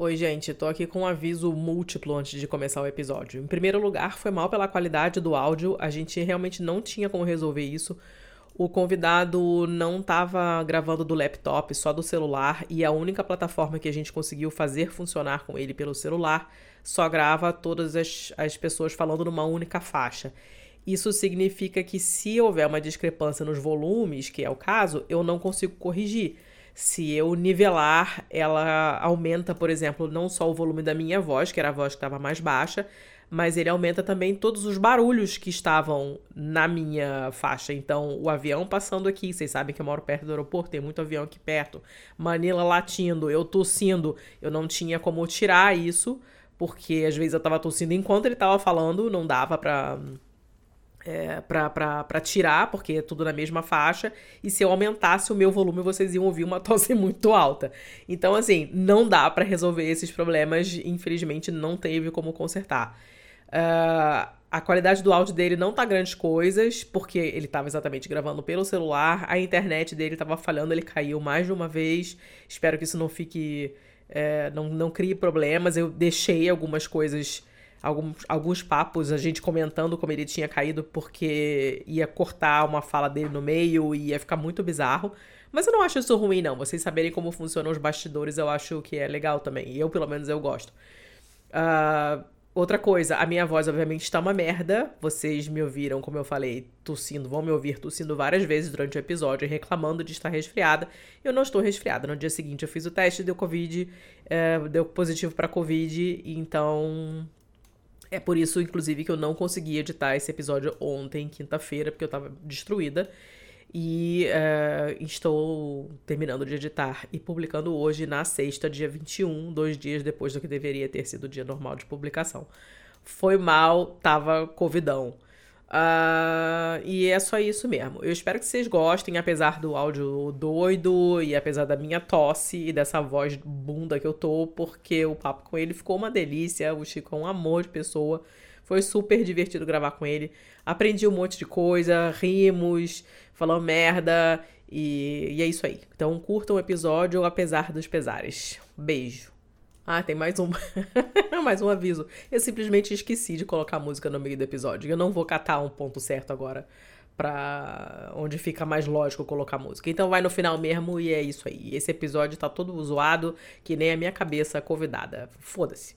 Oi, gente, tô aqui com um aviso múltiplo antes de começar o episódio. Em primeiro lugar, foi mal pela qualidade do áudio, a gente realmente não tinha como resolver isso. O convidado não estava gravando do laptop, só do celular, e a única plataforma que a gente conseguiu fazer funcionar com ele pelo celular só grava todas as, as pessoas falando numa única faixa. Isso significa que se houver uma discrepância nos volumes, que é o caso, eu não consigo corrigir. Se eu nivelar, ela aumenta, por exemplo, não só o volume da minha voz, que era a voz que estava mais baixa, mas ele aumenta também todos os barulhos que estavam na minha faixa. Então, o avião passando aqui, vocês sabem que eu moro perto do aeroporto, tem muito avião aqui perto. Manila latindo, eu tossindo, eu não tinha como tirar isso, porque às vezes eu tava tossindo enquanto ele tava falando, não dava pra é, para tirar, porque é tudo na mesma faixa, e se eu aumentasse o meu volume, vocês iam ouvir uma tosse muito alta. Então, assim, não dá para resolver esses problemas, infelizmente não teve como consertar. Uh, a qualidade do áudio dele não tá grandes coisas, porque ele estava exatamente gravando pelo celular, a internet dele estava falhando, ele caiu mais de uma vez. Espero que isso não fique. É, não, não crie problemas. Eu deixei algumas coisas alguns, alguns papos, a gente comentando como ele tinha caído porque ia cortar uma fala dele no meio e ia ficar muito bizarro. Mas eu não acho isso ruim, não. Vocês saberem como funcionam os bastidores, eu acho que é legal também. E eu, pelo menos, eu gosto. Uh, outra coisa, a minha voz, obviamente, está uma merda. Vocês me ouviram, como eu falei, tossindo, vão me ouvir tossindo várias vezes durante o episódio, reclamando de estar resfriada. Eu não estou resfriada. No dia seguinte eu fiz o teste, deu Covid, uh, deu positivo para Covid, então é por isso, inclusive, que eu não consegui editar esse episódio ontem, quinta-feira, porque eu tava destruída. E uh, estou terminando de editar e publicando hoje, na sexta, dia 21, dois dias depois do que deveria ter sido o dia normal de publicação. Foi mal, tava covidão. Uh, e é só isso mesmo. Eu espero que vocês gostem, apesar do áudio doido e apesar da minha tosse e dessa voz bunda que eu tô, porque o papo com ele ficou uma delícia. O Chico é um amor de pessoa. Foi super divertido gravar com ele. Aprendi um monte de coisa, rimos, falamos merda e, e é isso aí. Então curtam o episódio apesar dos pesares. Beijo. Ah, tem mais um. mais um aviso. Eu simplesmente esqueci de colocar música no meio do episódio. Eu não vou catar um ponto certo agora pra onde fica mais lógico colocar música. Então vai no final mesmo e é isso aí. Esse episódio tá todo zoado, que nem a minha cabeça convidada. Foda-se.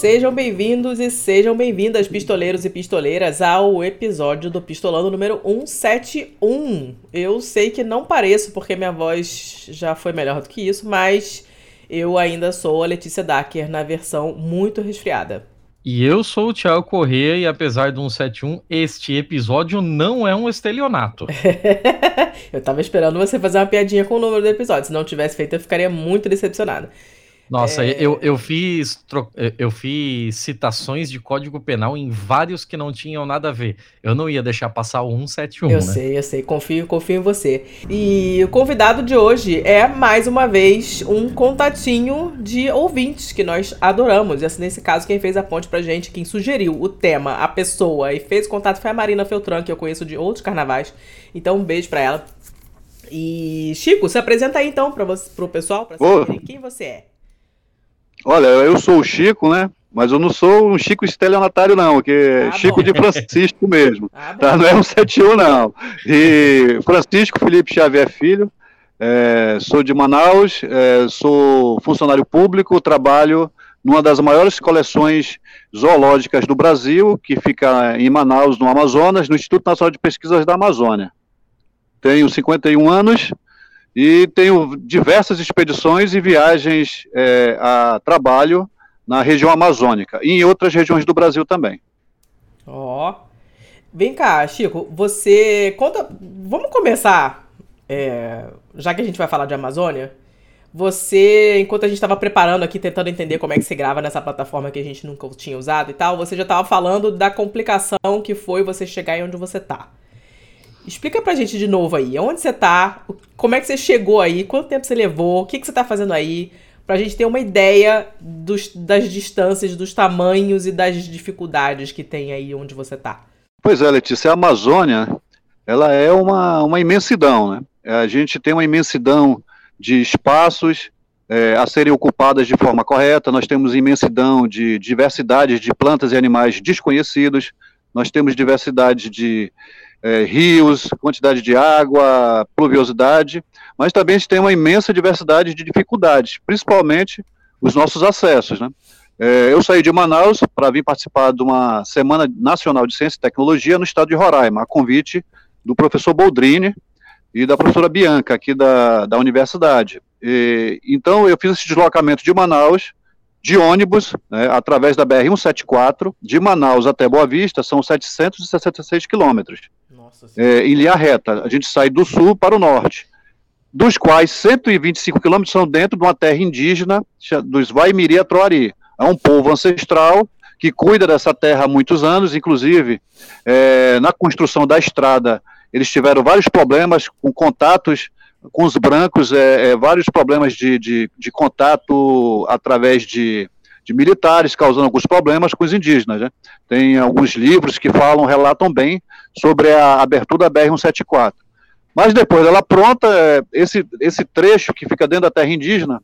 Sejam bem-vindos e sejam bem-vindas, pistoleiros e pistoleiras, ao episódio do Pistolando número 171. Eu sei que não pareço, porque minha voz já foi melhor do que isso, mas eu ainda sou a Letícia Dacker na versão muito resfriada. E eu sou o Thiago Corrêa e apesar do 171, este episódio não é um estelionato. eu tava esperando você fazer uma piadinha com o número do episódio. Se não tivesse feito, eu ficaria muito decepcionada. Nossa, é... eu, eu, fiz, eu fiz citações de código penal em vários que não tinham nada a ver. Eu não ia deixar passar o 171. Eu né? sei, eu sei. Confio, confio em você. E o convidado de hoje é, mais uma vez, um contatinho de ouvintes que nós adoramos. E assim, nesse caso, quem fez a ponte pra gente, quem sugeriu o tema, a pessoa e fez contato foi a Marina Feltran, que eu conheço de outros carnavais. Então, um beijo pra ela. E, Chico, se apresenta aí então para você, pro pessoal, pra saberem quem você é. Olha, eu sou o Chico, né? Mas eu não sou um Chico estelionatário, não, que é ah, Chico bom. de Francisco mesmo. Ah, tá? Não é um 71, não. E Francisco Felipe Xavier Filho, é, sou de Manaus, é, sou funcionário público, trabalho numa das maiores coleções zoológicas do Brasil, que fica em Manaus, no Amazonas, no Instituto Nacional de Pesquisas da Amazônia. Tenho 51 anos, e tenho diversas expedições e viagens é, a trabalho na região amazônica e em outras regiões do Brasil também. Ó. Oh. Vem cá, Chico, você conta. Vamos começar, é, já que a gente vai falar de Amazônia, você, enquanto a gente estava preparando aqui, tentando entender como é que se grava nessa plataforma que a gente nunca tinha usado e tal, você já estava falando da complicação que foi você chegar aí onde você tá. Explica pra gente de novo aí, onde você tá, como é que você chegou aí, quanto tempo você levou, o que, que você tá fazendo aí, pra gente ter uma ideia dos, das distâncias, dos tamanhos e das dificuldades que tem aí onde você tá. Pois é, Letícia, a Amazônia, ela é uma, uma imensidão, né? A gente tem uma imensidão de espaços é, a serem ocupadas de forma correta, nós temos imensidão de diversidade de plantas e animais desconhecidos, nós temos diversidade de é, rios, quantidade de água, pluviosidade, mas também a gente tem uma imensa diversidade de dificuldades, principalmente os nossos acessos. Né? É, eu saí de Manaus para vir participar de uma Semana Nacional de Ciência e Tecnologia no estado de Roraima, a convite do professor Boldrini, e da professora Bianca, aqui da, da universidade. E, então, eu fiz esse deslocamento de Manaus, de ônibus, né, através da BR-174, de Manaus até Boa Vista, são 766 quilômetros, é, em linha reta. A gente sai do sul para o norte, dos quais 125 quilômetros são dentro de uma terra indígena, dos Vaimiri Troari. É um povo ancestral que cuida dessa terra há muitos anos, inclusive é, na construção da estrada eles tiveram vários problemas com contatos com os brancos, é, é, vários problemas de, de, de contato através de, de, militares, causando alguns problemas com os indígenas. Né? Tem alguns livros que falam, relatam bem sobre a abertura da BR-174. Mas depois dela pronta, é, esse, esse trecho que fica dentro da terra indígena,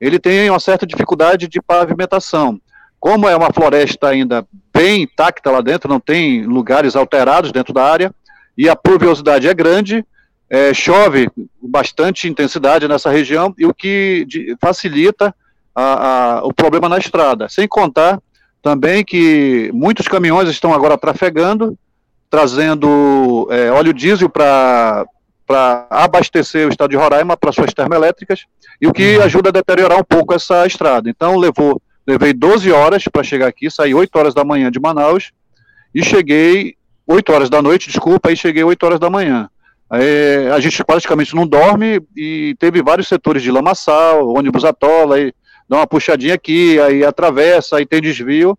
ele tem uma certa dificuldade de pavimentação. Como é uma floresta ainda bem intacta lá dentro, não tem lugares alterados dentro da área, e a pluviosidade é grande, é, chove bastante intensidade nessa região, e o que de, facilita a, a, o problema na estrada. Sem contar também que muitos caminhões estão agora trafegando, trazendo é, óleo diesel para abastecer o estado de Roraima para suas termoelétricas, e o que uhum. ajuda a deteriorar um pouco essa estrada. Então, levou, levei 12 horas para chegar aqui, saí 8 horas da manhã de Manaus, e cheguei 8 horas da noite, desculpa, aí cheguei 8 horas da manhã. Aí, a gente praticamente não dorme e teve vários setores de lamaçal, ônibus atola, aí dá uma puxadinha aqui, aí atravessa, aí tem desvio.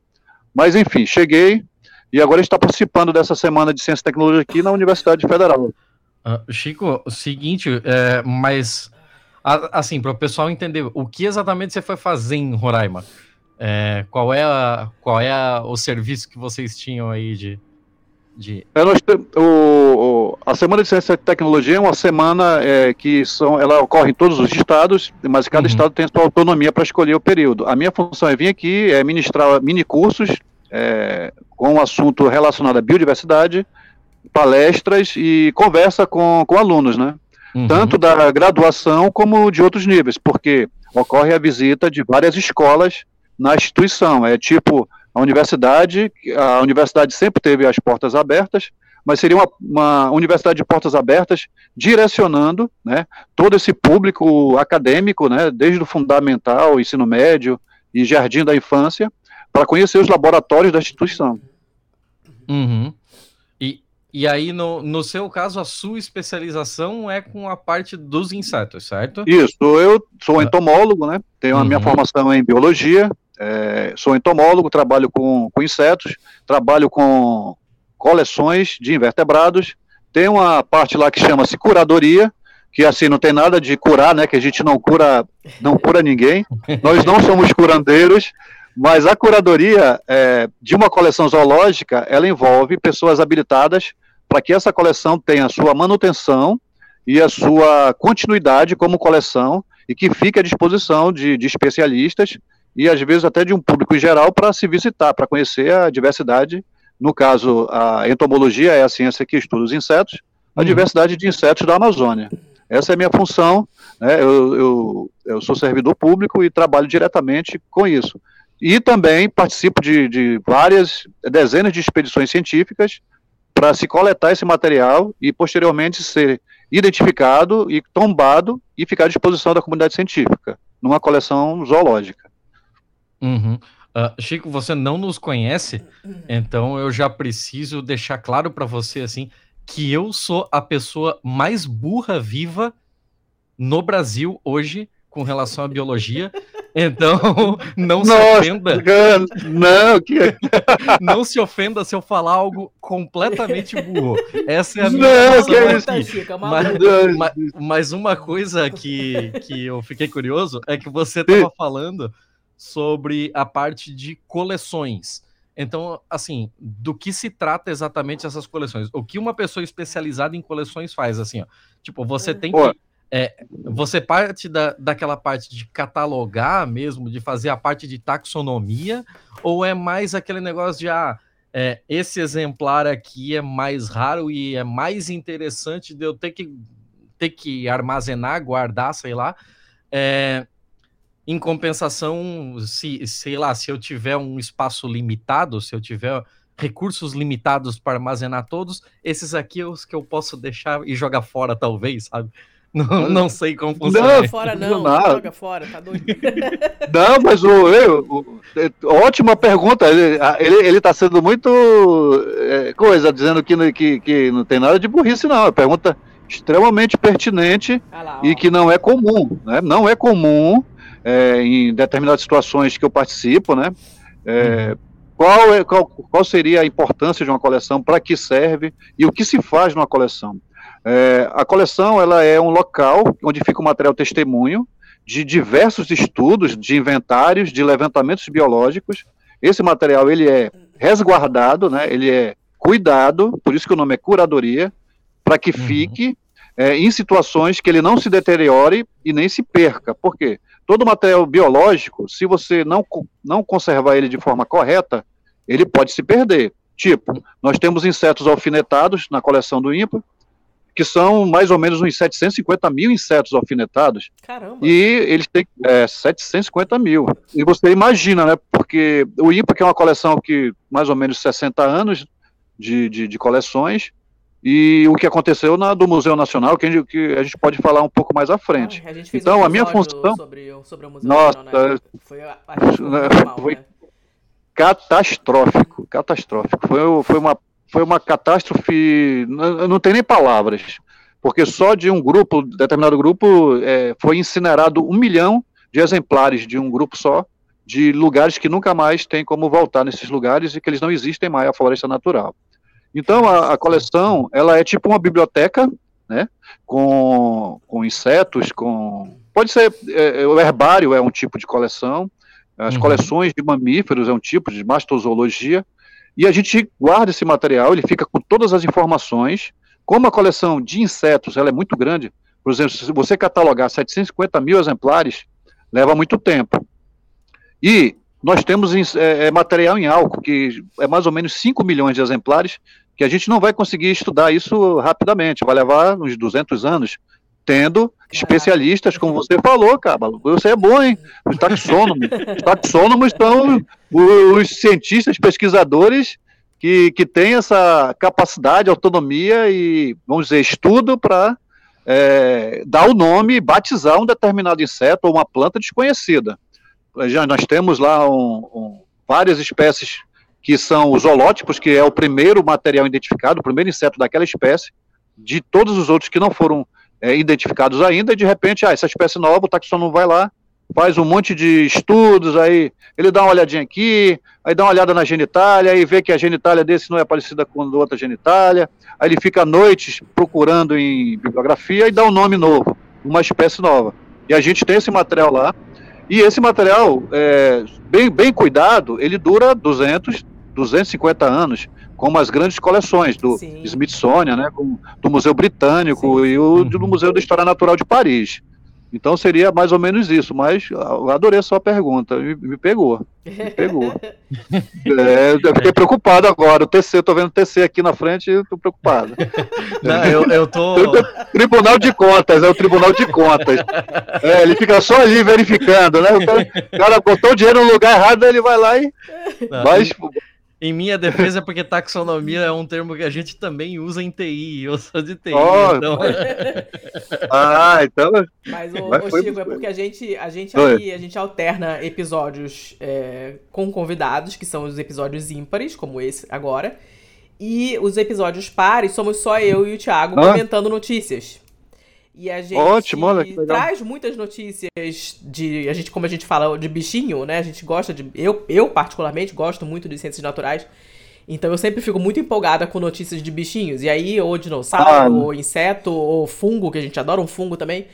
Mas enfim, cheguei e agora está participando dessa semana de Ciência e Tecnologia aqui na Universidade Federal. Uh, Chico, o seguinte, é, mas assim, para o pessoal entender, o que exatamente você foi fazer em Roraima? É, qual é, a, qual é a, o serviço que vocês tinham aí de, de... É, nós, o, o, a Semana de Ciência e Tecnologia é uma semana é, que são, ela ocorre em todos os estados, mas cada uhum. estado tem sua autonomia para escolher o período. A minha função é vir aqui, é ministrar mini cursos é, com um assunto relacionado à biodiversidade, palestras e conversa com, com alunos, né? Uhum. Tanto da graduação como de outros níveis, porque ocorre a visita de várias escolas na instituição. É tipo a universidade, a universidade sempre teve as portas abertas, mas seria uma, uma universidade de portas abertas direcionando né, todo esse público acadêmico, né, desde o fundamental, ensino médio e jardim da infância, para conhecer os laboratórios da instituição. Uhum. E, e aí, no, no seu caso, a sua especialização é com a parte dos insetos, certo? Isso, eu sou entomólogo, né? Tenho a minha uhum. formação em biologia, é, sou entomólogo, trabalho com, com insetos, trabalho com coleções de invertebrados. Tem uma parte lá que chama-se curadoria, que assim não tem nada de curar, né? Que a gente não cura, não cura ninguém. Nós não somos curandeiros, mas a curadoria é, de uma coleção zoológica, ela envolve pessoas habilitadas para que essa coleção tenha a sua manutenção e a sua continuidade como coleção e que fique à disposição de, de especialistas e às vezes até de um público em geral para se visitar, para conhecer a diversidade. No caso, a entomologia é a ciência que estuda os insetos, a uhum. diversidade de insetos da Amazônia. Essa é a minha função, né? eu, eu, eu sou servidor público e trabalho diretamente com isso. E também participo de, de várias dezenas de expedições científicas para se coletar esse material e posteriormente ser identificado e tombado e ficar à disposição da comunidade científica, numa coleção zoológica. Uhum. Uh, Chico, você não nos conhece, então eu já preciso deixar claro para você assim que eu sou a pessoa mais burra viva no Brasil hoje com relação à biologia. Então, não se Nossa, ofenda. Não, que... não se ofenda se eu falar algo completamente burro. Essa é a minha não, que é mas, mas, mas, uma coisa que, que eu fiquei curioso é que você estava falando sobre a parte de coleções. Então, assim, do que se trata exatamente essas coleções? O que uma pessoa especializada em coleções faz, assim, ó. Tipo, você tem que. É, você parte da, daquela parte de catalogar mesmo, de fazer a parte de taxonomia, ou é mais aquele negócio de ah, é, esse exemplar aqui é mais raro e é mais interessante de eu ter que ter que armazenar, guardar, sei lá. É, em compensação, se, sei lá, se eu tiver um espaço limitado, se eu tiver recursos limitados para armazenar todos, esses aqui são os que eu posso deixar e jogar fora, talvez, sabe? Não, não sei como funciona. Não, fora não, não joga fora, tá doido. Não, mas o, eu, o, ótima pergunta. Ele, ele, ele tá sendo muito é, coisa, dizendo que, que, que não tem nada de burrice, não. É pergunta extremamente pertinente ah lá, e que não é comum, né? Não é comum é, em determinadas situações que eu participo, né? É, uhum. qual, é, qual, qual seria a importância de uma coleção, para que serve e o que se faz numa coleção? É, a coleção ela é um local onde fica o material testemunho de diversos estudos, de inventários, de levantamentos biológicos. Esse material ele é resguardado, né? Ele é cuidado, por isso que o nome é curadoria, para que uhum. fique é, em situações que ele não se deteriore e nem se perca. Por quê? Todo material biológico, se você não, não conservar ele de forma correta, ele pode se perder. Tipo, nós temos insetos alfinetados na coleção do INPA, que são mais ou menos uns 750 mil insetos alfinetados. Caramba! E eles têm é, 750 mil. E você imagina, né? Porque o INPA, que é uma coleção que mais ou menos 60 anos de, de, de coleções, e o que aconteceu na, do Museu Nacional, que a, gente, que a gente pode falar um pouco mais à frente. Ah, a então, um a minha função. Sobre, sobre o Museu Nossa, Nacional, né? foi, foi, foi né? catastrófico catastrófico. Foi, foi, uma, foi uma catástrofe. Não, não tem nem palavras. Porque só de um grupo, determinado grupo, é, foi incinerado um milhão de exemplares de um grupo só, de lugares que nunca mais tem como voltar nesses lugares e que eles não existem mais, a floresta natural. Então, a, a, coleção, ela é tipo uma biblioteca, né, com, com insetos, com... Pode ser, é, é, o herbário é um tipo de coleção, as uhum. coleções de mamíferos é um tipo de mastozoologia, e a gente guarda esse material, ele fica com todas as informações, como a coleção de insetos ela é muito grande, por exemplo, se você catalogar 750 mil exemplares, leva muito tempo. E nós temos é, é, material em álcool, que é mais ou menos 5 milhões de exemplares, que a gente não vai conseguir estudar isso rapidamente, vai levar uns 200 anos, tendo especialistas, como você falou, cara, você é bom, hein? Os taxônomos. Os taxônomos são os cientistas, pesquisadores que, que têm essa capacidade, autonomia e, vamos dizer, estudo para é, dar o nome, batizar um determinado inseto ou uma planta desconhecida já nós temos lá um, um, várias espécies que são os holótipos, que é o primeiro material identificado, o primeiro inseto daquela espécie, de todos os outros que não foram é, identificados ainda, e de repente, ah, essa espécie nova, o taxônomo vai lá, faz um monte de estudos, aí ele dá uma olhadinha aqui, aí dá uma olhada na genitália, aí vê que a genitália desse não é parecida com a outra genitália, aí ele fica noites procurando em bibliografia e dá um nome novo, uma espécie nova. E a gente tem esse material lá, e esse material, é, bem, bem cuidado, ele dura 200, 250 anos, como as grandes coleções do Sim. Smithsonian, né, do Museu Britânico Sim. e o do uhum. Museu da História Natural de Paris. Então seria mais ou menos isso, mas eu adorei a sua pergunta, me, me pegou. Me pegou. é, eu fiquei preocupado agora. O TC, eu tô vendo o TC aqui na frente e tô preocupado. Não, eu, eu tô. Tribunal de Contas, é o Tribunal de Contas. É, ele fica só ali verificando, né? O cara, o cara botou o dinheiro no lugar errado, ele vai lá e. Não, vai, em minha defesa, porque taxonomia é um termo que a gente também usa em TI, eu sou de TI, oh, então... ah, então... Mas, o, Mas o Chico, é porque a gente, a gente aqui, a gente alterna episódios é, com convidados, que são os episódios ímpares, como esse agora, e os episódios pares somos só eu e o Thiago ah. comentando notícias. E a gente Ótimo, olha que legal. traz muitas notícias de. A gente, como a gente fala, de bichinho, né? A gente gosta de. Eu, eu particularmente, gosto muito de ciências naturais. Então eu sempre fico muito empolgada com notícias de bichinhos. E aí, ou dinossauro, ah, ou inseto, ou fungo, que a gente adora um fungo também.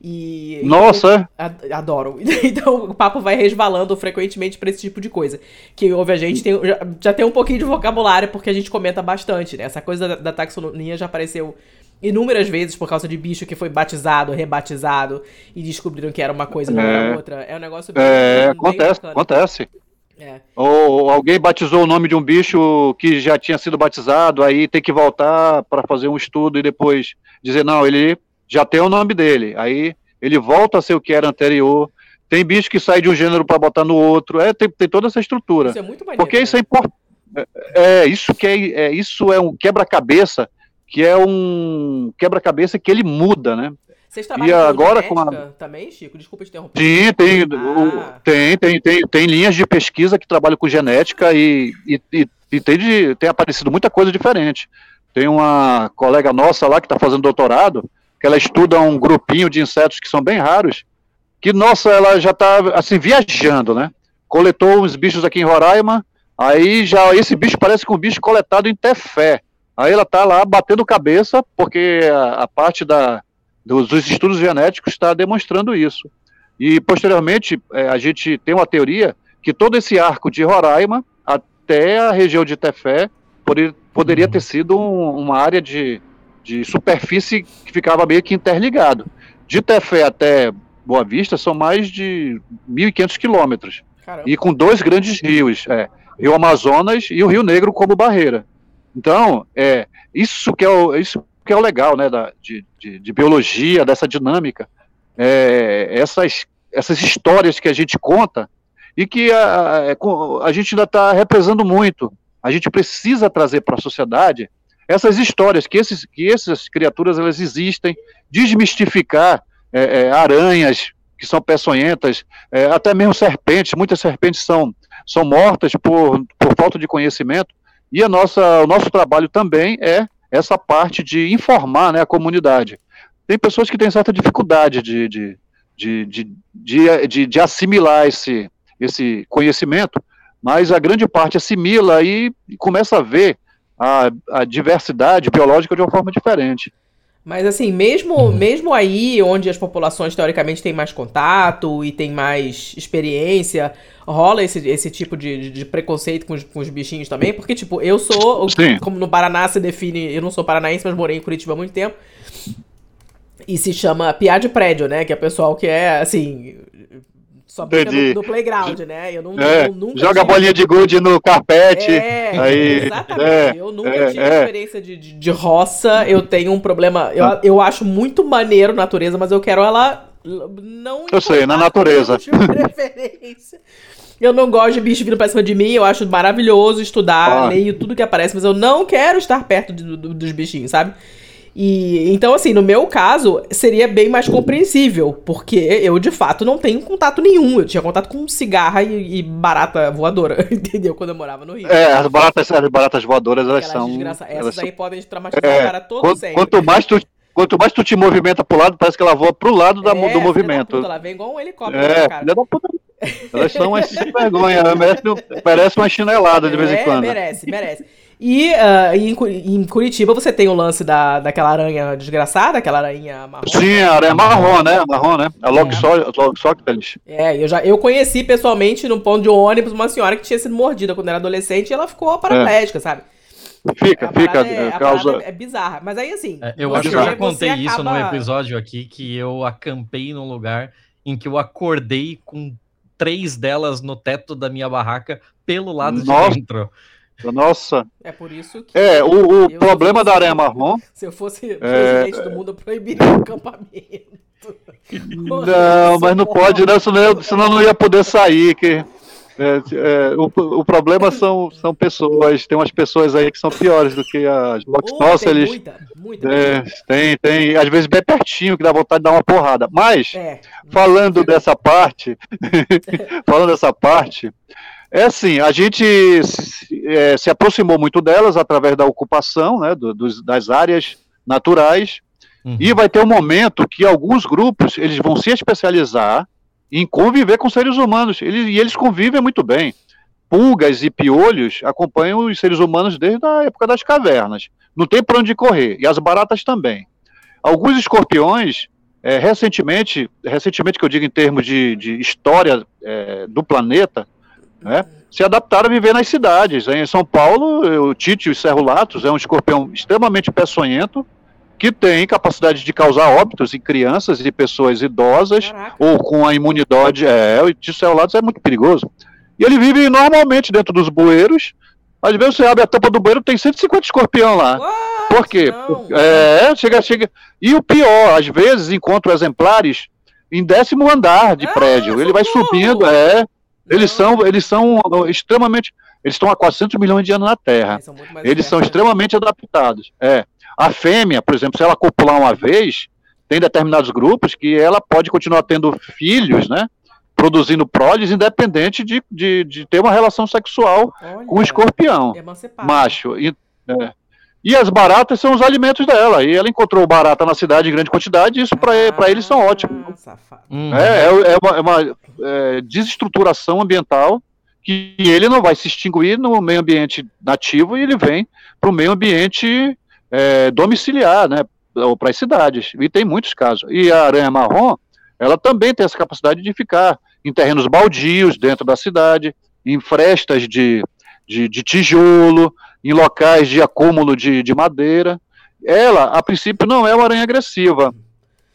E. Nossa! Eu adoro. Então o papo vai resvalando frequentemente para esse tipo de coisa. Que ouve a gente tem, já, já, tem um pouquinho de vocabulário, porque a gente comenta bastante, né? Essa coisa da, da taxonomia já apareceu inúmeras vezes por causa de bicho que foi batizado, rebatizado e descobriram que era uma coisa e não era é. outra. É um negócio bem, É, acontece, bacana. acontece. É. Ou alguém batizou o nome de um bicho que já tinha sido batizado, aí tem que voltar para fazer um estudo e depois dizer, não, ele já tem o nome dele. Aí ele volta a ser o que era anterior. Tem bicho que sai de um gênero para botar no outro. É, tem, tem toda essa estrutura. Isso é muito maneiro, Porque isso é né? importante. É, é, isso que é, é, isso é um quebra-cabeça que é um quebra-cabeça que ele muda, né? Vocês e agora com a... também, Chico? Desculpa te interromper. Sim, tem, ah. tem, tem, tem, tem, linhas de pesquisa que trabalham com genética e, e, e, e tem, de, tem aparecido muita coisa diferente. Tem uma colega nossa lá que está fazendo doutorado, que ela estuda um grupinho de insetos que são bem raros, que, nossa, ela já está, assim, viajando, né? Coletou uns bichos aqui em Roraima, aí já, esse bicho parece com um bicho coletado em Tefé. Aí ela está lá batendo cabeça, porque a, a parte da, dos, dos, estudos genéticos está demonstrando isso. E, posteriormente, é, a gente tem uma teoria que todo esse arco de Roraima até a região de Tefé poder, poderia ter sido um, uma área de, de superfície que ficava meio que interligado. De Tefé até Boa Vista são mais de 1.500 quilômetros. E com dois grandes rios, é, Rio Amazonas e o Rio Negro como barreira. Então, é, isso, que é o, isso que é o legal né, da, de, de, de biologia, dessa dinâmica. É, essas, essas histórias que a gente conta e que a, a, é, a gente ainda está represando muito. A gente precisa trazer para a sociedade essas histórias, que, esses, que essas criaturas elas existem, desmistificar é, é, aranhas que são peçonhentas, é, até mesmo serpentes, muitas serpentes são, são mortas por, por falta de conhecimento, e a nossa, o nosso trabalho também é essa parte de informar né, a comunidade. Tem pessoas que têm certa dificuldade de, de, de, de, de, assimilar esse, esse conhecimento, mas a grande parte assimila e começa a ver a, a diversidade biológica de uma forma diferente. Mas assim, mesmo, uhum. mesmo aí onde as populações teoricamente têm mais contato e têm mais experiência, rola esse, esse tipo de, de preconceito com os, com os bichinhos também? Porque, tipo, eu sou, Sim. como no Paraná se define, eu não sou paranaense, mas morei em Curitiba há muito tempo. E se chama piá de prédio, né? Que é o pessoal que é, assim, só brinca no, no, playground, né? Eu, não, é, eu nunca Joga tive... bolinha de gude no carpete. É, aí, exatamente. É, eu nunca é, tive é. experiência de, de, de, roça. Eu tenho um problema. Eu, eu acho muito maneiro natureza, mas eu quero ela não. Eu sei, na natureza. preferência. Eu não gosto de bicho vindo pra cima de mim, eu acho maravilhoso estudar, ah. leio tudo que aparece, mas eu não quero estar perto de, do, dos bichinhos, sabe? E então, assim, no meu caso, seria bem mais compreensível, porque eu de fato não tenho contato nenhum. Eu tinha contato com cigarra e, e barata voadora, entendeu? Quando eu morava no Rio. É, as baratas, as baratas voadoras, elas Aquelas são. Essas elas aí são... podem traumatizar é, o cara todo quanto, sempre. Quanto mais tu. Quanto mais tu te movimenta pro lado, parece que ela voa pro lado da, é, do movimento. Puta, ela vem igual um helicóptero, é, cara. Da puta. Elas são umas sem vergonha, merece, merece uma chinelada de vez em é, quando. Merece, merece. E uh, em, em, Curitiba você tem o lance da, daquela aranha desgraçada, aquela aranha marrom. Sim, a aranha marrom, né? Marrom, né? A Loxocteles. É, eu já eu conheci pessoalmente no ponto de ônibus uma senhora que tinha sido mordida quando era adolescente e ela ficou paraplégica, é. sabe? Fica, a fica. É, causa... é, bizarra. Mas aí, assim. É, eu acho que eu já contei acaba... isso num episódio aqui que eu acampei num lugar em que eu acordei com três delas no teto da minha barraca pelo lado Nossa. de dentro. Nossa. É por isso que. É, o, o problema da areia marrom. Se eu fosse é, presidente é... do mundo, eu proibiria o acampamento. Não, mas não pode, né? Senão, senão não ia poder sair. Que, é, é, o, o problema são, são pessoas. Tem umas pessoas aí que são piores do que as Box. Oh, Nossa, eles. Muita, muita, é, tem, tem. Às vezes bem pertinho, que dá vontade de dar uma porrada. Mas, é, falando dessa parte. falando dessa parte. É assim, a gente é, se aproximou muito delas através da ocupação né, do, dos, das áreas naturais Uhum. E vai ter um momento que alguns grupos eles vão se especializar em conviver com seres humanos. Eles, e eles convivem muito bem. Pulgas e piolhos acompanham os seres humanos desde a época das cavernas. Não tem para onde correr. E as baratas também. Alguns escorpiões, é, recentemente, recentemente que eu digo em termos de, de história é, do planeta, né, se adaptaram a viver nas cidades. Em São Paulo, o Tite o Cerrulatos é um escorpião extremamente peçonhento, que tem capacidade de causar óbitos em crianças e pessoas idosas Caraca. ou com a imunidade. É, o tissuelados é muito perigoso. E ele vive normalmente dentro dos bueiros. Às vezes você abre a tampa do bueiro, tem 150 escorpião lá. What? Por quê? Não. É, chega, chega. E o pior, às vezes encontro exemplares em décimo andar de ah, prédio. Ele vai subindo, é. Eles são, eles são extremamente. Eles estão há 400 milhões de anos na Terra. Eles são, eles são extremamente adaptados. É. A fêmea, por exemplo, se ela copular uma vez, tem determinados grupos que ela pode continuar tendo filhos, né? Produzindo prólides, independente de, de, de ter uma relação sexual Olha, com o escorpião macho. E, é. E as baratas são os alimentos dela. E ela encontrou barata na cidade em grande quantidade, e isso ah, para eles são ótimos. Hum. É, é, é, uma, é uma é, desestruturação ambiental que ele não vai se extinguir no meio ambiente nativo e ele vem para o meio ambiente é, domiciliar, né, para as cidades. E tem muitos casos. E a aranha marrom, ela também tem essa capacidade de ficar em terrenos baldios dentro da cidade, em frestas de, de, de tijolo, em locais de acúmulo de, de madeira. Ela, a princípio, não é uma aranha agressiva.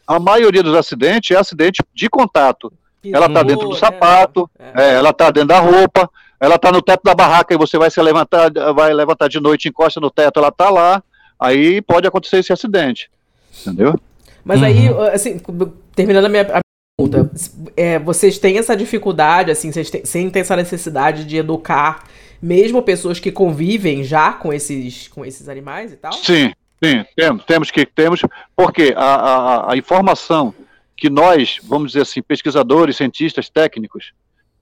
A maioria dos acidentes é acidente de contato. Ela está dentro do sapato, é, é. ela está dentro da roupa, ela está no teto da barraca e você vai se levantar, vai levantar de noite, encosta no teto, ela está lá aí pode acontecer esse acidente. Entendeu? Mas uhum. aí, assim, terminando a minha pergunta, é, vocês têm essa dificuldade, assim, vocês têm, sem ter essa necessidade de educar mesmo pessoas que convivem já com esses, com esses animais e tal? Sim, sim, temos, temos que, temos, porque a, a, a informação que nós, vamos dizer assim, pesquisadores, cientistas, técnicos,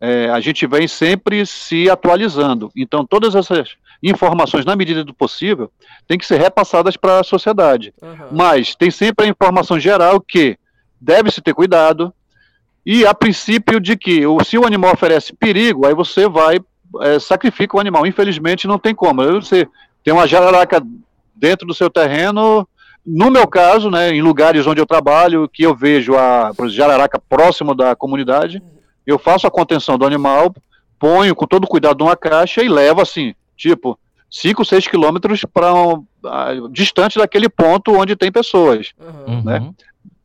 é, a gente vem sempre se atualizando. Então, todas essas informações, na medida do possível, têm que ser repassadas para a sociedade. Uhum. Mas tem sempre a informação geral que deve-se ter cuidado, e a princípio de que se o animal oferece perigo, aí você vai, é, sacrifica o animal. Infelizmente, não tem como. Você tem uma jararaca dentro do seu terreno, no meu caso, né, em lugares onde eu trabalho, que eu vejo a jararaca próximo da comunidade, eu faço a contenção do animal, ponho com todo cuidado numa caixa e levo assim, tipo, 5, 6 quilômetros para um, uh, distante daquele ponto onde tem pessoas. Uhum. Né?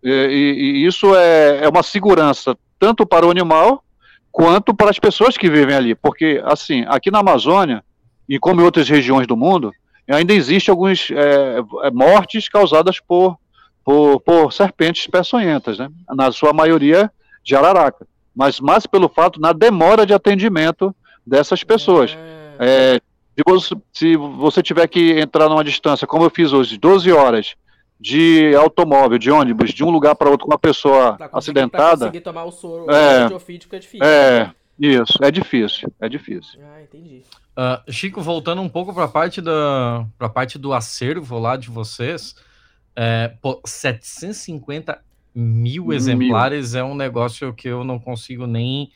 E, e, isso é, é uma segurança tanto para o animal quanto para as pessoas que vivem ali. Porque, assim, aqui na Amazônia, e como em outras regiões do mundo, ainda existem algumas é, é, mortes causadas por, por, por, serpentes peçonhentas, né? na sua maioria de araraca. Mas mais pelo fato na demora de atendimento dessas pessoas. É, é se você, se você tiver que entrar numa distância, como eu fiz hoje, 12 horas de automóvel, de ônibus, de um lugar para outro com uma pessoa pra acidentada. Pra conseguir tomar o soro é, é difícil. É, né? isso, é difícil, é difícil. Ah, entendi. Uh, Chico, voltando um pouco para a parte, da, parte do acervo lá de vocês, é, pô, 750 mil exemplares mil. é um negócio que eu não consigo nem,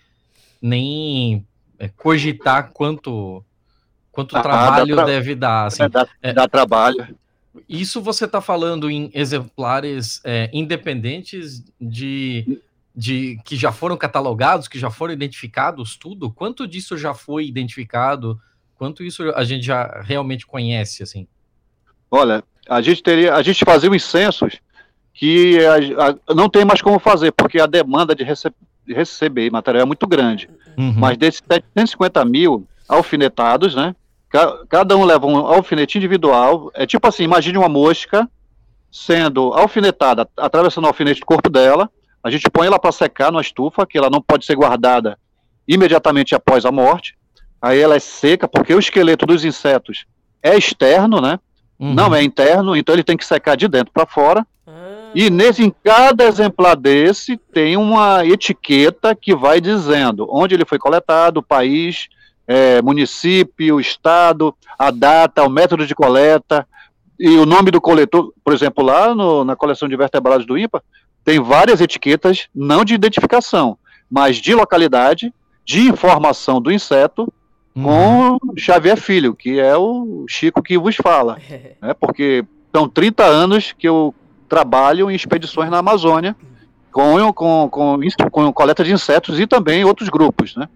nem é, cogitar quanto Quanto ah, trabalho dá deve dar? Assim, dá, é, dá trabalho. Isso você está falando em exemplares é, independentes de, de que já foram catalogados, que já foram identificados, tudo? Quanto disso já foi identificado? Quanto isso a gente já realmente conhece, assim? Olha, a gente teria, a gente fazia os censos que a, a, não tem mais como fazer, porque a demanda de, rece, de receber material é muito grande. Uhum. Mas desses 750 mil alfinetados, né? Cada um leva um alfinete individual. É tipo assim, imagine uma mosca sendo alfinetada, atravessando o alfinete do corpo dela. A gente põe ela para secar numa estufa, que ela não pode ser guardada imediatamente após a morte. Aí ela é seca, porque o esqueleto dos insetos é externo, né? Uhum. Não é interno, então ele tem que secar de dentro para fora. Ah. E nesse, em cada exemplar desse tem uma etiqueta que vai dizendo onde ele foi coletado, o país, é, município, estado, a data, o método de coleta, e o nome do coletor, por exemplo, lá no, na coleção de vertebrados do INPA, tem várias etiquetas, não de identificação, mas de localidade, de informação do inseto, com uhum. Xavier Filho, que é o Chico que vos fala. né, porque são 30 anos que eu trabalho em expedições na Amazônia, com, com, com, com coleta de insetos e também outros grupos. Né?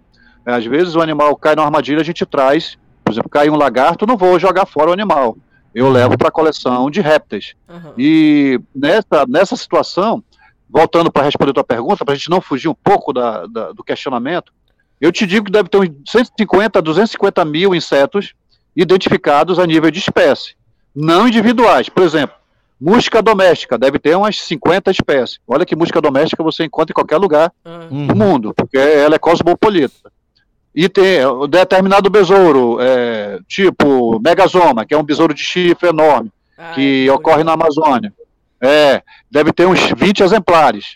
Às vezes o animal cai na armadilha, a gente traz, por exemplo, cai um lagarto, não vou jogar fora o animal eu levo para a coleção de répteis. Uhum. E nessa, nessa situação, voltando para responder a tua pergunta, para a gente não fugir um pouco da, da, do questionamento, eu te digo que deve ter uns 150 a 250 mil insetos identificados a nível de espécie, não individuais. Por exemplo, música doméstica deve ter umas 50 espécies. Olha que música doméstica você encontra em qualquer lugar uhum. do mundo, porque ela é cosmopolita. E tem um determinado besouro, é, tipo Megazoma, que é um besouro de chifre enorme, ah, que é ocorre na Amazônia. É, deve ter uns 20 exemplares.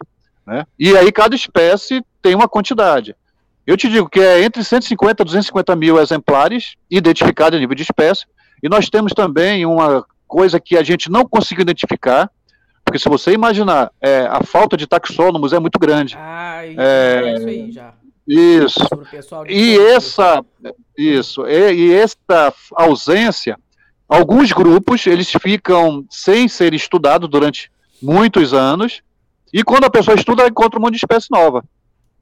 Né? E aí cada espécie tem uma quantidade. Eu te digo que é entre 150 e 250 mil exemplares identificados a nível de espécie. E nós temos também uma coisa que a gente não conseguiu identificar, porque se você imaginar, é, a falta de taxônomos é muito grande. Ah, é, isso aí já. Isso. E essa, isso, e, e essa ausência, alguns grupos eles ficam sem ser estudados durante muitos anos, e quando a pessoa estuda, encontra um monte de espécie nova.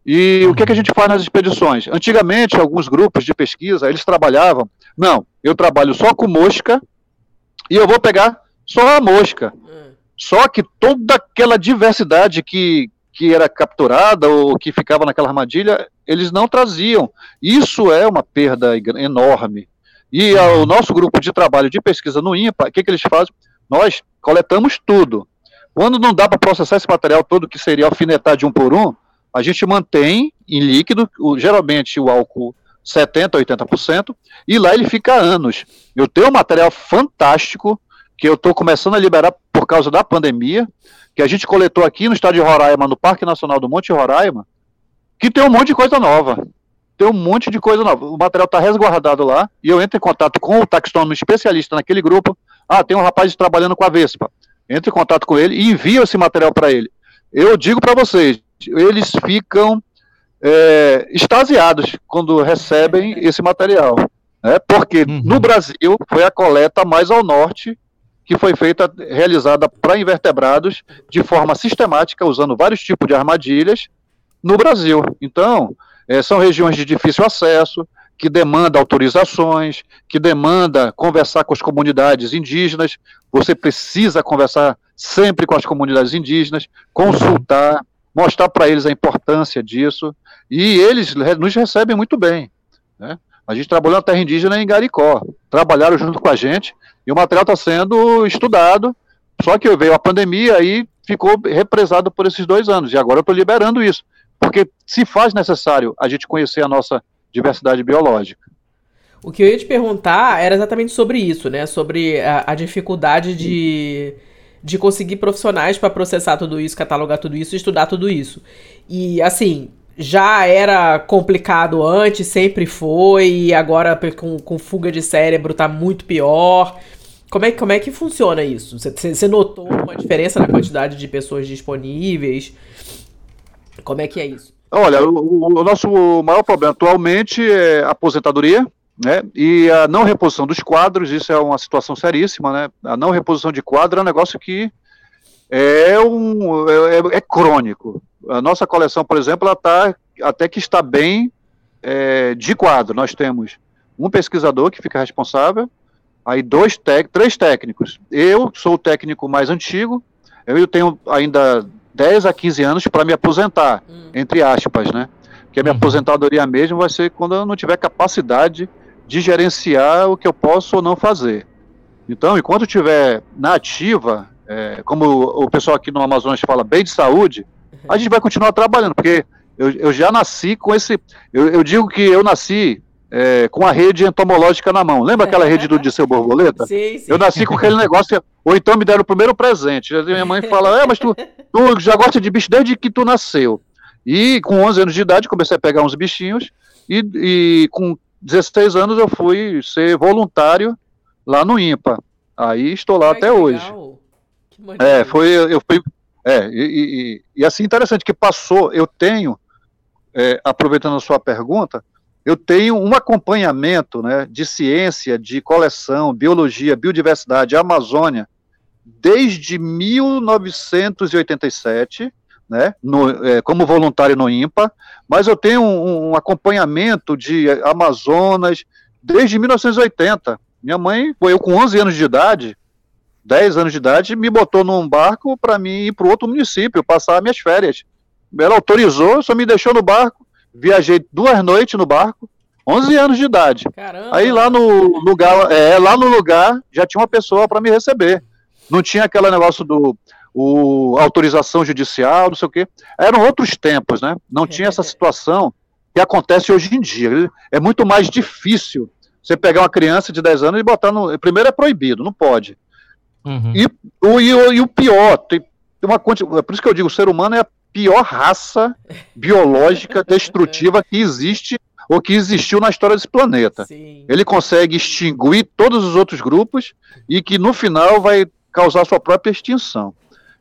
E o que, é que a gente faz nas expedições? Antigamente, alguns grupos de pesquisa, eles trabalhavam, não, eu trabalho só com mosca, e eu vou pegar só a mosca. Hum. Só que toda aquela diversidade que, que era capturada ou que ficava naquela armadilha, eles não traziam. Isso é uma perda enorme. E a, o nosso grupo de trabalho de pesquisa no INPA, o que, que eles fazem? Nós coletamos tudo. Quando não dá para processar esse material todo, que seria alfinetar de um por um, a gente mantém em líquido, o, geralmente o álcool 70%, 80%, e lá ele fica anos. Eu tenho um material fantástico que eu estou começando a liberar por causa da pandemia, que a gente coletou aqui no estado de Roraima, no Parque Nacional do Monte Roraima, que tem um monte de coisa nova. Tem um monte de coisa nova. O material está resguardado lá, e eu entro em contato com o taxônomo especialista naquele grupo. Ah, tem um rapaz trabalhando com a Vespa. Entro em contato com ele e envio esse material para ele. Eu digo para vocês, eles ficam é, extasiados quando recebem esse material. Né? Porque uhum. no Brasil foi a coleta mais ao norte que foi feita, realizada para invertebrados de forma sistemática, usando vários tipos de armadilhas no Brasil. Então, é, são regiões de difícil acesso, que demanda autorizações, que demanda conversar com as comunidades indígenas. Você precisa conversar sempre com as comunidades indígenas, consultar, mostrar para eles a importância disso, e eles nos recebem muito bem. Né? A gente trabalhou na terra indígena em Garicó, trabalharam junto com a gente, e o material está sendo estudado, só que veio a pandemia e ficou represado por esses dois anos, e agora eu estou liberando isso, porque se faz necessário a gente conhecer a nossa diversidade biológica. O que eu ia te perguntar era exatamente sobre isso, né? Sobre a, a dificuldade de, de conseguir profissionais para processar tudo isso, catalogar tudo isso, estudar tudo isso. E assim, já era complicado antes, sempre foi, e agora com, com fuga de cérebro tá muito pior. Como é, como é que funciona isso? Você notou uma diferença na quantidade de pessoas disponíveis? Como é que é isso? Olha, o, o nosso maior problema atualmente é a aposentadoria, né? E a não reposição dos quadros, isso é uma situação seríssima, né? A não reposição de quadro é um negócio que é, um, é, é, é crônico. A nossa coleção, por exemplo, ela tá, até que está bem é, de quadro. Nós temos um pesquisador que fica responsável, aí dois três técnicos. Eu sou o técnico mais antigo, eu tenho ainda 10 a 15 anos para me aposentar, hum. entre aspas, né? Que a minha uhum. aposentadoria mesmo vai ser quando eu não tiver capacidade de gerenciar o que eu posso ou não fazer. Então, enquanto eu estiver na ativa, é, como o pessoal aqui no Amazonas fala, bem de saúde, a gente vai continuar trabalhando, porque eu, eu já nasci com esse. Eu, eu digo que eu nasci é, com a rede entomológica na mão. Lembra aquela rede do Disseu Borboleta? Sim, sim. Eu nasci com aquele negócio, ou então me deram o primeiro presente. Minha mãe fala, é, mas tu, tu já gosta de bicho desde que tu nasceu. E com 11 anos de idade comecei a pegar uns bichinhos, e, e com 16 anos eu fui ser voluntário lá no INPA. Aí estou lá Ai, até hoje. É, foi, eu fui, é, e, e, e, assim, interessante que passou, eu tenho, é, aproveitando a sua pergunta, eu tenho um acompanhamento né, de ciência, de coleção, biologia, biodiversidade, Amazônia, desde 1987, né, no, é, como voluntário no IMPA, mas eu tenho um, um, acompanhamento de Amazonas desde 1980. Minha mãe, eu com 11 anos de idade, 10 anos de idade, me botou num barco para mim ir para outro município, passar minhas férias. Ela autorizou, só me deixou no barco, viajei duas noites no barco, 11 anos de idade. Caramba. Aí lá no lugar, é, lá no lugar já tinha uma pessoa para me receber. Não tinha aquele negócio do o, autorização judicial, não sei o quê. Eram outros tempos, né? Não tinha essa situação que acontece hoje em dia. É muito mais difícil você pegar uma criança de 10 anos e botar no. Primeiro é proibido, não pode. Uhum. E, o, e, o, e o pior, tem uma é por isso que eu digo, o ser humano é a pior raça biológica destrutiva que existe ou que existiu na história desse planeta. Sim. Ele consegue extinguir todos os outros grupos e que no final vai causar sua própria extinção.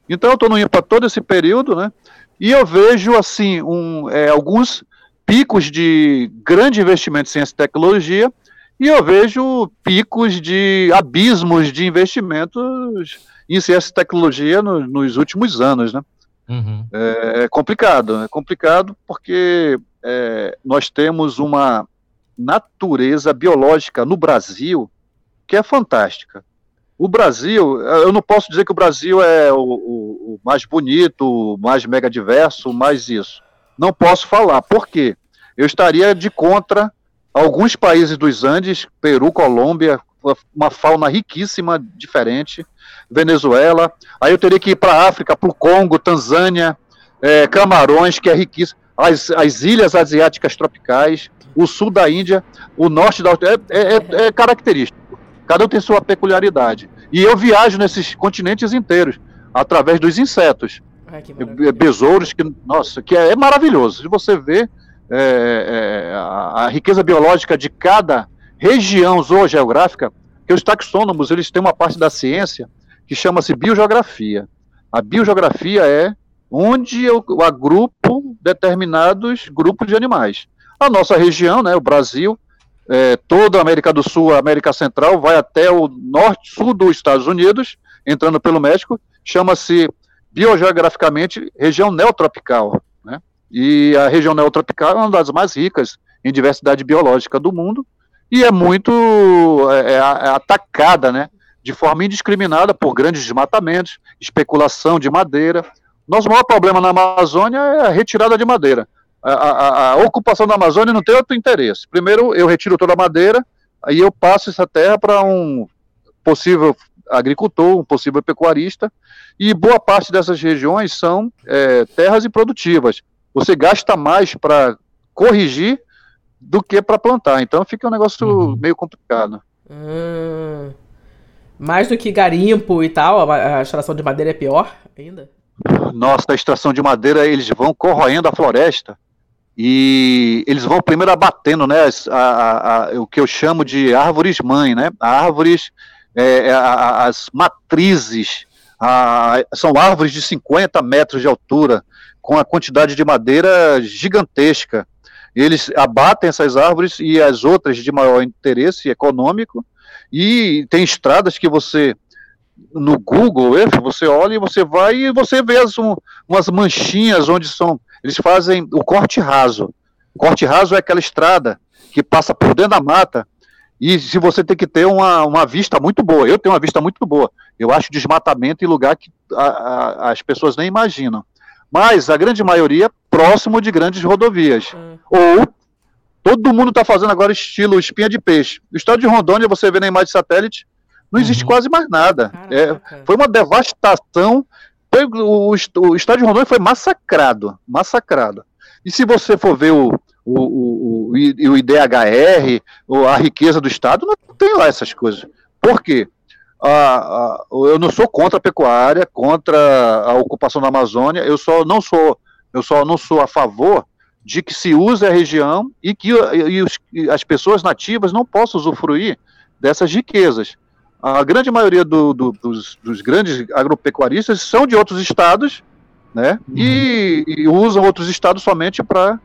Então eu estou indo para todo esse período, né? E eu vejo assim um, é, alguns picos de grande investimento em ciência e tecnologia e eu vejo picos de abismos de investimentos em ciência e tecnologia no, nos últimos anos, né? Uhum. É, é, complicado, é complicado porque é, nós temos uma natureza biológica no Brasil que é fantástica. O Brasil, eu não posso dizer que o Brasil é o, o, o mais bonito, o mais mega diverso, mais isso. Não posso falar. Por quê? Eu estaria de contra alguns países dos Andes, Peru, Colômbia, uma fauna riquíssima, diferente, Venezuela, aí eu teria que ir para a África, para o Congo, Tanzânia, é, Camarões, que é riquíssimo, as, as ilhas asiáticas tropicais, o sul da Índia, o norte da é, é, é, é característico. Cada um tem sua peculiaridade. E eu viajo nesses continentes inteiros, através dos insetos. Ai, besouros, que, nossa, que é, é maravilhoso. Se você vê, é, é, a, a, riqueza biológica de cada região zoogeográfica, que os taxônomos eles têm uma parte da ciência que chama-se biogeografia. A biogeografia é onde eu agrupo determinados grupos de animais. A nossa região, né, o Brasil, é, toda a América do Sul, a América Central, vai até o norte, sul dos Estados Unidos, entrando pelo México, chama-se biogeograficamente região neotropical. E a região neotropical é uma das mais ricas em diversidade biológica do mundo e é muito é, é, é atacada, né, de forma indiscriminada por grandes desmatamentos, especulação de madeira. Nosso maior problema na Amazônia é a retirada de madeira. A, a, a, ocupação da Amazônia não tem outro interesse. Primeiro, eu retiro toda a madeira, aí eu passo essa terra para um possível agricultor, um possível pecuarista, e boa parte dessas regiões são é, terras improdutivas você gasta mais para corrigir do que para plantar. Então fica um negócio uhum. meio complicado. Hum. Mais do que garimpo e tal, a, extração de madeira é pior ainda? Nossa, a extração de madeira, eles vão corroendo a floresta e eles vão primeiro abatendo, né, a, a, a, o que eu chamo de árvores mãe, né, árvores, é, é as matrizes, são árvores de 50 metros de altura, com a quantidade de madeira gigantesca. Eles abatem essas árvores e as outras de maior interesse econômico, e tem estradas que você no Google você olha e você vai e você vê as, um, umas manchinhas onde são. Eles fazem o corte raso. O corte raso é aquela estrada que passa por dentro da mata. E se você tem que ter uma, uma vista muito boa, eu tenho uma vista muito boa. Eu acho desmatamento em lugar que a, a, as pessoas nem imaginam mas a grande maioria próximo de grandes rodovias. Hum. Ou todo mundo está fazendo agora estilo espinha de peixe. O estado de Rondônia, você vê na imagem de satélite, não existe uhum. quase mais nada. É, foi uma devastação. Foi, o, o, estado de Rondônia foi massacrado, massacrado. E se você for ver o, o, o, o IDHR, a riqueza do estado, não tem lá essas coisas. Por quê? A, eu não sou contra a pecuária, contra a ocupação da Amazônia, eu só não sou, eu só não sou a favor de que se use a região e que e os, e as pessoas nativas não possam usufruir dessas riquezas. a grande maioria do, do, dos, dos, grandes agropecuaristas são de outros estados, né? Uhum. E, e, usam outros estados somente para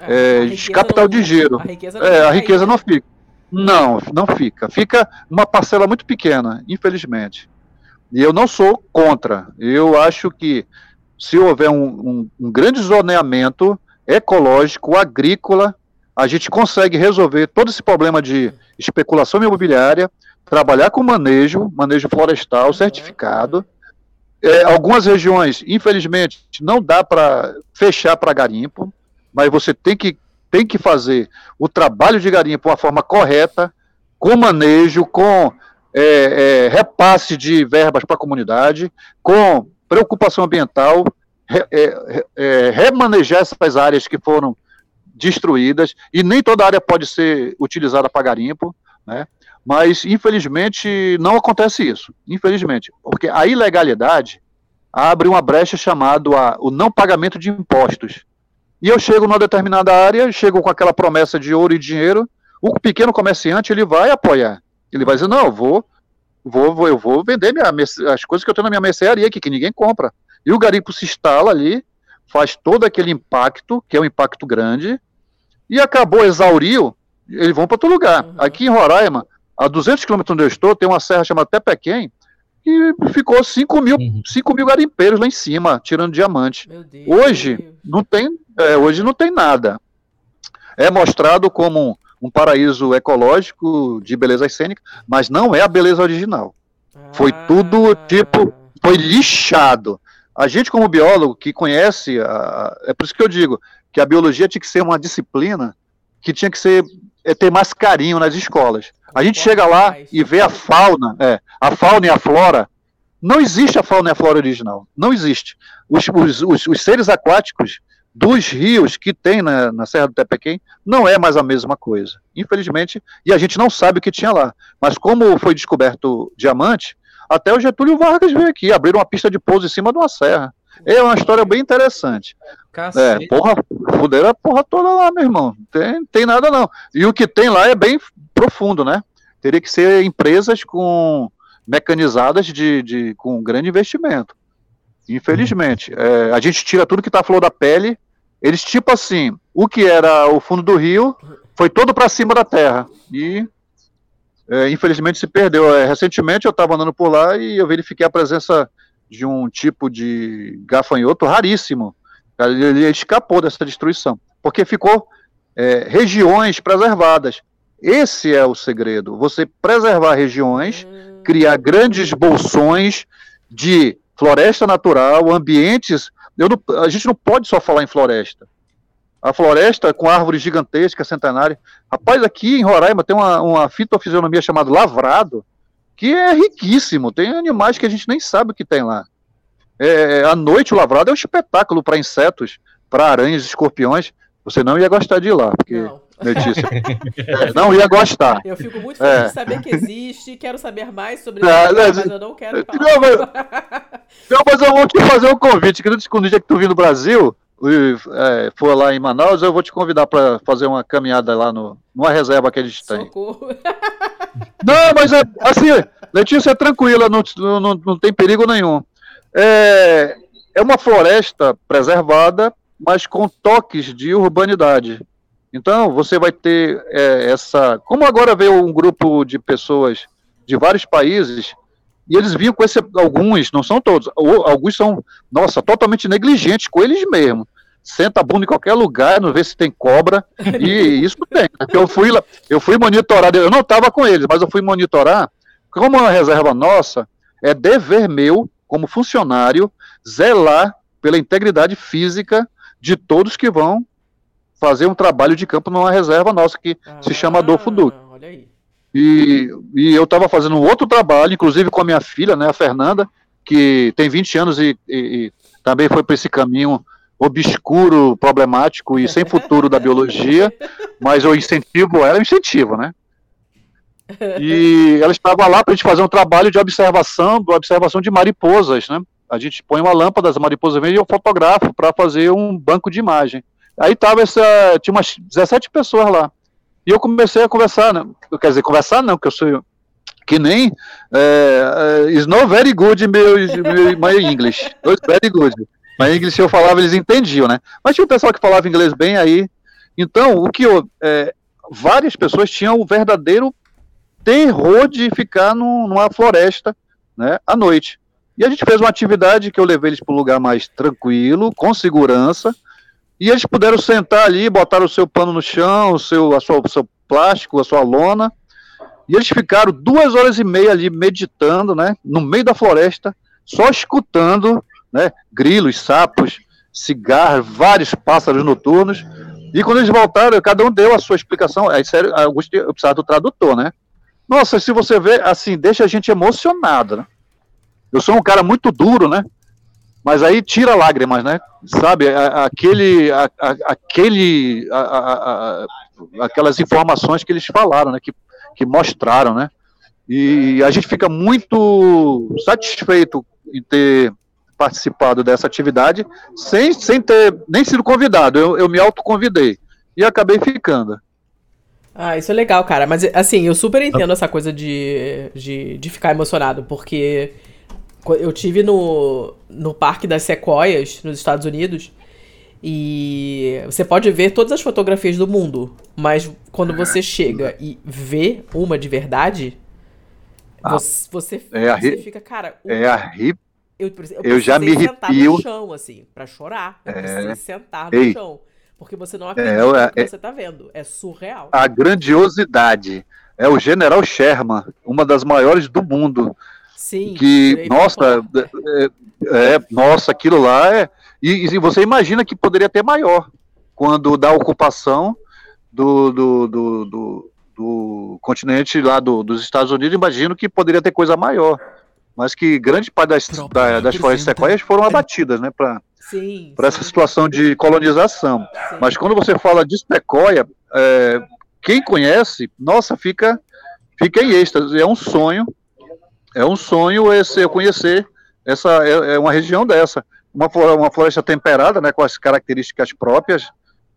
é, é, capital de giro. A riqueza não, é, a riqueza não fica. Não, não fica. Fica uma parcela muito pequena, infelizmente. E eu não sou contra. Eu acho que se houver um, um, um grande zoneamento ecológico, agrícola, a gente consegue resolver todo esse problema de especulação imobiliária, trabalhar com manejo, manejo florestal certificado. É, algumas regiões, infelizmente, não dá para fechar para garimpo, mas você tem que, tem que fazer o trabalho de garimpo de uma forma correta, com manejo, com é, é, repasse de verbas para a comunidade, com preocupação ambiental, re, é, é, remanejar essas áreas que foram destruídas, e nem toda área pode ser utilizada para garimpo, né? Mas, infelizmente, não acontece isso. Infelizmente. Porque a ilegalidade abre uma brecha chamada o não pagamento de impostos. E eu chego numa determinada área, chego com aquela promessa de ouro e dinheiro, o pequeno comerciante ele vai apoiar. Ele vai dizer, não, eu vou, vou, vou eu vou vender minha, as coisas que eu tenho na minha mercearia aqui, que ninguém compra. E o garimpo se instala ali, faz todo aquele impacto, que é um impacto grande, e acabou, exauriu, eles vão para outro lugar. Uhum. Aqui em Roraima, a 200 quilômetros onde eu estou, tem uma serra chamada Tepequém, e ficou 5 mil, uhum. 5 mil garimpeiros lá em cima, tirando diamante. Hoje não tem, é, hoje não tem nada. É mostrado como um, um, paraíso ecológico de beleza cênica, mas não é a beleza original. Ah. Foi tudo tipo, foi lixado. A gente como biólogo que conhece, a, é por isso que eu digo, que a biologia tinha que ser uma disciplina que tinha que ser é, ter mais carinho nas escolas. A gente chega lá e vê a fauna, é, a fauna e a flora. Não existe a fauna e a flora original. Não existe. Os, os, os, os seres aquáticos dos rios que tem na, na Serra do Tepequém não é mais a mesma coisa. Infelizmente, e a gente não sabe o que tinha lá. Mas como foi descoberto diamante, até o Getúlio Vargas veio aqui, abriram uma pista de pouso em cima de uma serra. É uma história bem interessante. Cacete. É, porra, fuderam a porra toda lá, meu irmão. Tem, tem nada não. E o que tem lá é bem profundo, né? Teria que ser empresas com mecanizadas de, de com grande investimento. Infelizmente. É, a gente tira tudo que está flor da pele. Eles, tipo assim, o que era o fundo do rio foi todo para cima da terra. E é, infelizmente se perdeu. É, recentemente eu estava andando por lá e eu verifiquei a presença de um tipo de gafanhoto raríssimo. Ele escapou dessa destruição, porque ficou é, regiões preservadas. Esse é o segredo: você preservar regiões, hum. criar grandes bolsões de floresta natural, ambientes. Não, a gente não pode só falar em floresta. A floresta com árvores gigantescas, centenárias. Rapaz, aqui em Roraima tem uma, uma fitofisionomia chamada lavrado, que é riquíssimo. Tem animais que a gente nem sabe o que tem lá. É, à noite, o lavrado é um espetáculo para insetos, para aranhas, escorpiões. Você não ia gostar de ir lá, porque. Não. Letícia. é, não ia gostar. Eu fico muito feliz é. de saber que existe, quero saber mais sobre é, isso, mas eu não quero falar. Não mas, não, mas eu vou te fazer um convite. Que no dia que tu vir no Brasil, e, é, for lá em Manaus, eu vou te convidar para fazer uma caminhada lá no, numa reserva que a gente tem. Socorro. Não, mas é assim, Letícia é tranquila, não, não, não tem perigo nenhum. É, é uma floresta preservada, mas com toques de urbanidade. Então, você vai ter é, essa. Como agora veio um grupo de pessoas de vários países, e eles vinham com esse. Alguns, não são todos, alguns são, nossa, totalmente negligentes com eles mesmos. Senta a bunda em qualquer lugar, não vê se tem cobra, e isso tem. Eu fui lá, eu fui monitorar, eu não estava com eles, mas eu fui monitorar. Como é uma reserva nossa, é dever meu, como funcionário, zelar pela integridade física de todos que vão fazer um trabalho de campo numa reserva nossa que ah, se chama Adolfo Duque. Olha aí. E, e eu estava fazendo um outro trabalho, inclusive com a minha filha, né, a Fernanda, que tem 20 anos e, e, e também foi para esse caminho obscuro, problemático e sem futuro da biologia, mas eu incentivo ela, eu incentivo, né? E ela estava lá para a gente fazer um trabalho de observação, de observação de mariposas, né? A gente põe uma lâmpada, as mariposas vêm e eu fotografo para fazer um banco de imagem. Aí tava essa. Tinha umas 17 pessoas lá. E eu comecei a conversar, né? Quer dizer, conversar não, que eu sou. que nem é, is not very good meu, my English. It's very good. My English eu falava, eles entendiam, né? Mas tinha o pessoal que falava inglês bem aí. Então, o que eu, é, várias pessoas tinham o verdadeiro terror de ficar num, numa floresta, né, à noite. E a gente fez uma atividade que eu levei eles para um lugar mais tranquilo, com segurança, e eles puderam sentar ali, botar o seu pano no chão, o seu, a sua, o seu plástico, a sua lona, e eles ficaram duas horas e meia ali meditando, né, no meio da floresta, só escutando, né, grilos, sapos, cigarros, vários pássaros noturnos. E quando eles voltaram, cada um deu a sua explicação. Aí, sério, eu precisava do tradutor, né? Nossa, se você vê, assim, deixa a gente emocionado, né? Eu sou um cara muito duro, né? Mas aí tira lágrimas, né? Sabe, aquele, aquele, aquelas informações que eles falaram, né? Que, que mostraram, né? E a gente fica muito satisfeito em ter participado dessa atividade sem, sem ter nem sido convidado. Eu, eu me autoconvidei e acabei ficando. Ah, isso é legal, cara. Mas, assim, eu super entendo essa coisa de, de, de ficar emocionado, porque eu tive no, no Parque das Sequoias, nos Estados Unidos, e você pode ver todas as fotografias do mundo, mas quando você chega e vê uma de verdade, ah, você, você, é você fica, cara. É arrep... Eu, eu, eu já me arrepio. no chão, assim, pra chorar. Eu é... precisei sentar no Ei. chão. Porque você não é, acredita é, no que é, você está vendo. É surreal. A grandiosidade. É o General Sherman, uma das maiores do mundo. Sim. Que, nossa, é, é, é, nossa, aquilo lá é. E, e, você imagina que poderia ter maior quando da ocupação do, do, do, do, do continente lá do, dos Estados Unidos, imagino que poderia ter coisa maior. Mas que grande parte das, da, das florestas sequoias foram abatidas, né? Para essa situação de colonização. Sim. Mas quando você fala de sequoia, é, quem conhece, nossa, fica, fica em êxtase. É um sonho é um sonho esse, eu conhecer essa é, é uma região dessa, uma, uma floresta temperada, né, com as características próprias.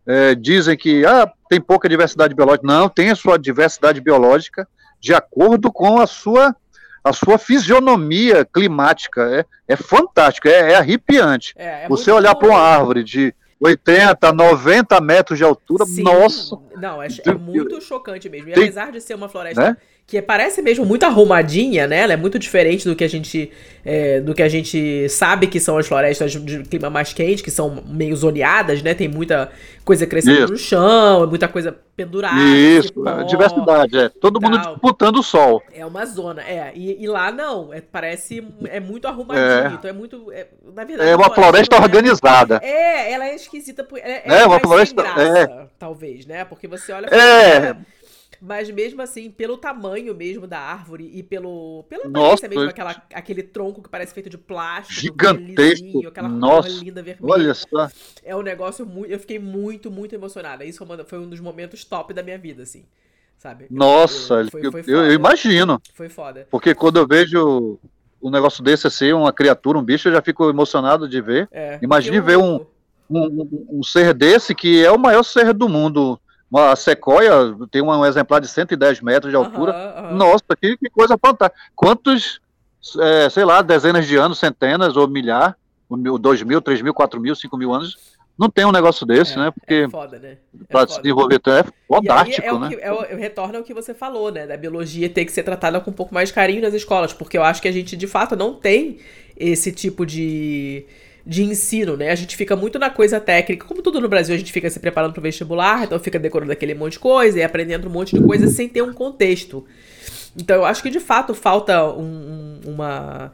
É, dizem que ah, tem pouca diversidade biológica. Não, tem a sua diversidade biológica de acordo com a sua a sua fisionomia climática. É, é fantástico, é, é arrepiante. É, é Você olhar para uma árvore de 80, 90 metros de altura, Sim. nossa. Não, é, é muito chocante mesmo. E apesar de ser uma floresta né? Que parece mesmo muito arrumadinha, né? Ela é muito diferente do que a gente é, do que a gente sabe que são as florestas de clima mais quente, que são meio zoneadas, né? Tem muita coisa crescendo Isso. no chão, muita coisa pendurada. Isso, pó, é diversidade, é. Todo mundo disputando o sol. É uma zona, é. E, e lá não, é, parece é muito arrumadinho, é. então é muito, é, na verdade. É uma floresta organizada. É, ela é esquisita, é, é, é uma floresta, graça, é. talvez, né? Porque você olha. É. Mas mesmo assim, pelo tamanho mesmo da árvore e pelo pela Nossa, mesmo, aquela, aquele tronco que parece feito de plástico, gigantesco, aquela Nossa, linda vermelha. Olha só. É um negócio muito, eu fiquei muito, muito emocionada. Isso foi um dos momentos top da minha vida, assim. Sabe? Nossa, eu, foi, foi eu, eu, imagino. Foi foda. Porque quando eu vejo um negócio desse assim, uma criatura, um bicho, eu já fico emocionado de ver. É, Imagine ver um, um, um, ser desse que é o maior ser do mundo uma sequoia tem um exemplar de 110 metros de altura. Uhum, uhum. Nossa, que, que, coisa fantástica. Quantos, é, sei lá, dezenas de anos, centenas ou milhar, dois mil, três mil, quatro mil, cinco mil anos, não tem um negócio desse, é, né? Porque é foda, né? É para se desenvolver é fantástico, é né? Que, é o, retorna ao que você falou, né? Da biologia ter que ser tratada com um pouco mais de carinho nas escolas, porque eu acho que a gente de fato não tem esse tipo de de ensino, né? A gente fica muito na coisa técnica. Como tudo no Brasil, a gente fica se preparando para o vestibular, então fica decorando aquele monte de coisa e aprendendo um monte de coisa sem ter um contexto. Então eu acho que de fato falta um, uma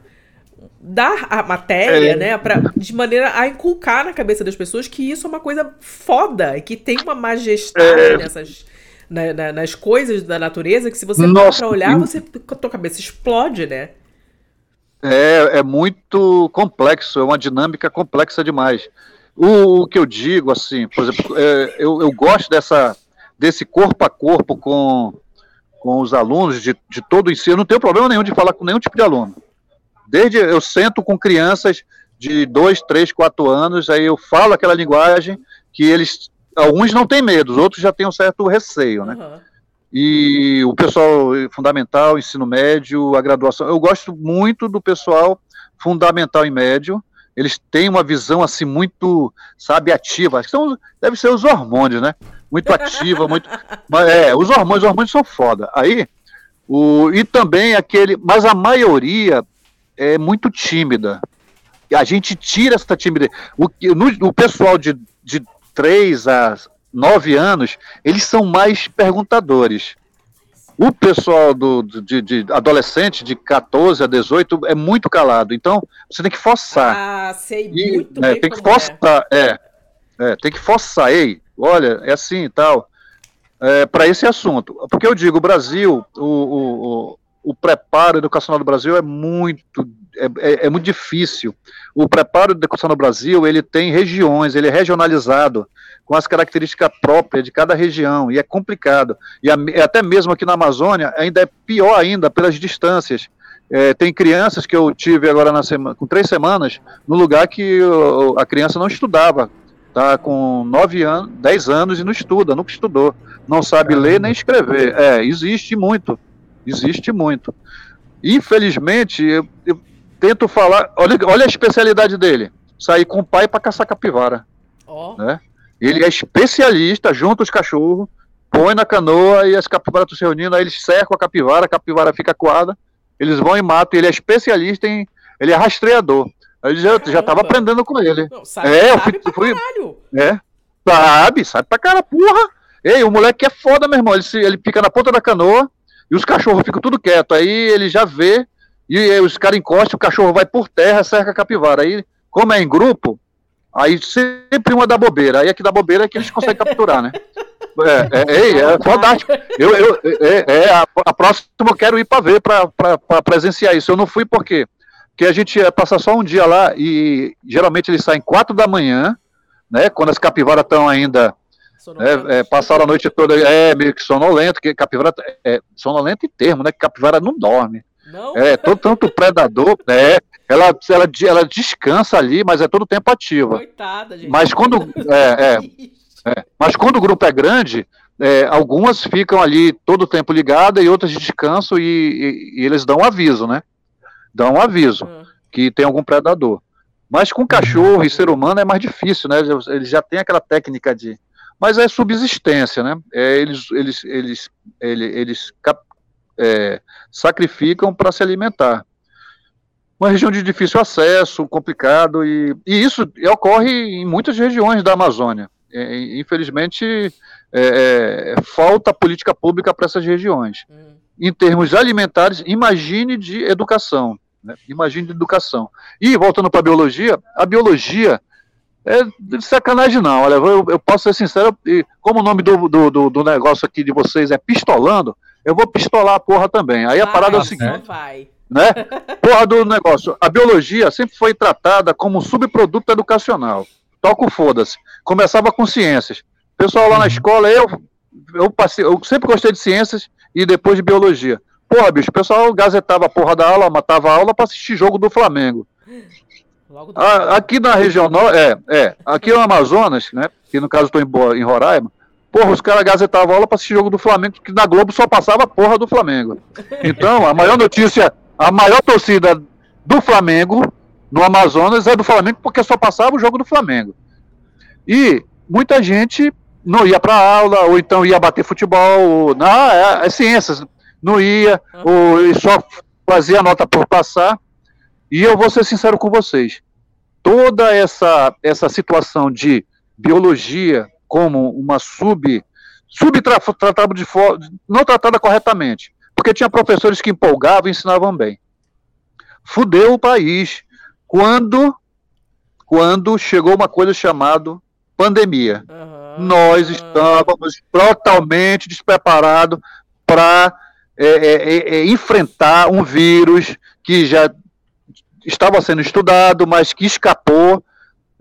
dar a matéria, é. né, pra, de maneira a inculcar na cabeça das pessoas que isso é uma coisa foda e que tem uma majestade é. nessas na, na, nas coisas da natureza que se você parar pra olhar, você a tua cabeça explode, né? É, é muito complexo, é uma dinâmica complexa demais. O, o que eu digo, assim, por exemplo, é, eu, eu gosto dessa, desse corpo a corpo com, com os alunos de, de todo o ensino. Eu não tenho problema nenhum de falar com nenhum tipo de aluno. Desde eu sento com crianças de dois, três, quatro anos, aí eu falo aquela linguagem que eles, alguns não têm medo, os outros já têm um certo receio, né? Uhum. E o pessoal fundamental, ensino médio, a graduação. Eu gosto muito do pessoal fundamental e médio. Eles têm uma visão assim muito, sabe, ativa. São, deve ser os hormônios, né? Muito ativa, muito. Mas, é, os hormônios, os hormônios são foda. Aí, o, e também aquele. Mas a maioria é muito tímida. A gente tira essa timidez. O, no, o pessoal de, de 3 a 9 anos, eles são mais perguntadores. O pessoal do, de, de, adolescente, de 14 a 18, é muito calado. Então, você tem que forçar. Ah, sei e, muito é, Tem que forçar, é. é. é. Tem que forçar. Ei, olha, é assim e tal. É, para esse assunto. Porque eu digo, o Brasil, o, o, o, preparo educacional do Brasil é muito é, é, é, muito difícil. O preparo educação no Brasil, ele tem regiões, ele é regionalizado, com as características próprias de cada região, e é complicado. E a, até mesmo aqui na Amazônia, ainda é pior ainda pelas distâncias. É, tem crianças que eu tive agora na semana, com três semanas, no lugar que eu, a criança não estudava. Tá com nove anos, dez anos e não estuda, nunca estudou. Não sabe ler nem escrever. É, existe muito. Existe muito. Infelizmente, eu, eu tento falar. Olha, olha a especialidade dele: sair com o pai para caçar capivara. Oh. Né? Ele é especialista, junta os cachorros, põe na canoa e as capivaras estão se reunindo, aí eles cercam a capivara, a capivara fica coada, eles vão e matam. Ele é especialista em. Ele é rastreador. Aí já, já tava aprendendo com ele. Não, sabe, é, eu fui, pra fui. É, sabe, sabe pra cara, porra. Ei, o moleque é foda, meu irmão. Ele, se, ele fica na ponta da canoa e os cachorros ficam tudo quieto. Aí ele já vê e aí os caras encostam, o cachorro vai por terra, cerca a capivara. Aí, como é em grupo, aí sempre uma dá bobeira. Aí aqui da bobeira é que eles conseguem capturar, né? É, é, é, é fantástico. Eu, eu, é, é a, a, próxima eu quero ir para ver, para presenciar isso. Eu não fui por quê? Porque a gente passa só um dia lá e geralmente eles saem quatro da manhã, né? Quando as capivaras estão ainda é, é, passaram a noite toda é meio que sonolento, que capivara é sonolento em termo, né? Que capivara não dorme. Não? É, todo, tanto predador, é, ela, ela, ela descansa ali, mas é todo tempo ativa. Coitada, gente. Mas quando, é, é, é, mas quando o grupo é grande, é, algumas ficam ali todo o tempo ligadas e outras descansam e, e, e eles dão um aviso, né? Dão um aviso hum. que tem algum predador. Mas com cachorro e ser humano é mais difícil, né? Eles já têm aquela técnica de. Mas é subsistência, né? É, eles, eles, eles, eles, eles é, sacrificam para se alimentar. Uma região de difícil acesso, complicado, e, e isso ocorre em muitas regiões da Amazônia. É, infelizmente, é, é falta política pública para essas regiões. Hum. Em termos alimentares, imagine de educação. Né? Imagine de educação. E, voltando para a biologia, a biologia é de sacanagem não. Olha, eu, eu posso ser sincero, como o nome do, do, do, negócio aqui de vocês é pistolando, eu vou pistolar a porra também. Aí a vai, parada é o seguinte. Vai. Né? Porra do negócio. A biologia sempre foi tratada como um subproduto educacional. Toco foda-se. Começava com ciências. Pessoal lá na uhum. escola, eu, eu, passei, eu sempre gostei de ciências e depois de biologia. Porra, bicho, o pessoal gazetava a porra da aula, matava a aula para assistir jogo do Flamengo. Ah, aqui na região norte, é, é, aqui no Amazonas, né, que no caso estou em, em Roraima, Porra, os caras gazetavam aula para assistir jogo do Flamengo, que na Globo só passava a porra do Flamengo. Então, a maior notícia, a maior torcida do Flamengo no Amazonas é do Flamengo, porque só passava o jogo do Flamengo. E muita gente não ia para aula, ou então ia bater futebol, ou, não, é, é ciências, não ia, ou só fazia nota por passar. E eu vou ser sincero com vocês, toda essa, essa situação de biologia, como uma sub subtratada de não tratada corretamente, porque tinha professores que empolgavam e ensinavam bem. Fudeu o país quando quando chegou uma coisa chamada pandemia. Uhum. Nós estávamos totalmente despreparados para é, é, é, é, enfrentar um vírus que já estava sendo estudado, mas que escapou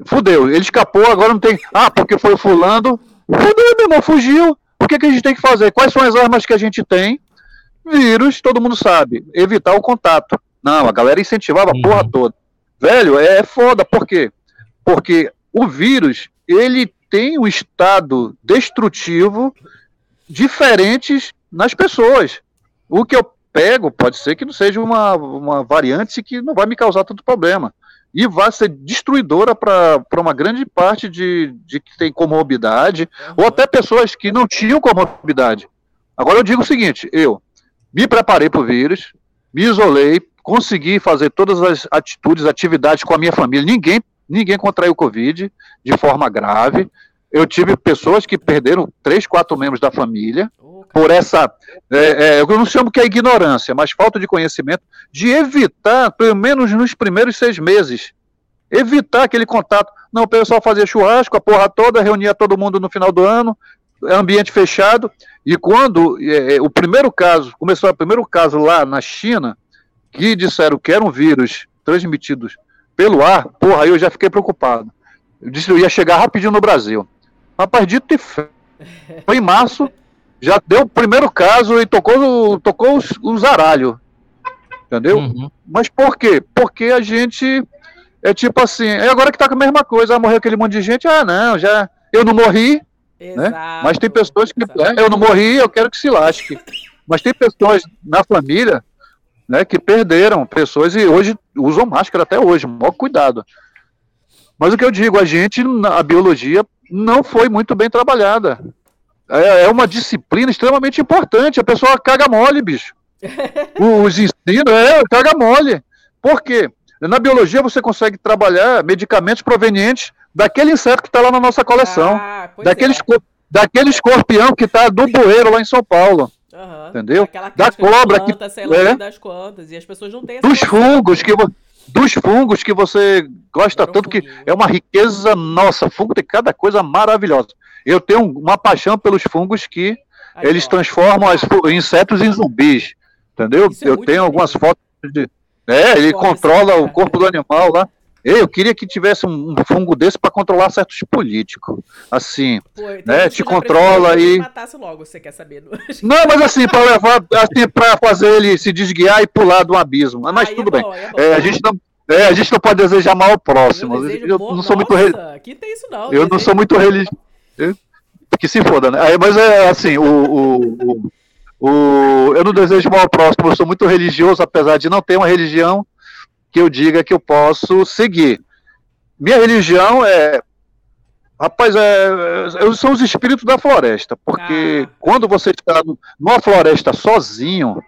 Fudeu, ele escapou, agora não tem. Ah, porque foi fulano. Fudeu, meu irmão, fugiu. O que, que a gente tem que fazer? Quais são as armas que a gente tem? Vírus, todo mundo sabe. Evitar o contato. Não, a galera incentivava a porra uhum. toda. Velho, é, é foda. Por quê? Porque o vírus, ele tem um estado destrutivo diferentes nas pessoas. O que eu pego pode ser que não seja uma, uma variante que não vai me causar tanto problema. E vai ser destruidora para uma grande parte de, de que tem comorbidade, ou até pessoas que não tinham comorbidade. Agora eu digo o seguinte: eu me preparei para o vírus, me isolei, consegui fazer todas as atitudes, atividades com a minha família. Ninguém, ninguém contraiu Covid de forma grave. Eu tive pessoas que perderam três, quatro membros da família por essa, é, é, eu não chamo que é ignorância, mas falta de conhecimento, de evitar, pelo menos nos primeiros seis meses, evitar aquele contato. Não, o pessoal fazia churrasco, a porra toda, reunia todo mundo no final do ano, ambiente fechado, e quando é, é o primeiro caso, começou o primeiro caso lá na China, que disseram que era um vírus transmitido pelo ar, porra, aí eu já fiquei preocupado. Eu disse que eu ia chegar rapidinho no Brasil. Rapaz, dito e foi em março, já deu o primeiro caso e tocou, tocou os, os aralhos. Entendeu? Uhum. Mas por quê? Porque a gente é tipo assim, é agora que tá com a mesma coisa, ah, morreu aquele monte de gente, ah, não, já eu não morri, né? Mas tem pessoas que, é, eu não morri, eu quero que se lasque. Mas tem pessoas na família, né, que perderam pessoas e hoje usam máscara até hoje, maior cuidado. Mas o que eu digo, a gente, a biologia não foi muito bem trabalhada. É, é uma disciplina extremamente importante. A pessoa caga mole, bicho. Os ensinos, é, caga mole. Por quê? Na biologia você consegue trabalhar medicamentos provenientes daquele inseto que está lá na nossa coleção. Ah, daquele, é. daquele escorpião que está do bueiro lá em São Paulo. Uhum. Entendeu? da cobra planta, que. É, das quantas, e as pessoas não têm Dos fungos que dos fungos que você gosta tanto, que é uma riqueza nossa. Fungo tem cada coisa maravilhosa. Eu tenho uma paixão pelos fungos que Aí, eles ó. transformam as, insetos em zumbis. Entendeu? É eu tenho algumas fotos de. É, ele controla o corpo do animal lá. Eu queria que tivesse um fungo desse para controlar certos políticos. Assim, Pô, então né? Te controla e. matasse logo, você quer saber? Não, mas assim, para levar, assim, para fazer ele se desguiar e pular do abismo. Mas Aí tudo é bom, bem. É é, a gente não. É, a gente não pode desejar mal ao próximo. Eu, eu, eu não sou muito religioso. Aqui tem isso não. Eu não sou muito religioso. Que se foda, né? Aí, mas é assim, o, o, o, eu não desejo mal ao próximo, eu sou muito religioso, apesar de não ter uma religião que eu diga que eu posso seguir. Minha religião é. Rapaz, é, eu sou os espíritos da floresta, porque ah. quando você está numa floresta sozinho,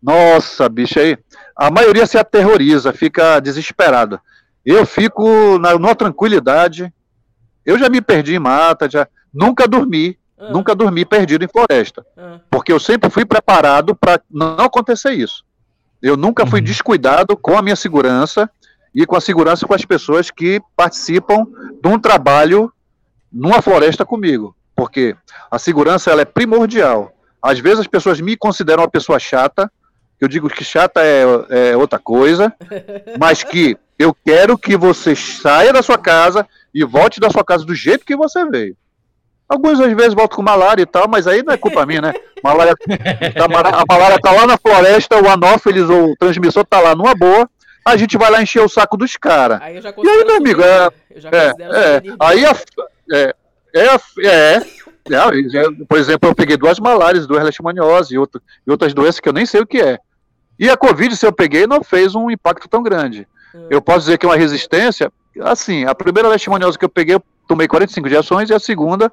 nossa, bicho, aí, a maioria se aterroriza, fica desesperada. Eu fico na, numa tranquilidade. Eu já me perdi em mata, já nunca dormi, ah. nunca dormi perdido em floresta, ah. porque eu sempre fui preparado para não acontecer isso. Eu nunca fui uhum. descuidado com a minha segurança e com a segurança com as pessoas que participam de um trabalho numa floresta comigo, porque a segurança ela é primordial. Às vezes as pessoas me consideram uma pessoa chata, eu digo que chata é, é outra coisa, mas que eu quero que você saia da sua casa e volte da sua casa do jeito que você veio. Algumas às vezes voltam com malária e tal, mas aí não é culpa minha, né? Malária, a malária tá lá na floresta, o anófeles, ou o transmissor tá lá numa boa, a gente vai lá encher o saco dos caras. E aí, meu amigo, é, é, é, aí a, é, é, é, é, por exemplo, eu peguei duas malárias, duas leishmaniose e, e outras doenças que eu nem sei o que é. E a Covid, se eu peguei, não fez um impacto tão grande. Hum. Eu posso dizer que é uma resistência, assim, a primeira leishmaniose que eu peguei, eu tomei 45 injeções e a segunda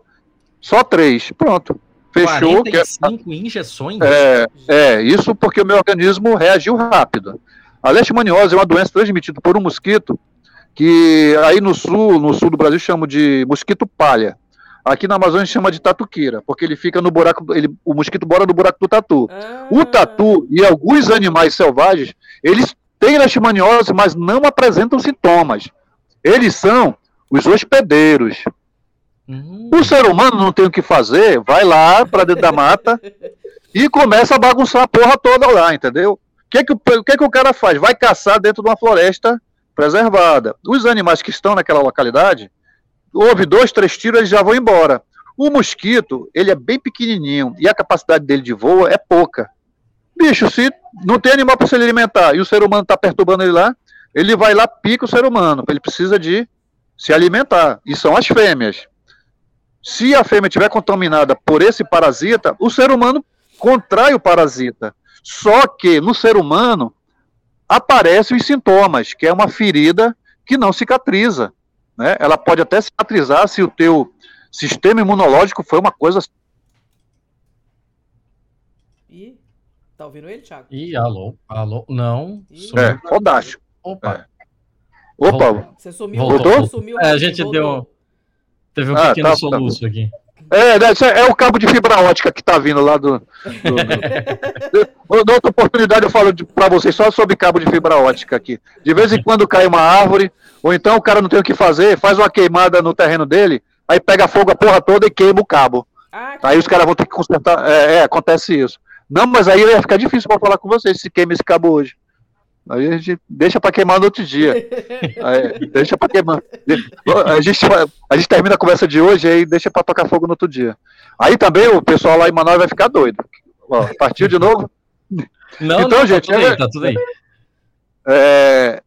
só três. Pronto. Fechou. 45 que... injeções? É, é, isso porque o meu organismo reagiu rápido. A leishmaniose é uma doença transmitida por um mosquito que aí no sul, no sul do Brasil chamam de mosquito palha. Aqui na Amazônia chama de tatuqueira, porque ele fica no buraco, ele, o mosquito bora no buraco do tatu. Ah. O tatu e alguns animais selvagens, eles têm leishmaniose, mas não apresentam sintomas. Eles são os hospedeiros. Hum. O ser humano não tem o que fazer, vai lá para dentro da mata e começa a bagunçar a porra toda lá, entendeu? O que, que, o que, que o cara faz? Vai caçar dentro de uma floresta preservada. Os animais que estão naquela localidade, houve dois, três tiros, eles já vão embora. O mosquito, ele é bem pequenininho e a capacidade dele de voo é pouca. Bicho, se não tem animal para se alimentar e o ser humano está perturbando ele lá, ele vai lá pica o ser humano, ele precisa de se alimentar. E são as fêmeas. Se a fêmea estiver contaminada por esse parasita, o ser humano contrai o parasita. Só que no ser humano aparecem os sintomas, que é uma ferida que não cicatriza. Né? Ela pode até cicatrizar se o teu sistema imunológico foi uma coisa. Ih, tá ouvindo ele, Thiago? Ih, alô, alô, não. É, fodástico. Opa. É. Opa. Você sumiu, voltou? Sumiu, é, a gente deu. Teve um ah, pequeno tá, tá. soluço tá. aqui. É, né, é o cabo de fibra ótica que tá vindo lá do. do, do... outra oportunidade eu falo para vocês só sobre cabo de fibra ótica aqui. De vez em quando cai uma árvore, ou então o cara não tem o que fazer, faz uma queimada no terreno dele, aí pega fogo a porra toda e queima o cabo. Ah, aí os caras vão ter que consertar. É, é, acontece isso. Não, mas aí vai ficar difícil para falar com vocês se queima esse cabo hoje. Aí a gente deixa para queimar no outro dia. Aí, deixa para queimar. A gente, a gente termina a conversa de hoje e deixa para tocar fogo no outro dia. Aí também o pessoal lá em Manaus vai ficar doido. Ó, partiu de novo? Não, então, não, tá gente, tá tudo, é, aí, tá tudo aí. É,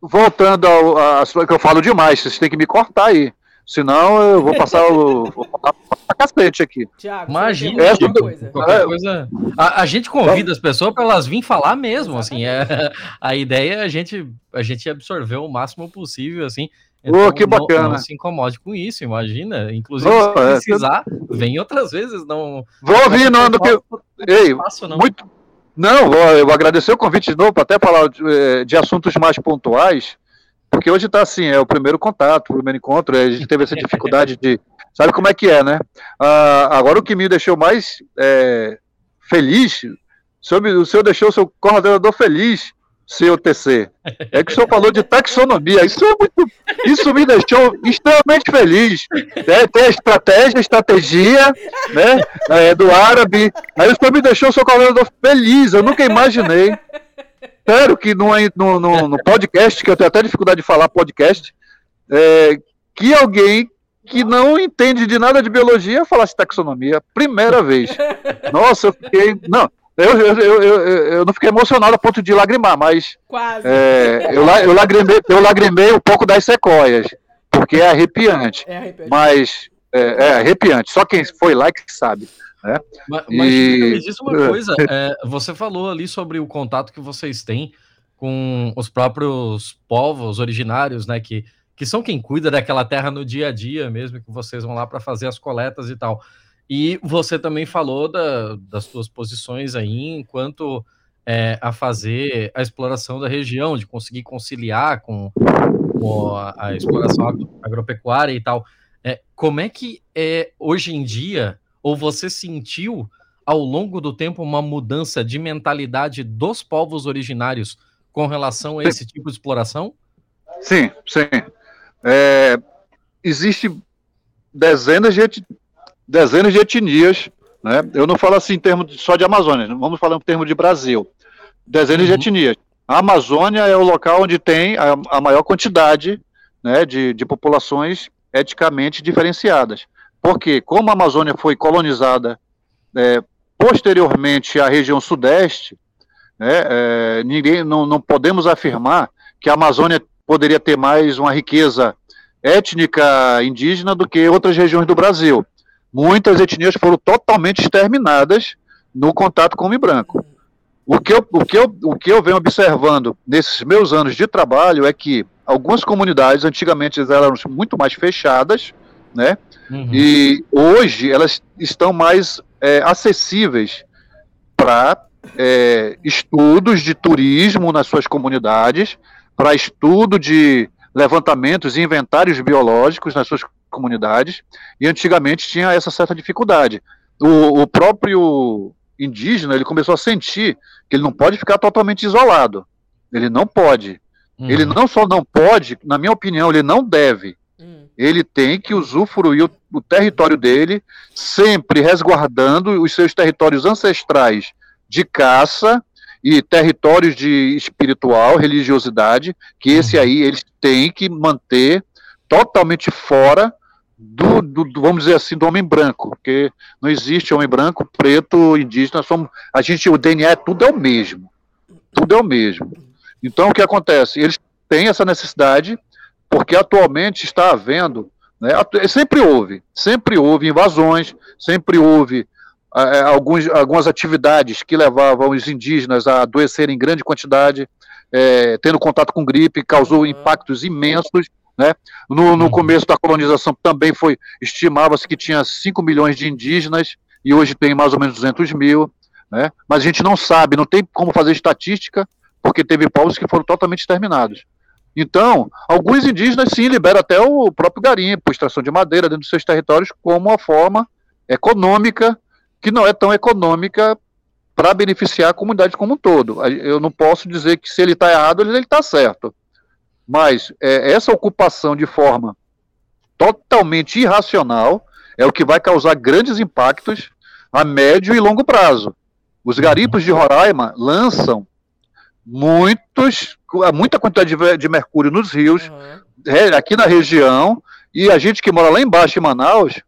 voltando ao que eu falo demais, vocês têm que me cortar aí. Senão eu vou passar o. Vou passar cacete aqui. Tiago, Imagina, é, coisa. coisa. A, a, gente convida as pessoas para elas virem falar mesmo, assim. É, a ideia é a gente, a gente absorver o máximo possível, assim. Então, oh, que bacana. Não, não, se incomode com isso, imagina. Inclusive, oh, se precisar, é, vem outras vezes. Não, vou ouvir, não, não, porque... Ei, não. muito. Não, eu vou agradecer o convite de novo para até falar de, eh, de assuntos mais pontuais. Porque hoje está assim, é o primeiro contato, o primeiro encontro, a gente teve essa dificuldade de. Sabe como é que é, né? Ah, agora o que me deixou mais é, feliz, sobre, o senhor deixou o seu coordenador feliz, seu TC. É que o senhor falou de taxonomia. Isso, é muito, isso me deixou extremamente feliz. É, tem a estratégia, a estratégia né, é, do árabe. Aí o senhor me deixou o seu coordenador feliz. Eu nunca imaginei espero que no, no, no, podcast, que eu tenho até dificuldade de falar podcast, é, que alguém que não entende de nada de biologia falasse taxonomia. Primeira vez. Nossa, eu fiquei. Não, eu, eu, eu, eu, eu não fiquei emocionado a ponto de lagrimar, mas. Quase. É, eu, eu, lagrimei, eu lagrimei um pouco das sequoias, porque é arrepiante. É arrepiante. Mas. É, é arrepiante. Só quem foi lá que sabe. Né? Mas, mas e... me diz uma coisa, é, você falou ali sobre o contato que vocês têm com os próprios povos originários, né, que, que são quem cuida daquela terra no dia a dia mesmo, que vocês vão lá para fazer as coletas e tal. E você também falou da, das suas posições aí enquanto é, a fazer a exploração da região, de conseguir conciliar com, com a, a, exploração agropecuária e tal. É, como é que é hoje em dia ou você sentiu ao longo do tempo uma mudança de mentalidade dos povos originários com relação a esse tipo de exploração? Sim, sim. É, Existe dezenas de, dezenas de etnias, né? Eu não falo assim em termos só de Amazônia, vamos falar em termos de Brasil. Dezenas uhum. de etnias. A Amazônia é o local onde tem a, a maior quantidade né, de, de populações eticamente diferenciadas. Porque, como a Amazônia foi colonizada é, posteriormente à região sudeste, né, é, ninguém, não, não podemos afirmar que a Amazônia poderia ter mais uma riqueza étnica indígena do que outras regiões do Brasil. Muitas etnias foram totalmente exterminadas no contato com o homem branco. O que, eu, o, que eu, o que eu venho observando nesses meus anos de trabalho é que algumas comunidades, antigamente, eram muito mais fechadas, né? Uhum. E hoje elas estão mais é, acessíveis para é, estudos de turismo nas suas comunidades, para estudo de levantamentos e inventários biológicos nas suas comunidades, e antigamente tinha essa certa dificuldade. O, o próprio indígena ele começou a sentir que ele não pode ficar totalmente isolado. Ele não pode. Uhum. Ele não só não pode, na minha opinião, ele não deve ele tem que usufruir o, o território dele, sempre resguardando os seus territórios ancestrais de caça e territórios de espiritual, religiosidade, que esse uhum. aí eles têm que manter totalmente fora do, do, do, vamos dizer assim, do homem branco, porque não existe homem branco, preto, indígena, somos, a gente, o DNA, tudo é o mesmo, tudo é o mesmo. Então, o que acontece? Eles têm essa necessidade porque atualmente está havendo, né, sempre houve, sempre houve invasões, sempre houve é, alguns, algumas atividades que levavam os indígenas a adoecerem em grande quantidade, é, tendo contato com gripe, causou impactos imensos. Né? No, no começo da colonização também foi, estimava-se que tinha 5 milhões de indígenas, e hoje tem mais ou menos 200 mil. Né? Mas a gente não sabe, não tem como fazer estatística, porque teve povos que foram totalmente exterminados. Então, alguns indígenas sim liberam até o próprio garimpo, extração de madeira dentro dos seus territórios, como uma forma econômica, que não é tão econômica para beneficiar a comunidade como um todo. Eu não posso dizer que se ele está errado, ele está certo. Mas é, essa ocupação de forma totalmente irracional é o que vai causar grandes impactos a médio e longo prazo. Os garimpos de Roraima lançam muitos, muita quantidade de, de mercúrio nos rios, uhum. aqui na região, e a gente que mora lá embaixo em Manaus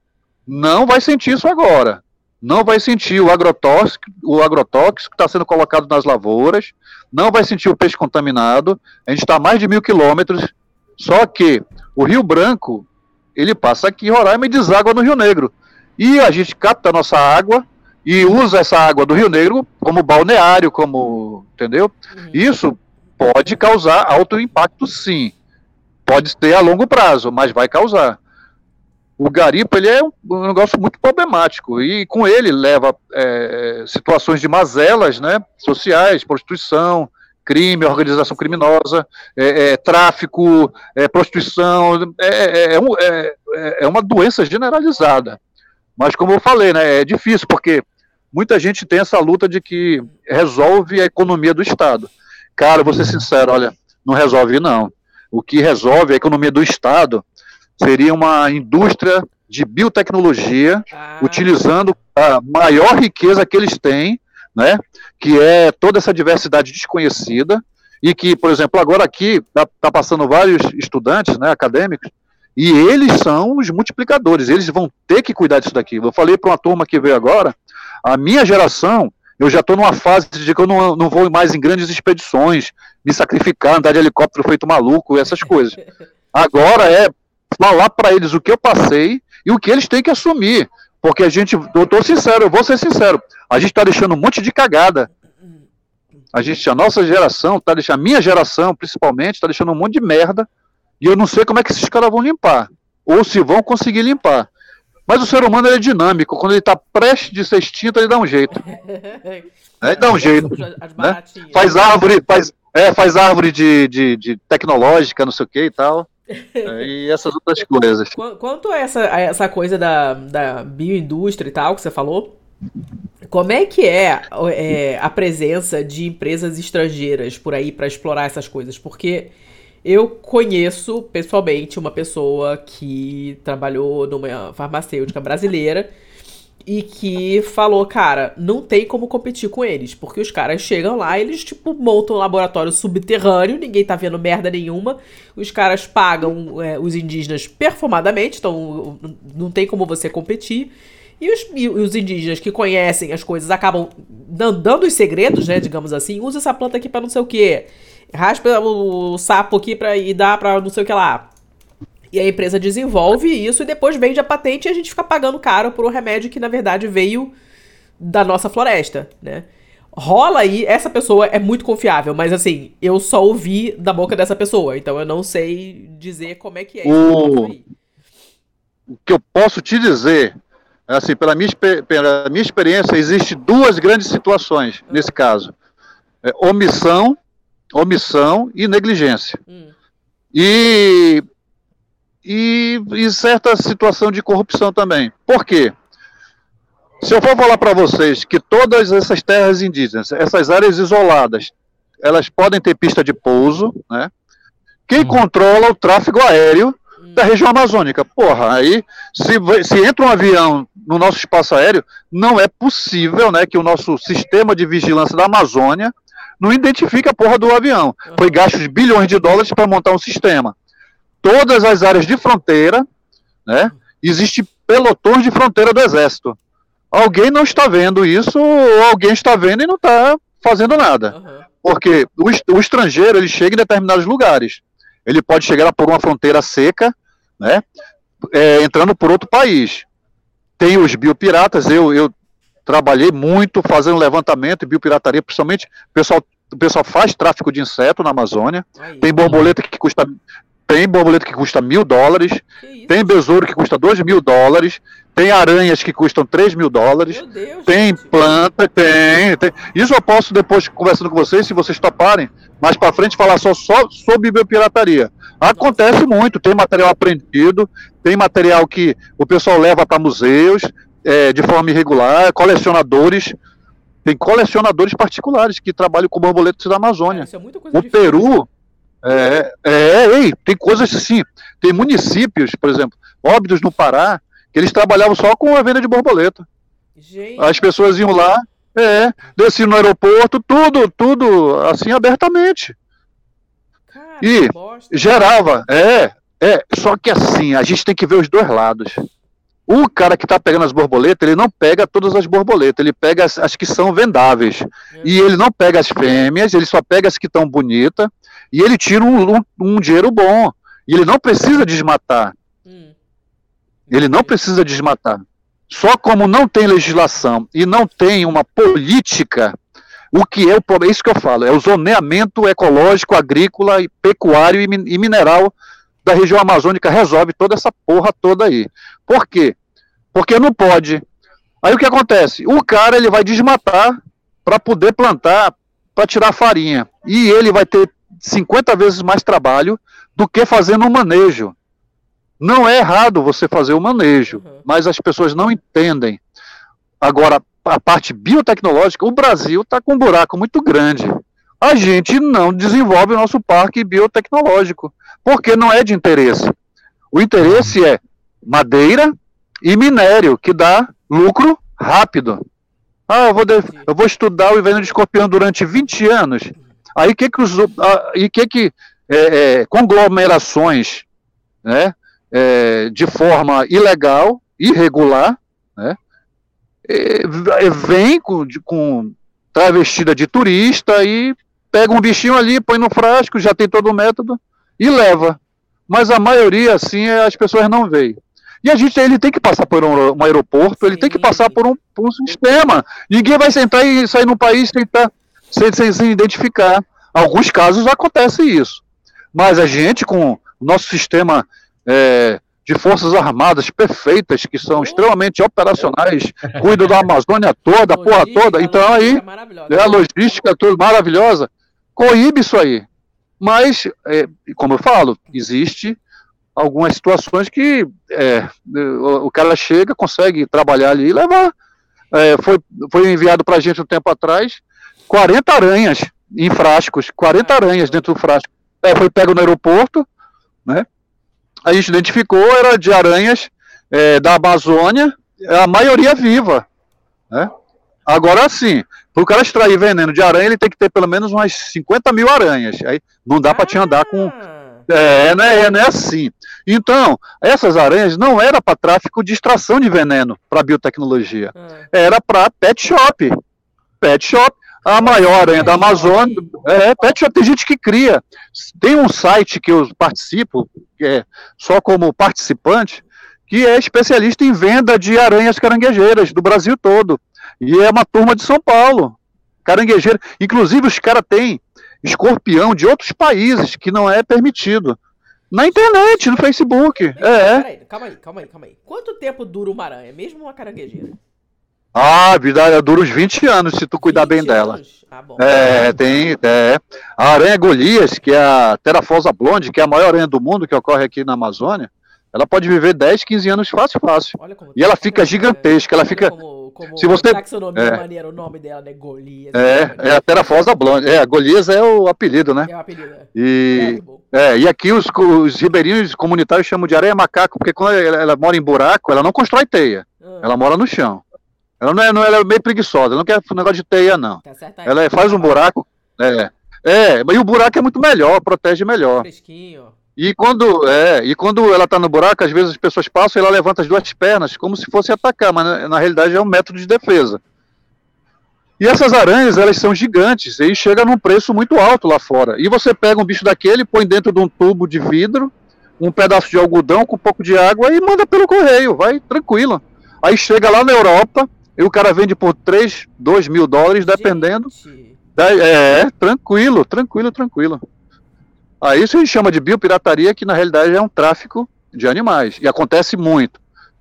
não vai sentir isso agora. Não vai sentir o agrotóxico, o agrotóxico que está sendo colocado nas lavouras, não vai sentir o peixe contaminado. A gente está a mais de mil quilômetros, só que o Rio Branco ele passa aqui em Roraima e deságua no Rio Negro. E a gente capta a nossa água e usa essa água do Rio Negro como balneário, como. Entendeu? Uhum. Isso pode causar alto impacto, sim. Pode ter a longo prazo, mas vai causar. O garimpo ele é um negócio muito problemático e com ele leva é, situações de mazelas né, sociais, prostituição, crime, organização criminosa, é, é, tráfico, é, prostituição, é, é, é, é uma doença generalizada. Mas como eu falei, né, é difícil, porque muita gente tem essa luta de que resolve a economia do Estado. Cara, vou ser sincero, olha, não resolve não. O que resolve a economia do Estado seria uma indústria de biotecnologia, ah. utilizando a maior riqueza que eles têm, né, que é toda essa diversidade desconhecida, e que, por exemplo, agora aqui está tá passando vários estudantes, né, acadêmicos, e eles são os multiplicadores, eles vão ter que cuidar disso daqui. Eu falei para uma turma que veio agora, a minha geração, eu já estou numa fase de que eu não, não vou mais em grandes expedições, me sacrificar, andar de helicóptero feito maluco, essas coisas. Agora é falar para eles o que eu passei e o que eles têm que assumir. Porque a gente, eu estou sincero, eu vou ser sincero, a gente está deixando um monte de cagada. A gente, a nossa geração, tá deixando, a minha geração principalmente, está deixando um monte de merda e eu não sei como é que esses caras vão limpar. Ou se vão conseguir limpar. Mas o ser humano é dinâmico. Quando ele está prestes de ser extinto, ele dá um jeito. Ele dá um jeito. Né? Faz árvore, faz, é, faz árvore de, de, de tecnológica, não sei o que e tal. É, e essas outras coisas. Quanto a essa, a essa coisa da, da bioindústria e tal que você falou, como é que é, é a presença de empresas estrangeiras por aí para explorar essas coisas? Porque eu conheço pessoalmente uma pessoa que trabalhou numa farmacêutica brasileira e que falou, cara, não tem como competir com eles, porque os caras chegam lá, eles tipo montam um laboratório subterrâneo, ninguém tá vendo merda nenhuma, os caras pagam é, os indígenas performadamente, então não tem como você competir. E os, e os, indígenas que conhecem as coisas acabam dando os segredos, né, digamos assim, usa essa planta aqui para não sei o que raspa o sapo aqui pra, e dá pra não sei o que lá. E a empresa desenvolve isso e depois vende a patente e a gente fica pagando caro por um remédio que na verdade veio da nossa floresta, né? Rola aí, essa pessoa é muito confiável, mas assim, eu só ouvi da boca dessa pessoa, então eu não sei dizer como é que é o... o que eu posso te dizer, assim, pela minha, pela minha experiência, existe duas grandes situações nesse caso. É, omissão omissão e negligência. Hum. E, e, e, certa situação de corrupção também. Por quê? Se eu for falar para vocês que todas essas terras indígenas, essas áreas isoladas, elas podem ter pista de pouso, né? Quem hum. controla o tráfego aéreo hum. da região amazônica? Porra, aí se, se entra um avião no nosso espaço aéreo, não é possível, né, que o nosso sistema de vigilância da Amazônia não identifica a porra do avião. Foi gastos bilhões de dólares para montar um sistema. Todas as áreas de fronteira, né, existe pelotões de fronteira do exército. Alguém não está vendo isso, ou alguém está vendo e não está fazendo nada. Porque o, o estrangeiro, ele chega em determinados lugares. Ele pode chegar por uma fronteira seca, né, é, entrando por outro país. Tem os biopiratas, eu, eu trabalhei muito fazendo levantamento e biopirataria, principalmente o pessoal, o pessoal faz tráfico de inseto na Amazônia. Aí, tem borboleta que custa tem borboleta que custa mil dólares, tem besouro que custa dois mil dólares, tem aranhas que custam 3 mil dólares, Deus, tem gente. planta, tem, tem, Isso eu posso depois, conversando com vocês, se vocês toparem, mais para frente, falar só, só sobre biopirataria. Acontece muito, tem material apreendido, tem material que o pessoal leva para museus é, de forma irregular, colecionadores. Tem colecionadores particulares que trabalham com borboletas da Amazônia. É, é o difícil. Peru. É, é, ei, tem coisas assim. Tem municípios, por exemplo, Óbidos no Pará, que eles trabalhavam só com a venda de borboleta. Gente. As pessoas iam lá, é, desciam no aeroporto, tudo, tudo assim abertamente. Cara, e gerava, é, é, só que assim, a gente tem que ver os dois lados. O cara que está pegando as borboletas, ele não pega todas as borboletas, ele pega as, as que são vendáveis. É. E ele não pega as fêmeas, ele só pega as que estão bonitas, e ele tira um, um, um dinheiro bom. E ele não precisa desmatar. Hum. Ele não precisa desmatar. Só como não tem legislação e não tem uma política, o que é o problema? É isso que eu falo, é o zoneamento ecológico, agrícola, pecuário e mineral da região amazônica resolve toda essa porra toda aí. Por quê? Porque não pode. Aí o que acontece? O cara ele vai desmatar para poder plantar, para tirar farinha. E ele vai ter 50 vezes mais trabalho do que fazendo um manejo. Não é errado você fazer o manejo, uhum. mas as pessoas não entendem. Agora, a parte biotecnológica, o Brasil está com um buraco muito grande. A gente não desenvolve o nosso parque biotecnológico, porque não é de interesse. O interesse é madeira e minério, que dá lucro rápido. Ah, eu vou, de, eu vou estudar o inverno de escorpião durante 20 anos. Aí que que os, que que é, é, conglomerações, né, é, de forma ilegal, irregular, né, vem com, de, com travestida de turista e pega um bichinho ali, põe no frasco, já tem todo o método e leva. Mas a maioria, assim, é, as pessoas não veem. E a gente ele tem que passar por um, um aeroporto, ele tem que passar por um, por um, sistema. Ninguém vai sentar e sair no país tentar, sem, sem se identificar. Alguns casos acontece isso. Mas a gente, com o nosso sistema é, de forças armadas perfeitas, que são extremamente operacionais, cuida da Amazônia toda, a porra toda, então aí é a logística toda maravilhosa, coíbe isso aí. Mas, é, como eu falo, existe algumas situações que é, o, o, cara chega, consegue trabalhar ali e levar. É, foi, foi enviado para a gente um tempo atrás 40 aranhas em frascos, 40 aranhas dentro do frasco. É, foi pego no aeroporto, né? A gente identificou, era de aranhas é, da Amazônia, a maioria viva, né? Agora sim, para o cara extrair veneno de aranha, ele tem que ter pelo menos umas 50 mil aranhas. Aí não dá para te andar com. É, não é, não é assim. Então, essas aranhas não era para tráfico de extração de veneno para biotecnologia. Ah. Era para pet shop. Pet shop. A maior aranha da Amazônia. É, pet shop. Tem gente que cria. Tem um site que eu participo, que é só como participante, que é especialista em venda de aranhas caranguejeiras do Brasil todo. E é uma turma de São Paulo. Caranguejeira. Inclusive, os caras têm escorpião de outros países que não é permitido. Na internet, no Facebook. é. Peraí, calma aí, calma aí, calma aí. Quanto tempo dura uma aranha, mesmo uma caranguejeira? Ah, a vida dura uns 20 anos se tu cuidar bem dela. Ah, bom. É, tem. É. A aranha Golias, que é a Terafosa blonde, que é a maior aranha do mundo que ocorre aqui na Amazônia, ela pode viver 10, 15 anos fácil, fácil. e ela fica gigantesca, ela fica. Como, como se você. Taxonomia é. maneira, o nome dela, né? Golias. É, né? é a Terafosa blonde. É, Golias é o apelido, né? É o apelido. É. E, é, e aqui os, os ribeirinhos comunitários chamam de areia macaco, porque quando ela, ela mora em buraco, ela não constrói teia. Ah. Ela mora no chão. Ela não é, não, ela é meio preguiçosa, ela não quer negócio de teia, não. Tá certo, ela é, faz um buraco. É. É, mas o buraco é muito melhor, protege melhor. Fresquinho. E quando, é, e quando ela está no buraco, às vezes as pessoas passam e ela levanta as duas pernas, como se fosse atacar, mas na, na realidade é um método de defesa. E essas aranhas, elas são gigantes e chega num preço muito alto lá fora. E você pega um bicho daquele, põe dentro de um tubo de vidro, um pedaço de algodão com um pouco de água e manda pelo correio, vai tranquilo. Aí chega lá na Europa, e o cara vende por 3, 2 mil dólares, dependendo. É, é, tranquilo, tranquilo, tranquilo. Aí isso a gente chama de biopirataria, que na realidade é um tráfico de animais. E acontece muito.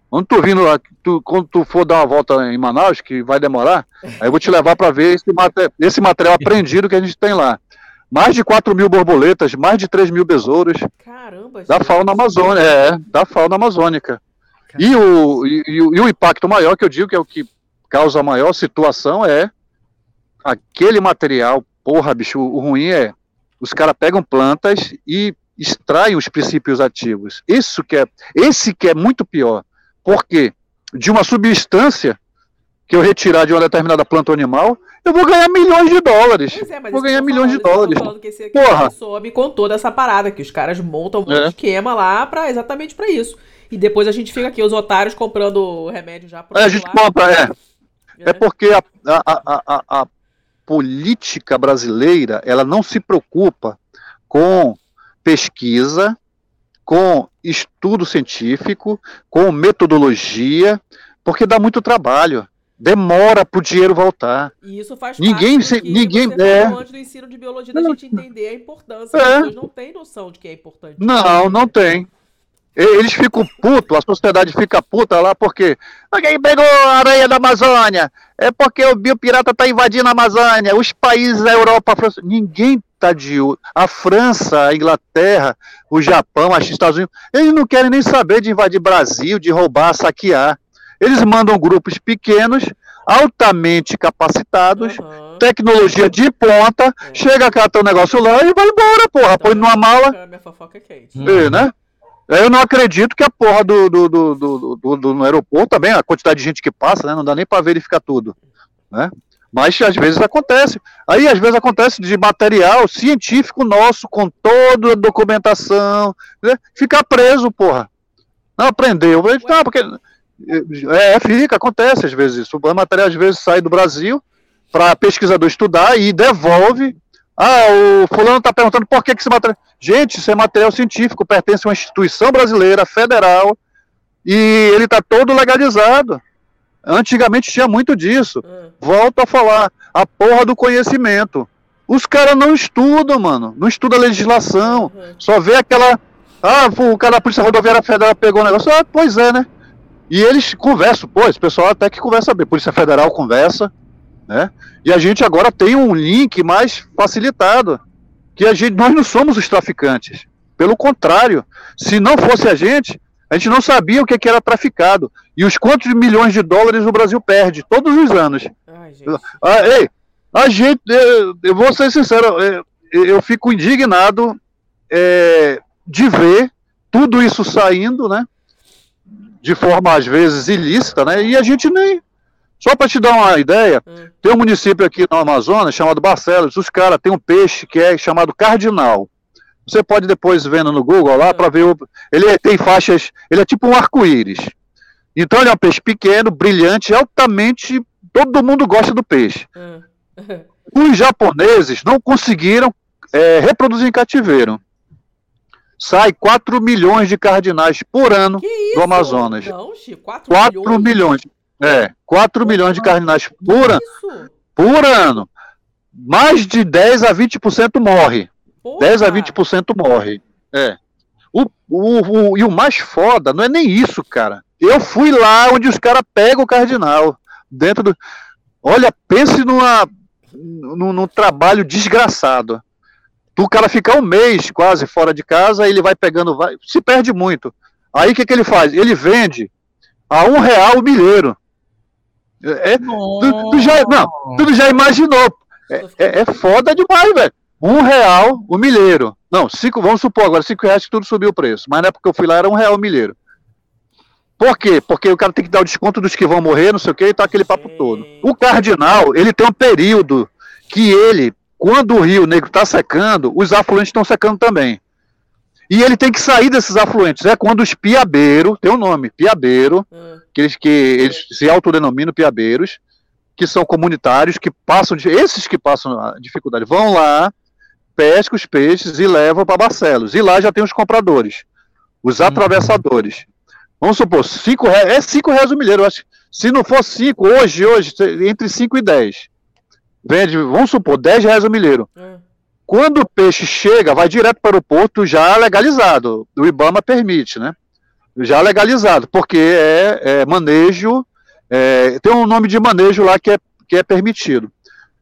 Quando tu vindo lá, tu, quando tu for dar uma volta em Manaus, que vai demorar, aí eu vou te levar para ver esse, esse material apreendido que a gente tem lá. Mais de 4 mil borboletas, mais de 3 mil besouros. Caramba, Da fauna amazônica, é, da fauna amazônica. E o, e, e, o impacto maior, que eu digo que é o que causa a maior situação, é aquele material, porra, bicho, o ruim é, os caras pegam plantas e extraem os princípios ativos. Isso que é, esse que é muito pior. Por quê? De uma substância que eu retirar de uma determinada planta ou animal, eu vou ganhar milhões de dólares. É, vou ganhar milhões de dólares. Que esse Porra. pessoa me contou dessa parada, que os caras montam um é. esquema lá pra, exatamente para isso. E depois a gente fica aqui, os otários, comprando remédio já pro É, a gente compra, é. é. É porque a, a, a, a, política brasileira, ela não se preocupa com pesquisa, com estudo científico, com metodologia, porque dá muito trabalho demora para o dinheiro voltar. E isso faz ninguém, parte se, ninguém é antes do ensino de biologia da gente entender a importância. É. As pessoas não têm noção de que é importante. Não, não tem. Eles ficam putos, a sociedade fica puta lá porque alguém pegou a areia da Amazônia, é porque o biopirata está invadindo a Amazônia, os países da Europa, a França, ninguém tá de a França, a Inglaterra, o Japão, os Estados Unidos, eles não querem nem saber de invadir Brasil, de roubar, saquear. Eles mandam grupos pequenos, altamente capacitados, uhum. tecnologia de ponta, é. chega cá, tem um negócio lá e vai embora, porra. Põe numa mala. Minha fofoca é quente. Uhum. né? Eu não acredito que a porra do, do, do, do, do, do aeroporto também, a quantidade de gente que passa, né? Não dá nem para verificar tudo. Né? Mas às vezes acontece. Aí às vezes acontece de material científico nosso, com toda a documentação, né? ficar preso, porra. Não aprendeu. Não, porque é, fica, acontece às vezes isso. O material às vezes sai do Brasil para pesquisador estudar e devolve. Ah, o fulano está perguntando por que, que esse material. Gente, isso é material científico, pertence a uma instituição brasileira, federal, e ele está todo legalizado. Antigamente tinha muito disso. Hum. Volto a falar, a porra do conhecimento. Os caras não estudam, mano. Não estuda legislação. Uhum. Só vê aquela. Ah, o cara da Polícia Rodoviária Federal pegou o negócio. Ah, pois é, né? E eles conversam, pô, esse pessoal até que conversa bem, Polícia Federal conversa, né? E a gente agora tem um link mais facilitado, que a gente, nós não somos os traficantes. Pelo contrário, se não fosse a gente, a gente não sabia o que, era traficado. E os quantos milhões de dólares o Brasil perde todos os anos. Ai, ah, ei, a gente, eu, eu, vou ser sincero, eu, eu fico indignado é, de ver tudo isso saindo, né? de forma às vezes ilícita, né? E a gente nem. Só para te dar uma ideia, hum. tem um município aqui no Amazonas chamado Barcelos, os caras têm um peixe que é chamado cardinal. Você pode depois vendo no Google lá para ver. O, ele é, tem faixas. Ele é tipo um arco-íris. Então ele é um peixe pequeno, brilhante, altamente. Todo mundo gosta do peixe. Hum. Os japoneses não conseguiram é, reproduzir em cativeiro sai 4 milhões de cardinais por ano do Amazonas. Não, Chico, 4, 4 milhões? milhões. É, 4 milhões de cardinais por ano. Por ano. Mais de 10 a 20% morre. Porra. 10 a 20% morre. É. O, o, o, e o mais foda não é nem isso, cara. Eu fui lá onde os caras pegam o cardinal. Dentro do. Olha, pense numa, num, num trabalho desgraçado o cara ficar um mês quase fora de casa, ele vai pegando, vai, se perde muito. Aí o que, que ele faz? Ele vende a um real o milheiro. É, tu, tu, já, não, tu já imaginou. É, é, é foda demais, velho. Um real o milheiro. Não, cinco, vamos supor agora, cinco reais que tudo subiu o preço. Mas na época que eu fui lá era um real o milheiro. Por quê? Porque o cara tem que dar o desconto dos que vão morrer, não sei o que, e tá aquele papo todo. O cardinal, ele tem um período que ele quando o Rio Negro está secando, os afluentes estão secando também. E ele tem que sair desses afluentes. É quando os piabeiros, tem um nome, piabeiro, hum. Que, eles, que eles se autodenominam piabeiros, que são comunitários, que passam, esses que passam a dificuldade, vão lá, pescam os peixes e levam para Barcelos. E lá já tem os compradores, os uhum. atravessadores. Vamos supor, cinco reais, é cinco reais o milheiro, eu acho. Se não for 5, hoje, hoje, entre 5 e 10. Vende, vamos supor, 10 reais o milheiro. É. Quando o peixe chega, vai direto para o porto já legalizado. O Ibama permite, né? Já legalizado, porque é, é manejo, é, tem um nome de manejo lá que é, que é permitido.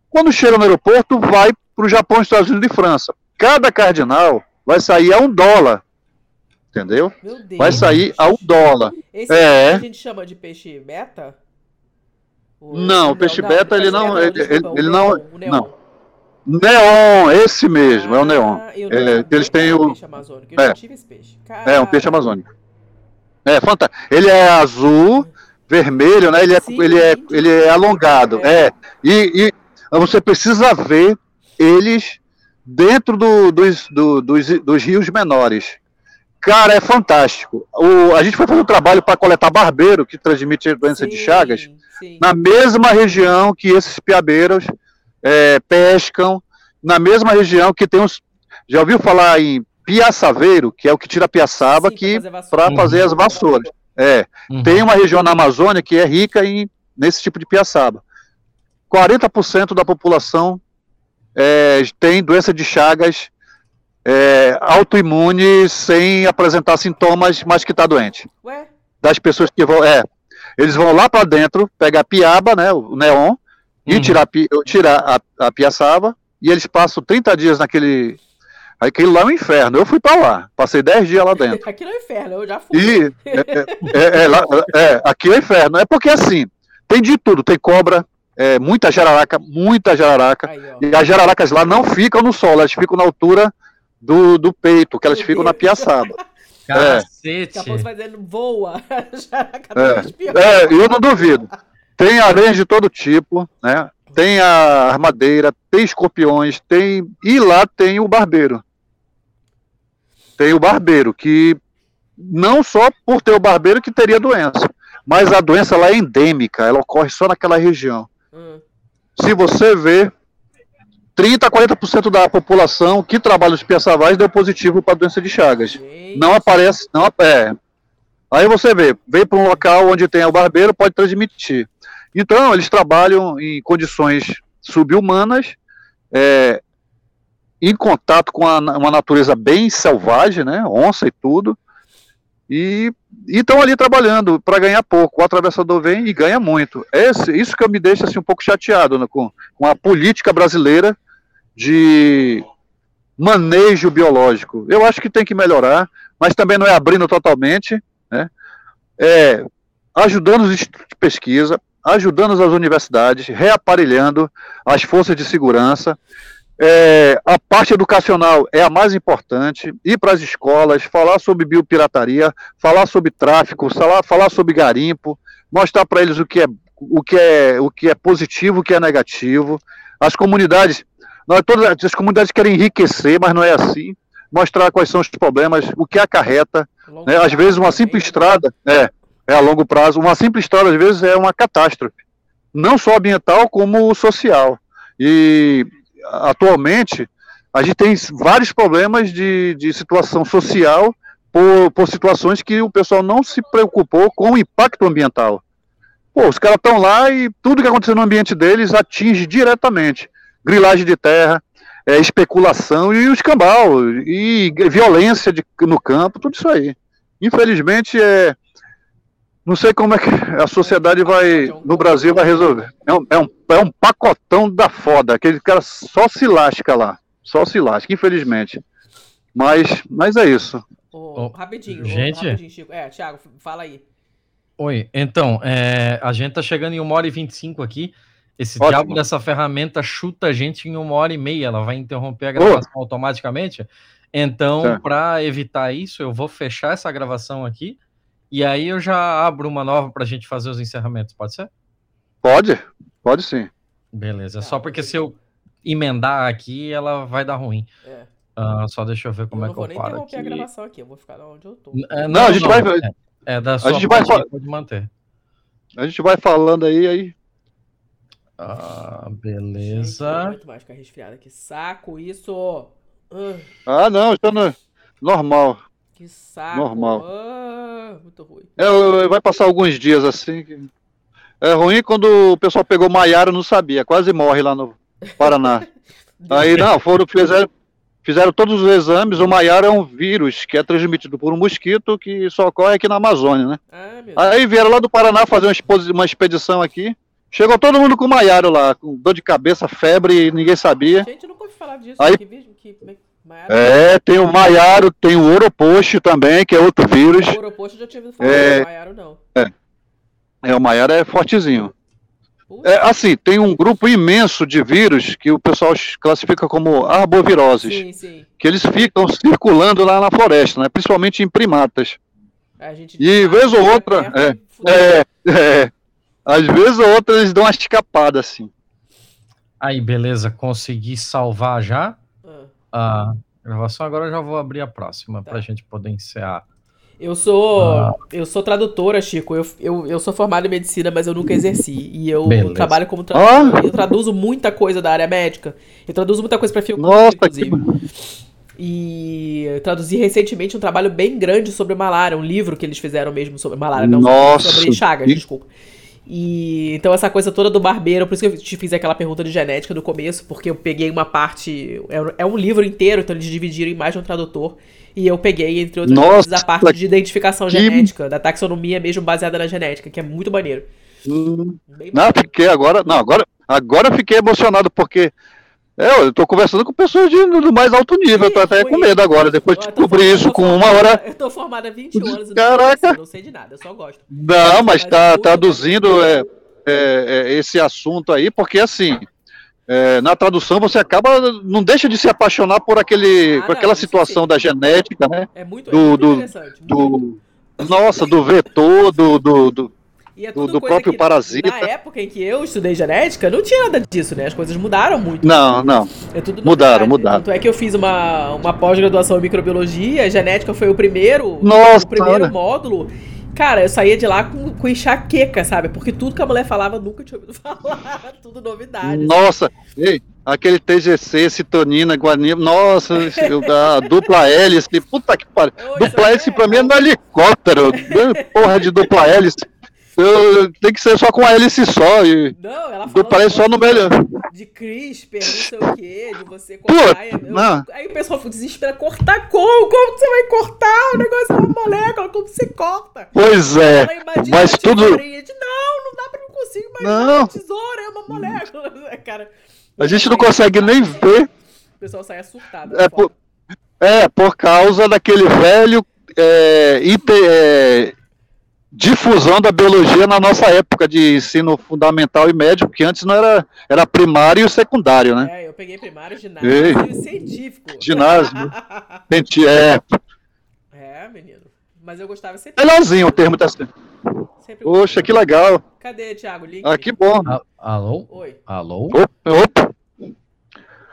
Quando chega no aeroporto, vai para o Japão, Estados Unidos e França. Cada cardinal vai sair a um dólar. Entendeu? Vai sair a um dólar. Esse é. a gente chama de peixe beta? O, não, o peixe não, beta ele não. Ele, ele, ele não. Não. Neon, esse mesmo, ah, é o neon. É, eles têm o. Peixe amazônico. Eu é. tive esse peixe. É, um peixe amazônico. É, fantástico. Ele é azul, vermelho, né? Ele é, Sim, ele é, ele é alongado. É. é. E, e você precisa ver eles dentro do, dos, do, dos, dos rios menores. Cara, é fantástico. O, a gente foi fazer um trabalho para coletar barbeiro, que transmite doença sim, de Chagas, sim. na mesma região que esses piabeiros é, pescam, na mesma região que tem os. Já ouviu falar em piaçaveiro, que é o que tira a piaçaba que para fazer as vassouras. É, uhum. tem uma região na Amazônia que é rica em, nesse tipo de piaçaba. 40% da população é, tem doença de Chagas é, autoimune sem apresentar sintomas, mas que está doente. Ué? Das pessoas que vão. É, eles vão lá para dentro, pegar a piaba, né, o neon, uhum. e tirar, tirar a, a piaçaba, e eles passam 30 dias naquele. Aquilo lá é um inferno. Eu fui para lá, passei 10 dias lá dentro. Aquilo é um inferno, eu já fui. E, é, é, é, lá, é, aqui é um inferno. É porque assim, tem de tudo, tem cobra, é, muita jararaca, muita jararaca. Aí, e as jararacas lá não ficam no solo, elas ficam na altura do, do peito, que elas ficam na piaçada. Cacete. É. fazendo voa. é. é, eu não duvido. Tem aranhas de todo tipo, né? Tem a armadeira, tem escorpiões, tem. E lá tem o barbeiro. Tem o barbeiro, que não só por ter o barbeiro que teria doença, mas a doença lá é endêmica, ela ocorre só naquela região. Hum. Se você vê, 30 a 40% da população que trabalha nos piaçavais deu positivo para a doença de Chagas. Gente. Não aparece, não é. Aí você vê, vem para um local onde tem o barbeiro, pode transmitir. Então, eles trabalham em condições subhumanas, é, em contato com a, uma natureza bem selvagem, né, onça e tudo, e estão ali trabalhando para ganhar pouco. O atravessador vem e ganha muito. Esse, isso que eu me deixa assim, um pouco chateado né, com, com a política brasileira de manejo biológico. Eu acho que tem que melhorar, mas também não é abrindo totalmente, né? É ajudando os institutos de pesquisa, ajudando as universidades, reaparelhando as forças de segurança. É, a parte educacional é a mais importante, ir para as escolas, falar sobre biopirataria, falar sobre tráfico, falar, falar sobre garimpo, mostrar para eles o que, é, o, que é, o que é positivo, o que é negativo. As comunidades, nós, todas as comunidades querem enriquecer, mas não é assim. Mostrar quais são os problemas, o que acarreta. Né? Às vezes uma simples estrada, é, é a longo prazo, uma simples estrada às vezes é uma catástrofe. Não só ambiental, como social. E atualmente a gente tem vários problemas de, de situação social por, por situações que o pessoal não se preocupou com o impacto ambiental. Pô, os caras estão lá e tudo que acontece no ambiente deles atinge diretamente grilagem de terra, é, especulação e o escambau, e violência de, no campo, tudo isso aí. Infelizmente, é, não sei como é que a sociedade vai, no Brasil, vai resolver. É um, é um, é um pacotão da foda, aquele cara só se lasca lá, só se lasca, infelizmente. Mas, mas é isso. Oh, oh, rapidinho, gente. Oh, rapidinho, Chico. É, Thiago, fala aí. Oi, então, é, a gente tá chegando em 1 hora e 25 aqui. Esse Ótimo. diabo dessa ferramenta chuta a gente em uma hora e meia, ela vai interromper a gravação oh. automaticamente. Então, para evitar isso, eu vou fechar essa gravação aqui e aí eu já abro uma nova para a gente fazer os encerramentos, pode ser? Pode, pode sim. Beleza, só porque se eu emendar aqui, ela vai dar ruim. É. Uh, só deixa eu ver como eu é que eu paro aqui. Eu não vou nem a gravação aqui, eu vou ficar onde eu tô. É, não, não, a gente não, vai... É, é da sua a gente vai pode manter. A gente vai falando aí, aí ah, beleza. Gente, muito mais ficar resfriada. Que saco isso! Uh. Ah, não, está no... normal. Que saco. Normal. Uh, muito ruim. É, vai passar alguns dias assim. Que... É ruim quando o pessoal pegou Maiara não sabia, quase morre lá no Paraná. Aí não, foram, fizeram, fizeram todos os exames, o Maiara é um vírus que é transmitido por um mosquito que só ocorre aqui na Amazônia, né? Ah, Aí vieram lá do Paraná fazer uma expedição aqui. Chegou todo mundo com Maiara lá, com dor de cabeça, febre, ninguém sabia. Gente, nunca ouvi falar disso. Aí, que, que, é, tem o Maiaro, tem o Oroposto também, que é outro vírus. O Oroposto eu já tinha ouvido falar, é, o Maiaro não. É. é, o Maiaro é fortezinho. É, assim, tem um grupo imenso de vírus que o pessoal classifica como arboviroses. Sim, sim. Que eles ficam circulando lá na floresta, né? Principalmente em primatas. e vez ou outra. É, é, é, às vezes ou outra eles dão uma escapada, assim. Aí, beleza, consegui salvar já. A gravação. Agora eu já vou abrir a próxima tá. para a gente poder encerrar. Eu sou ah. eu sou tradutora, Chico. Eu, eu, eu sou formado em medicina, mas eu nunca exerci. E eu Beleza. trabalho como tradutora. Ah. Eu traduzo muita coisa da área médica. Eu traduzo muita coisa para filme, Nossa, inclusive. Que... E traduzi recentemente um trabalho bem grande sobre malária, um livro que eles fizeram mesmo sobre malária, não Nossa, sobre chagas, que... desculpa. E então essa coisa toda do barbeiro, por isso que eu te fiz aquela pergunta de genética no começo, porque eu peguei uma parte, é, é um livro inteiro, então eles dividiram em mais de um tradutor. E eu peguei, entre outras Nossa, coisas, a parte de identificação que... genética, da taxonomia mesmo baseada na genética, que é muito maneiro. Hum, não, fiquei agora. Não, agora, agora fiquei emocionado, porque é, eu tô conversando com pessoas de, do mais alto nível, tô até com medo agora, depois de descobrir isso com uma hora. Eu tô formada há 20 anos, Caraca. não sei de nada, eu só gosto. Não, mas tá traduzindo é, é, é, esse assunto aí, porque assim, é, na tradução você acaba, não deixa de se apaixonar por, aquele, ah, por aquela situação sim. da genética, né? É muito, do, é muito interessante. Do, muito do, nossa, do vetor, do, do, do é do, do próprio que, parasita. Na época em que eu estudei genética, não tinha nada disso, né? As coisas mudaram muito. Não, não. É tudo mudaram, mudaram. Tanto é que eu fiz uma, uma pós-graduação em microbiologia, genética foi o primeiro, Nossa, o primeiro módulo. Cara, eu saía de lá com, com enxaqueca, sabe? Porque tudo que a mulher falava, nunca tinha ouvido falar. tudo novidade. Nossa, ei, aquele TGC, citonina, guanina, nossa, a dupla hélice, puta que pariu. Dupla hélice pra mim é no helicóptero. Porra de dupla hélice. Eu, tem que ser só com a hélice só. E não, ela falou parece só no melhor. De CRISPR, não sei o que, de você cortar. Pô, eu, não. Aí o pessoal desespera, cortar como? Como você vai cortar? O negócio é uma molécula, como você corta? Pois é. Mas tudo. De, não, não dá pra não consigo imaginar não. uma tesoura, é uma molécula. Cara, a gente não consegue nem ver. O pessoal sai assustado. É por, é, por causa daquele velho é, é, difusão da biologia na nossa época de ensino fundamental e médio, que antes não era, era primário e secundário, né? É, eu peguei primário, ginásio e, científico. Ginásio. é. É, menino. Mas eu gostava sempre. Melhorzinho o termo tá sempre. Poxa, que legal. Cadê, Thiago? Link? Ah, que bom. Alô? Oi. Alô? Opa, opa.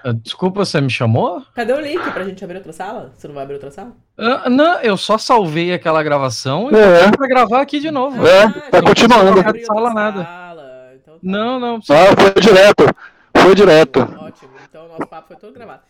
Ah, desculpa, você me chamou? Cadê o link pra gente abrir outra sala? Você não vai abrir outra sala? Uh, não, eu só salvei aquela gravação e é. pra gravar aqui de novo. É, tá continuando. Não sala nada. Então tá. Não, não. Ah, foi direto. Foi direto. Ótimo, então o nosso papo foi todo gravado.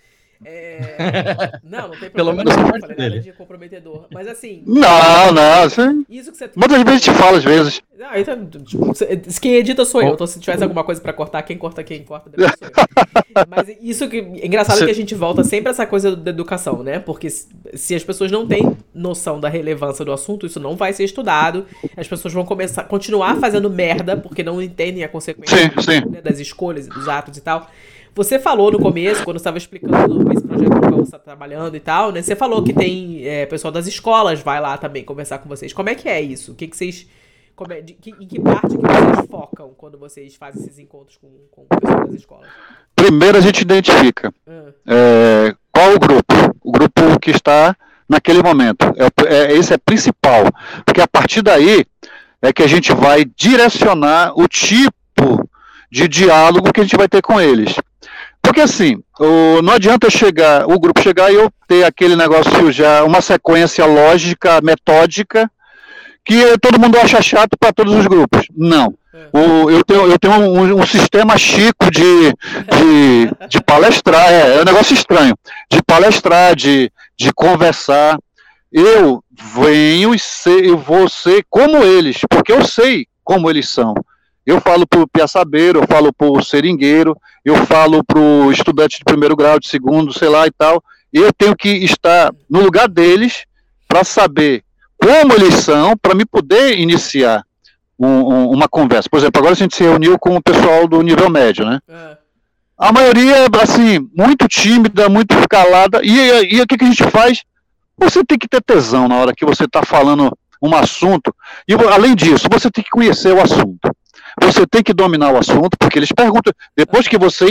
É... Não, não tem problema. Pelo menos não, falei dele. nada de comprometedor. Mas assim. Não, não. Assim, isso que você. Muitas vezes a gente fala, às vezes. Não, então, tipo, quem edita sou eu. Então, se tivesse alguma coisa pra cortar, quem corta, quem corta, depois sou eu. Mas isso que. É engraçado que a gente volta sempre a essa coisa da educação, né? Porque se as pessoas não têm noção da relevância do assunto, isso não vai ser estudado. As pessoas vão começar, continuar fazendo merda, porque não entendem a consequência sim, sim. Né, das escolhas e dos atos e tal. Você falou no começo, quando estava explicando esse projeto qual você está trabalhando e tal, né? Você falou que tem é, pessoal das escolas vai lá também conversar com vocês. Como é que é isso? O que, que vocês. É, de, que, em que parte que vocês focam quando vocês fazem esses encontros com, com o pessoal das escolas? Primeiro a gente identifica ah. é, qual o grupo. O grupo que está naquele momento. É, é, esse é principal. Porque a partir daí é que a gente vai direcionar o tipo de diálogo que a gente vai ter com eles. Porque assim, o, não adianta chegar, o grupo chegar e eu ter aquele negócio já, uma sequência lógica, metódica, que todo mundo acha chato para todos os grupos. Não. É. O, eu tenho, eu tenho um, um sistema chico de, de, de palestrar, é, é, um negócio estranho, de palestrar, de, de conversar. Eu venho e sei, eu vou ser como eles, porque eu sei como eles são. Eu falo para o piaçabeiro, eu falo para o seringueiro, eu falo para o estudante de primeiro grau, de segundo, sei lá e tal. Eu tenho que estar no lugar deles para saber como eles são, para me poder iniciar um, um, uma conversa. Por exemplo, agora a gente se reuniu com o pessoal do nível médio, né? É. A maioria, assim, muito tímida, muito calada. E, e o que, que a gente faz? Você tem que ter tesão na hora que você está falando um assunto. E além disso, você tem que conhecer o assunto. Você tem que dominar o assunto, porque eles perguntam. Depois que você,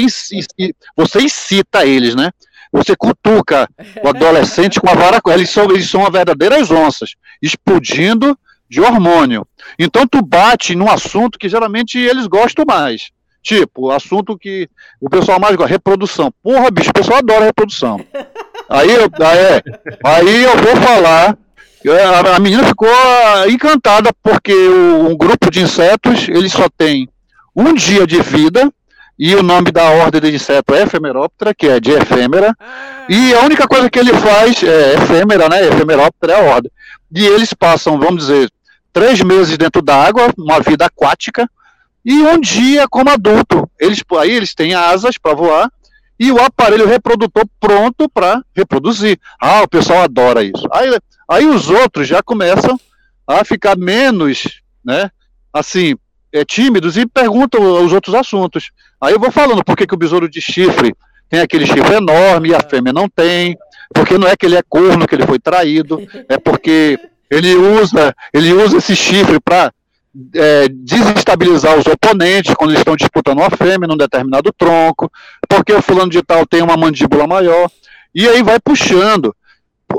você incita eles, né? Você cutuca o adolescente com a vara. Eles são, eles são verdadeiras onças, explodindo de hormônio. Então tu bate num assunto que geralmente eles gostam mais. Tipo, assunto que o pessoal mais gosta, reprodução. Porra, bicho, o pessoal adora reprodução. Aí, eu, aí, aí eu vou falar. A menina ficou encantada porque um grupo de insetos ele só tem um dia de vida e o nome da ordem de inseto é efemeróptera, que é de efêmera, ah. e a única coisa que ele faz é efêmera, né? Efemeróptera é a ordem. E eles passam, vamos dizer, três meses dentro d'água, uma vida aquática, e um dia como adulto. Eles, aí eles têm asas para voar e o aparelho reprodutor pronto para reproduzir. Ah, o pessoal adora isso. Aí, aí os outros já começam a ficar menos, né, assim, é, tímidos e perguntam os outros assuntos. Aí eu vou falando por que, que o besouro de chifre tem aquele chifre enorme e a fêmea não tem, porque não é que ele é corno, que ele foi traído, é porque ele usa, ele usa esse chifre para é, desestabilizar os oponentes quando eles estão disputando uma fêmea num determinado tronco, porque o fulano de tal tem uma mandíbula maior, e aí vai puxando.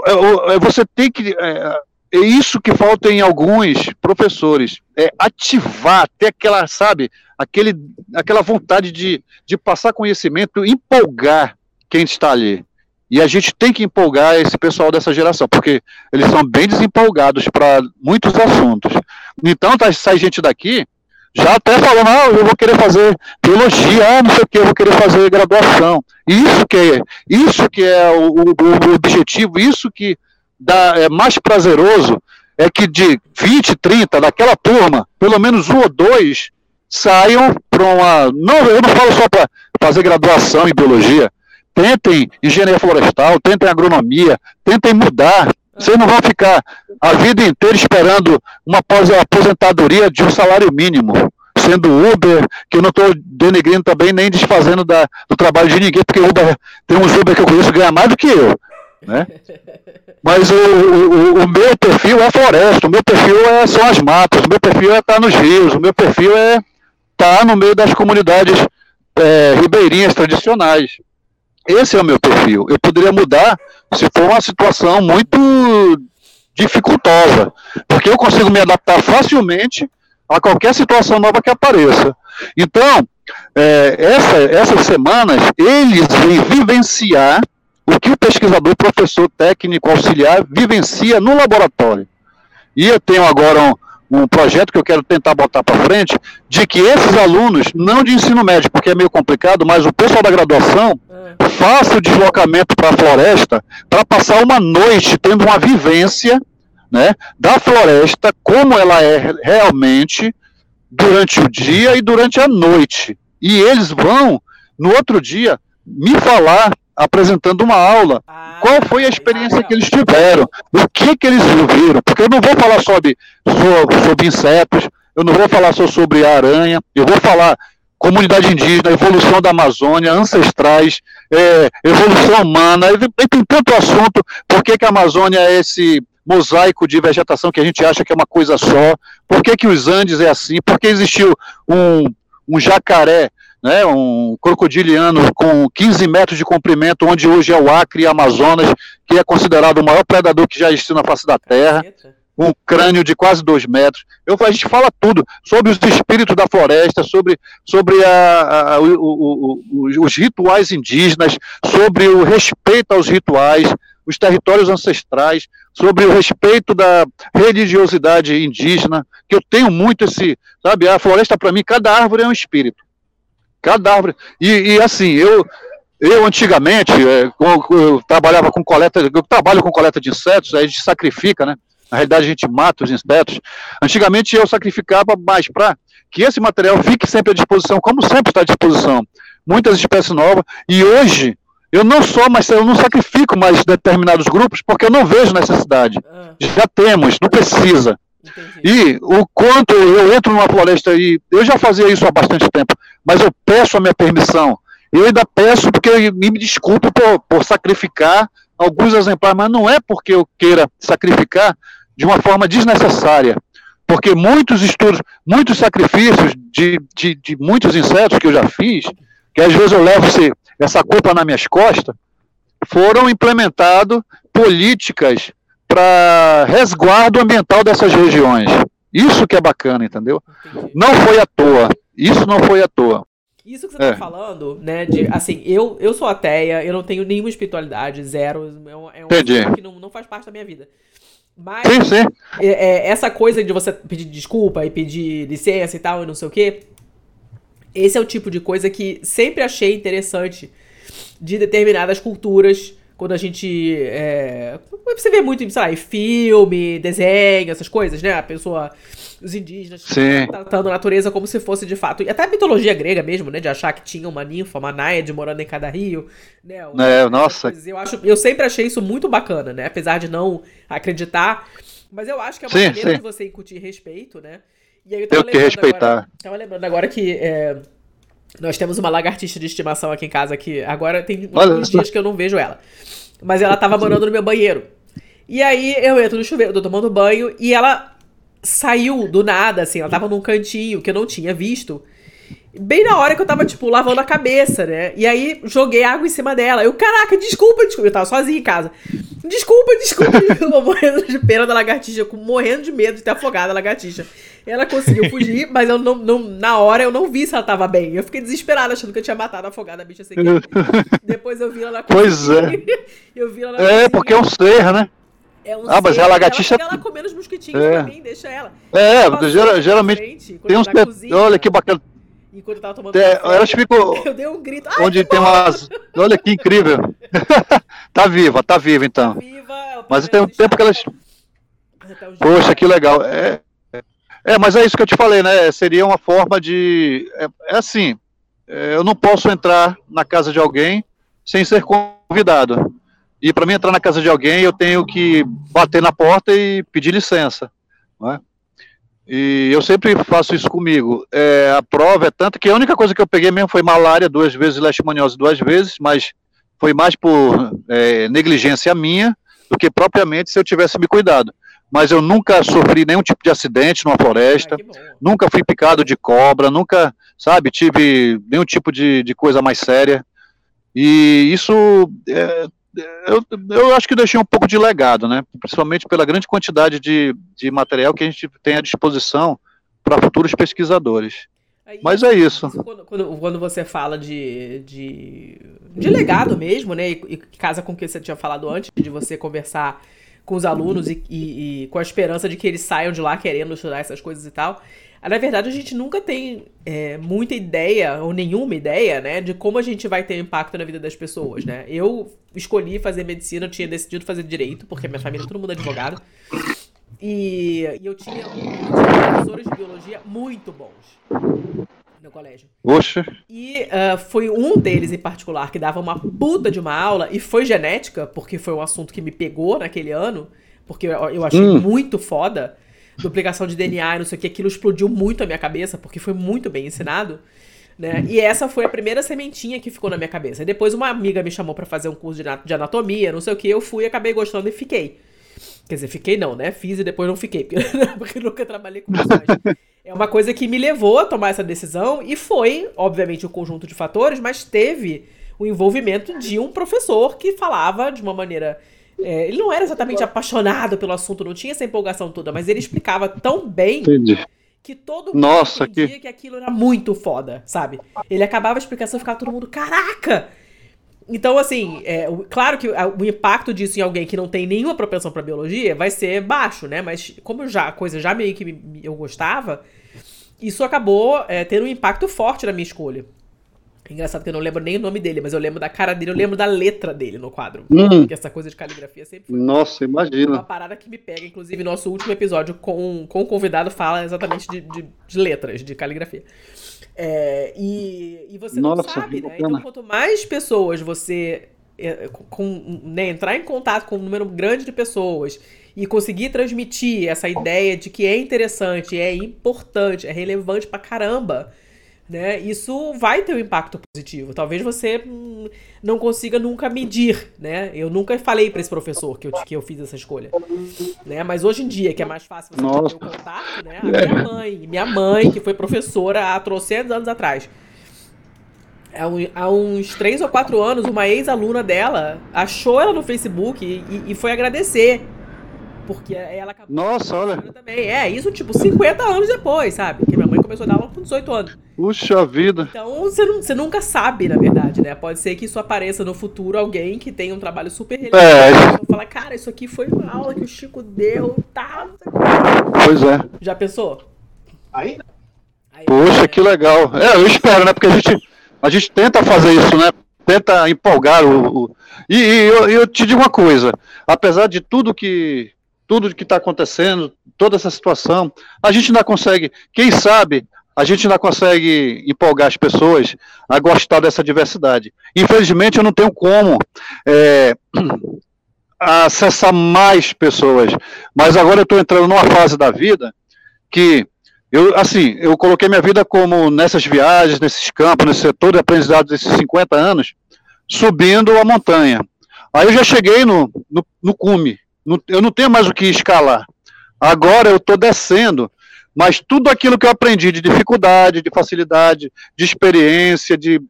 É, é, você tem que. É, é isso que falta em alguns professores, é ativar, ter aquela, sabe, aquele, aquela vontade de, de passar conhecimento, empolgar quem está ali. E a gente tem que empolgar esse pessoal dessa geração, porque eles são bem desempolgados para muitos assuntos. Então, tá, sai gente daqui já até falando, ah, eu vou querer fazer biologia, ah, não sei o que, eu vou querer fazer graduação. Isso que é, isso que é o, o, o objetivo, isso que dá, é mais prazeroso, é que de 20, 30 daquela turma, pelo menos um ou dois saiam para uma. Não, eu não falo só para fazer graduação em biologia, tentem engenharia florestal, tentem agronomia, tentem mudar. Vocês não vão ficar a vida inteira esperando uma aposentadoria de um salário mínimo, sendo Uber, que eu não estou denegrindo também, nem desfazendo da, do trabalho de ninguém, porque Uber, tem uns Uber que eu conheço que ganham mais do que eu. Né? Mas o, o, o, meu perfil é floresta, o meu perfil é, são as matas, o meu perfil é estar tá nos rios, o meu perfil é estar tá no meio das comunidades é, ribeirinhas tradicionais. Esse é o meu perfil. Eu poderia mudar se for uma situação muito dificultosa, porque eu consigo me adaptar facilmente a qualquer situação nova que apareça. Então, é, essa, essas semanas, eles vêm vivenciar o que o pesquisador, professor, técnico, auxiliar vivencia no laboratório. E eu tenho agora um, projeto que eu quero tentar botar para frente, de que esses alunos, não de ensino médio, porque é meio complicado, mas o pessoal da graduação, é. faça o deslocamento para a floresta para passar uma noite tendo uma vivência né, da floresta, como ela é realmente durante o dia e durante a noite. E eles vão, no outro dia, me falar apresentando uma aula. Ah, Qual foi a experiência que eles tiveram? O que que eles viram? Porque eu não vou falar sobre, sobre, sobre insetos, eu não vou falar só sobre aranha, eu vou falar comunidade indígena, evolução da Amazônia, ancestrais, é, evolução humana, e tem tanto assunto, por que, que a Amazônia é esse mosaico de vegetação que a gente acha que é uma coisa só, por que, que os Andes é assim, por que existiu um, um jacaré né, um crocodiliano com 15 metros de comprimento, onde hoje é o Acre e Amazonas, que é considerado o maior predador que já existiu na face da Terra, um crânio de quase 2 metros. Eu, a gente fala tudo sobre os espíritos da floresta, sobre, sobre a, a, o, o, o, os rituais indígenas, sobre o respeito aos rituais, os territórios ancestrais, sobre o respeito da religiosidade indígena, que eu tenho muito esse, sabe, a floresta para mim, cada árvore é um espírito. Cada árvore. E, e assim, eu, eu antigamente, é, eu trabalhava com coleta, eu trabalho com coleta de insetos, aí a gente sacrifica, né? na realidade a gente mata os insetos. Antigamente eu sacrificava mais para que esse material fique sempre à disposição, como sempre está à disposição. Muitas espécies novas, e hoje eu não sou, mas eu não sacrifico mais determinados grupos porque eu não vejo necessidade. Ah. Já temos, não precisa. Entendi. E o quanto eu entro numa floresta e eu já fazia isso há bastante tempo, mas eu peço a minha permissão. Eu ainda peço porque me desculpe por, por sacrificar alguns exemplares, mas não é porque eu queira sacrificar de uma forma desnecessária. Porque muitos estudos, muitos sacrifícios de, de, de muitos insetos que eu já fiz, que às vezes eu levo essa culpa nas minhas costas, foram implementados políticas para resguardo ambiental dessas regiões. Isso que é bacana, entendeu? Entendi. Não foi à toa. Isso não foi à toa. Isso que você tá é. tá falando, né, de, assim, eu, eu sou ateia, eu não tenho nenhuma espiritualidade, zero, é um, é um que não, não faz parte da minha vida. Mas sim, sim. É, é, essa coisa de você pedir desculpa e pedir licença e tal, e não sei o quê, esse é o tipo de coisa que sempre achei interessante de determinadas culturas quando a gente. É, você vê muito, sei lá, em filme, desenho, essas coisas, né? A pessoa. Os indígenas Sim. tratando a natureza como se fosse de fato. E até a mitologia grega mesmo, né? De achar que tinha uma ninfa, uma náiade morando em cada rio. Né? Uma, é, nossa. Eu, acho, eu sempre achei isso muito bacana, né? Apesar de não acreditar. Mas eu acho que é uma sim, maneira sim. de você incutir respeito, né? E aí eu tava Tem que respeitar. Agora, tava lembrando agora que. É, nós temos uma lagartixa de estimação aqui em casa que agora tem alguns dias que eu não vejo ela. Mas ela tava morando no meu banheiro. E aí eu entro no chuveiro, tô tomando banho e ela saiu do nada, assim, ela tava num cantinho que eu não tinha visto. Bem na hora que eu tava, tipo, lavando a cabeça, né? E aí joguei água em cima dela. Eu, caraca, desculpa, desculpa. Eu tava sozinha em casa. Desculpa, desculpa. eu morrendo de pena da lagartixa, morrendo de medo de ter afogado a lagartixa. Ela conseguiu fugir, mas eu não, não, na hora eu não vi se ela tava bem. Eu fiquei desesperada, achando que eu tinha matado, afogado a bicha sem querer. Depois eu vi ela na Pois é. eu vi ela na É, porque é um ser, né? É um ah, mas a lagartixa. Ela, ela comendo os mosquitinhos é. pra mim, deixa ela. É, ela geralmente. Frente, tem uns. Cozinha, Olha que bacana. Enquanto eu tava tomando. É, elas ficam. Eu dei um grito. Onde tem umas. Olha que incrível. tá viva, tá viva então. Tá viva, mas tem um tempo que elas. Poxa, que legal. É, é, mas é isso que eu te falei, né? Seria uma forma de. É, é assim, é, eu não posso entrar na casa de alguém sem ser convidado. E para mim entrar na casa de alguém, eu tenho que bater na porta e pedir licença. Não é? E eu sempre faço isso comigo. É, a prova é tanto que a única coisa que eu peguei mesmo foi malária duas vezes, leishmaniose duas vezes, mas foi mais por é, negligência minha do que propriamente se eu tivesse me cuidado mas eu nunca sofri nenhum tipo de acidente numa floresta, nunca fui picado de cobra, nunca, sabe, tive nenhum tipo de, de coisa mais séria. E isso, é, eu, eu acho que deixei um pouco de legado, né? Principalmente pela grande quantidade de, de material que a gente tem à disposição para futuros pesquisadores. Aí, Mas é isso. Quando, quando, quando, você fala de, de, de legado mesmo, né? E, e casa com o que você tinha falado antes, de você conversar com os alunos e, e, e, com a esperança de que eles saiam de lá querendo estudar essas coisas e tal. Ah, na verdade, a gente nunca tem é, muita ideia, ou nenhuma ideia, né, de como a gente vai ter impacto na vida das pessoas, né? Eu escolhi fazer medicina, eu tinha decidido fazer direito, porque minha família, todo mundo é advogado. E, e eu, tinha, eu tinha professores de biologia muito bons no colégio. Oxa. E uh, foi um deles em particular que dava uma puta de uma aula, e foi genética, porque foi um assunto que me pegou naquele ano, porque eu, eu achei hum. muito foda. Duplicação de DNA e não sei o que, aquilo explodiu muito a minha cabeça, porque foi muito bem ensinado. Né? E essa foi a primeira sementinha que ficou na minha cabeça. E depois uma amiga me chamou para fazer um curso de anatomia, não sei o que, eu fui, acabei gostando e fiquei. Quer dizer, fiquei não, né? Fiz e depois não fiquei, porque, porque nunca trabalhei com isso. é uma coisa que me levou a tomar essa decisão e foi, obviamente, um conjunto de fatores, mas teve o envolvimento de um professor que falava de uma maneira. É, ele não era exatamente apaixonado pelo assunto, não tinha essa empolgação toda, mas ele explicava tão bem Entendi. que todo mundo Nossa, entendia que... que aquilo era muito foda, sabe? Ele acabava a explicação e ficava todo mundo, caraca! Então, assim, é, claro que o impacto disso em alguém que não tem nenhuma propensão para biologia vai ser baixo, né? Mas como já a coisa já meio que eu gostava, isso acabou é, tendo um impacto forte na minha escolha. Engraçado que eu não lembro nem o nome dele, mas eu lembro da cara dele, eu lembro da letra dele no quadro. Hum. Porque essa coisa de caligrafia sempre foi. Nossa, imagina. Uma parada que me pega. Inclusive, nosso último episódio com, com o convidado fala exatamente de, de, de letras, de caligrafia. É, e, e você Nossa, não sabe, né? Então, quanto mais pessoas você é, com, né, entrar em contato com um número grande de pessoas e conseguir transmitir essa ideia de que é interessante, é importante, é relevante pra caramba né? Isso vai ter um impacto positivo. Talvez você hum, não consiga nunca medir, né? Eu nunca falei para esse professor que eu, que eu fiz essa escolha, né? Mas hoje em dia, que é mais fácil você Nossa. ter o contato, né? A minha mãe, minha mãe, que foi professora há trocentos anos atrás, há uns três ou quatro anos, uma ex-aluna dela achou ela no Facebook e, e foi agradecer porque ela acabou. Nossa, olha. Também. É, isso tipo 50 anos depois, sabe? Minha mãe começou a dar aula com 18 anos. Puxa vida. Então você, não, você nunca sabe, na verdade, né? Pode ser que isso apareça no futuro alguém que tem um trabalho super relevante. É. Fala, cara, isso aqui foi uma aula que o Chico deu, tá? Pois é. Já pensou? Aí? Aí Poxa, é... que legal. É, eu espero, né? Porque a gente, a gente tenta fazer isso, né? Tenta empolgar o. o... E, e eu, eu te digo uma coisa: apesar de tudo que tudo que está acontecendo, toda essa situação, a gente ainda consegue, quem sabe, a gente ainda consegue empolgar as pessoas a gostar dessa diversidade. Infelizmente, eu não tenho como é, acessar mais pessoas, mas agora eu estou entrando numa fase da vida que eu, assim, eu coloquei minha vida como nessas viagens, nesses campos, nesse setor de aprendizado desses 50 anos, subindo a montanha. Aí eu já cheguei no, no, no cume, eu não tenho mais o que escalar. Agora eu estou descendo, mas tudo aquilo que eu aprendi de dificuldade, de facilidade, de experiência, de,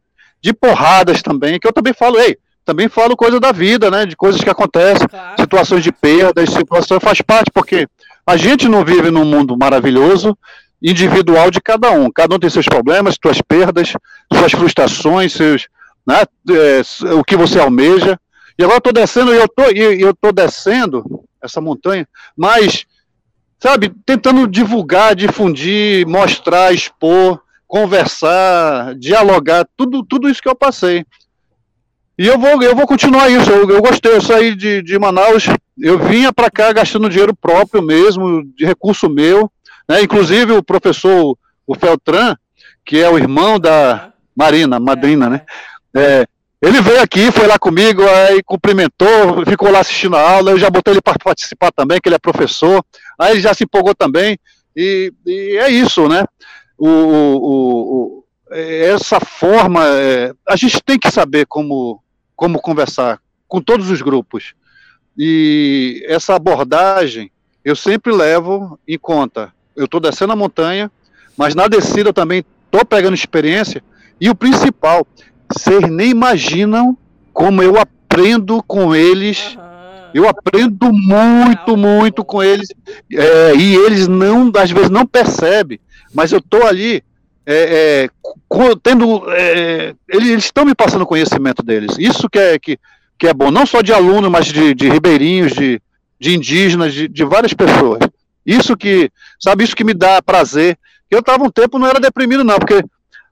de porradas também, que eu também falo, ei, também falo coisa da vida, né? De coisas que acontecem, claro. situações de perdas, situações faz parte, porque a gente não vive num mundo maravilhoso, individual de cada um. Cada um tem seus problemas, suas perdas, suas frustrações, seus, né, é, o que você almeja. E agora eu estou descendo e eu tô, eu tô descendo essa montanha, mas, sabe, tentando divulgar, difundir, mostrar, expor, conversar, dialogar, tudo, tudo isso que eu passei. E eu vou, eu vou continuar isso. Eu, eu gostei, eu saí de, de Manaus, eu vinha para cá gastando dinheiro próprio mesmo, de recurso meu. Né? Inclusive o professor, o Feltran, que é o irmão da Marina, madrina, né? É, ele veio aqui, foi lá comigo, aí cumprimentou, ficou lá assistindo a aula, eu já botei ele para participar também, que ele é professor, aí ele já se empolgou também, e, e é isso, né? O, o, o, essa forma, é, a gente tem que saber como, como conversar com todos os grupos, e essa abordagem eu sempre levo em conta. Eu estou descendo a montanha, mas na descida eu também estou pegando experiência, e o principal, vocês nem imaginam como eu aprendo com eles. Uhum. Eu aprendo muito, muito com eles. É, e eles não, às vezes, não percebem. Mas eu estou ali é, é, tendo. É, eles estão me passando conhecimento deles. Isso que é, que, que é bom, não só de aluno, mas de, de ribeirinhos, de, de indígenas, de, de várias pessoas. Isso que, sabe, isso que me dá prazer. Eu estava um tempo, não era deprimido, não, porque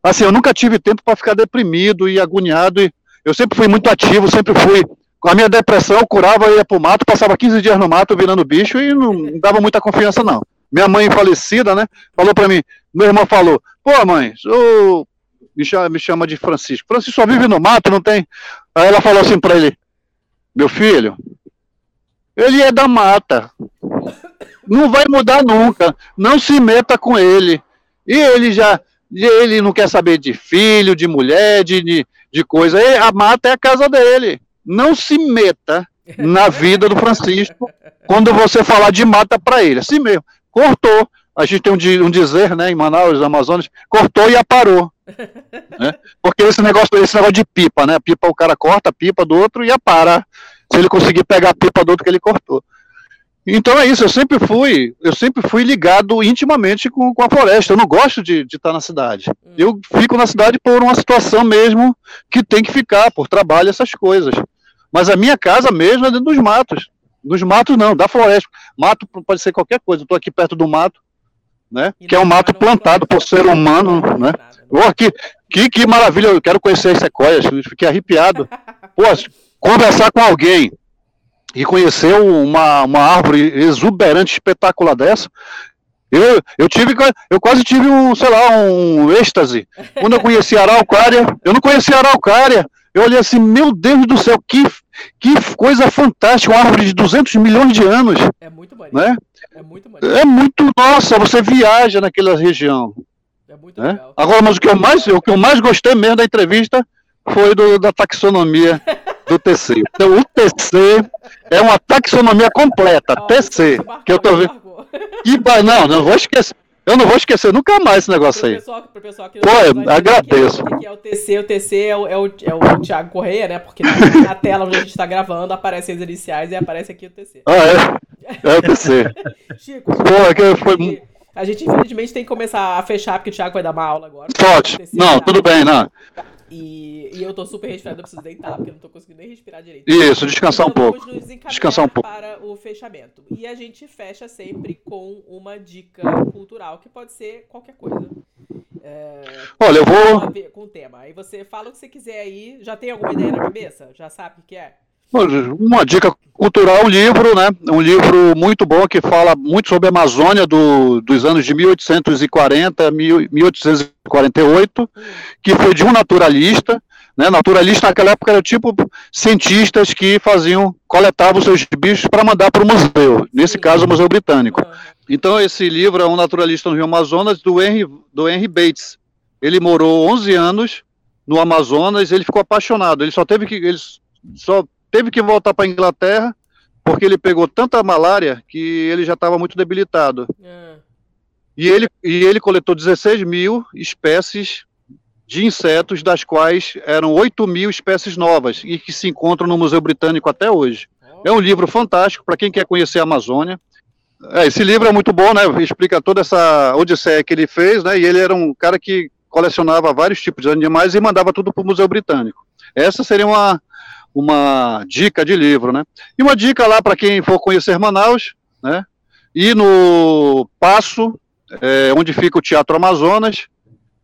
assim, eu nunca tive tempo para ficar deprimido e agoniado. E eu sempre fui muito ativo, sempre fui. Com a minha depressão, eu curava, eu ia pro mato, passava 15 dias no mato virando bicho e não, dava muita confiança, não. Minha mãe falecida, né, falou para mim, meu irmão falou, pô, mãe, eu... me, chama, me chama de Francisco. Francisco só vive no mato, não tem. Aí ela falou assim para ele, meu filho, ele é da mata. Não vai mudar nunca. Não se meta com ele. E ele já ele não quer saber de filho, de mulher, de, de, de coisa. A mata é a casa dele. Não se meta na vida do Francisco quando você falar de mata para ele. Assim mesmo. Cortou. A gente tem um, um dizer, né, em Manaus, Amazonas, cortou e aparou. Né? Porque esse negócio, esse negócio de pipa, né? Pipa, o cara corta a pipa do outro e apara. Se ele conseguir pegar a pipa do outro que ele cortou. Então é isso, eu sempre fui, eu sempre fui ligado intimamente com, com a floresta. Eu não gosto de, de estar na cidade. Hum. Eu fico na cidade por uma situação mesmo que tem que ficar, por trabalho, essas coisas. Mas a minha casa mesmo é dentro dos matos. Dos matos não, da floresta. Mato pode ser qualquer coisa. Eu estou aqui perto do mato, né? Que é um mato plantado por ser humano, né? Oh, que, que, que maravilha, eu quero conhecer as sequoias, fiquei arrepiado. Pô, conversar com alguém e conhecer uma, uma árvore exuberante, espetacular dessa, eu, eu tive, eu quase tive um, sei lá, um êxtase. Quando eu conheci a araucária, eu não conhecia a araucária. Eu olhei assim, meu Deus do céu, que, que coisa fantástica, uma árvore de 200 milhões de anos. É muito bonito. Né? É muito bonito. É muito, nossa, você viaja naquela região. É muito né? legal. Agora, mas o que eu mais, o que eu mais gostei mesmo da entrevista foi do, da taxonomia do TC. Então, o TC é uma taxonomia completa, TC, que eu tô vendo. Que não, não vou esquecer. Eu não vou esquecer nunca mais esse negócio aí. Pessoal, pro pessoal que Pô, eu agradeço. O que é o TC? O TC é o, é o, é o Thiago Correia, né? Porque na tela onde a gente está gravando aparecem as iniciais e aparece aqui o TC. Ah, é? É o TC. Chico, Pô, é que foi... a gente infelizmente tem que começar a fechar porque o Thiago vai dar uma aula agora. Pode. Não, tudo bem, não. E, e eu tô super resfriado, eu preciso deitar, porque eu não tô conseguindo nem respirar direito. Isso, descansar então, um pouco. Descansar um pouco. para o fechamento. E a gente fecha sempre com uma dica cultural, que pode ser qualquer coisa. É, Olha, eu vou. Com o tema. Aí você fala o que você quiser aí. Já tem alguma ideia na cabeça? Já sabe o que é? Uma dica cultural, um livro, né? Um livro muito bom que fala muito sobre a Amazônia do, dos anos de 1840 a 1848, que foi de um naturalista. Né? Naturalista naquela época era tipo cientistas que faziam, coletavam seus bichos para mandar para o museu, nesse caso o Museu Britânico. Então esse livro é um naturalista no Rio Amazonas do Henry, do Henry Bates. Ele morou 11 anos no Amazonas, ele ficou apaixonado. Ele só teve que ele só teve que voltar para a Inglaterra porque ele pegou tanta malária que ele já estava muito debilitado. É. E, ele, e ele coletou 16 mil espécies de insetos, das quais eram 8 mil espécies novas e que se encontram no Museu Britânico até hoje. É um livro fantástico para quem quer conhecer a Amazônia. É, esse livro é muito bom, né? Explica toda essa odisseia que ele fez, né? E ele era um cara que colecionava vários tipos de animais e mandava tudo para o Museu Britânico. Essa seria uma, uma dica de livro, né? E uma dica lá para quem for conhecer Manaus, né? E no Passo, é, onde fica o Teatro Amazonas,